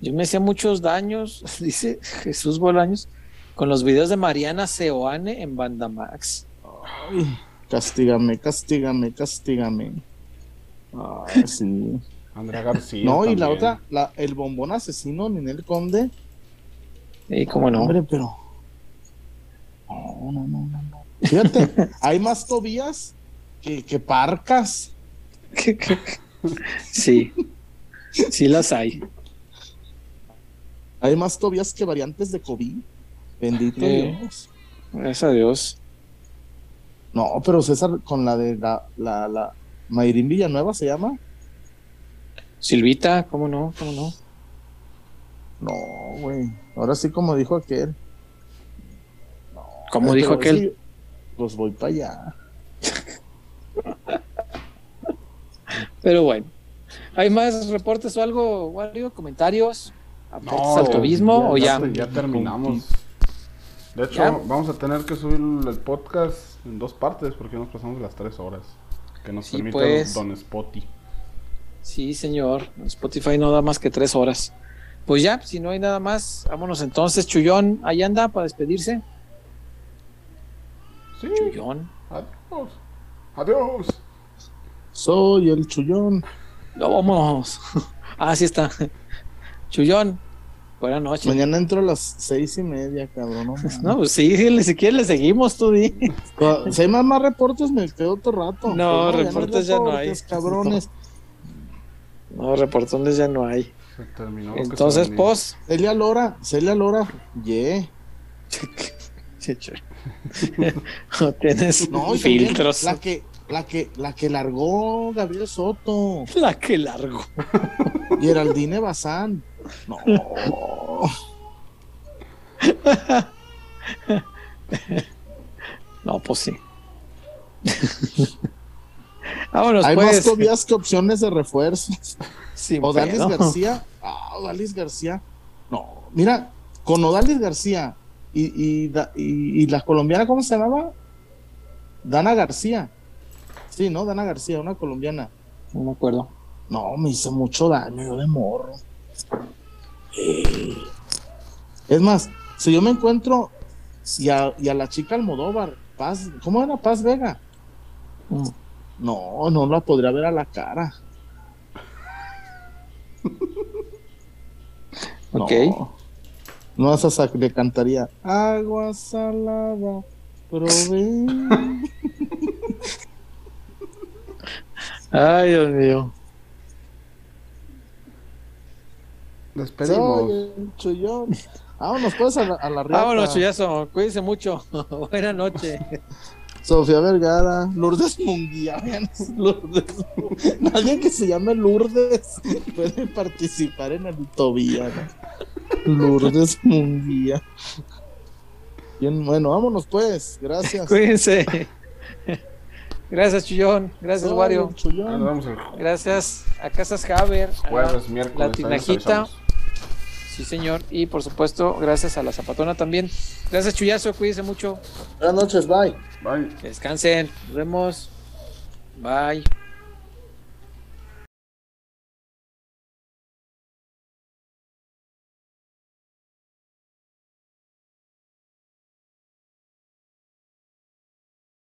Yo me hacía muchos daños, dice Jesús Bolaños, con los videos de Mariana Seoane en Bandamax. Ay, castígame, castígame, castígame. Ay, sí. Andrea García. No, y la otra, la, el bombón asesino, Ninel Conde. Sí, cómo no. Hombre, pero. No, no, no, no. Fíjate, hay más Tobías que, que parcas. sí, sí las hay. Hay más Tobías que variantes de COVID. Bendito Dios. Gracias a Dios. No, pero César, con la de la, la, la Mayrín Villanueva se llama. Silvita, ¿cómo no? ¿Cómo no? No, güey. Ahora sí, como dijo aquel. No, ¿Cómo dijo aquel? pues voy para allá. pero bueno. ¿Hay más reportes o algo, Wario? ¿Comentarios? no, al o ya? Ya terminamos. De hecho, vamos a tener que subir el podcast en dos partes porque nos pasamos las tres horas. Que nos permite pues. Don Spotify. Sí, señor. Spotify no da más que tres horas. Pues ya, si no hay nada más, vámonos entonces. Chullón, ahí anda para despedirse. Sí. Chullón. Adiós. Adiós. Soy el Chullón. No, vamos. ah, sí está. Chullón, buenas noches. Mañana entro a las seis y media, cabrón. No, pues sí, si quieres le seguimos, tú di. Si hay más, reportes, me quedo otro rato. No, reportes ya no hay. Cabrones. No, reportones ya no hay. Entonces, pos. Celia Lora, Celia Lora, yeah. no tienes filtros. La que, la que, la que largó Gabriel Soto. La que largó. Geraldine Bazán. No. No, pues sí. Vámonos, Hay pues. más Tobias que opciones de refuerzos. Sin Odalis pedo. García. Ah, Odalis García. No, mira, con Odalis García y, y, y- y la colombiana, ¿cómo se llamaba? Dana García. Sí, ¿no? Dana García, una colombiana. No me acuerdo. No, me hizo mucho daño yo de morro. Eh. Es más, si yo me encuentro y a, y a la chica Almodóvar, Paz, ¿cómo era Paz Vega? Mm. No, no la podría ver a la cara. Ok. No, no le cantaría agua salada, probé. Ay, Dios mío. Despedimos. Soy el chullón. Vámonos pues a la, a la riata. Vámonos, chullazo. Cuídense mucho. Buenas noches. Sofía Vergara, Lourdes Munguía. Lourdes. Nadie que se llame Lourdes puede participar en el Tobía. ¿no? Lourdes Munguía. Bien, bueno, vámonos pues. Gracias. Cuídense. Gracias, Chullón. Gracias, Soy Wario. chullón. Gracias a Casas Haber. a miércoles. La Tinajita. Sí, señor. Y por supuesto, gracias a la Zapatona también. Gracias, Chuyazo. Cuídense mucho. Buenas noches, bye. Bye. Descansen. Nos vemos. Bye.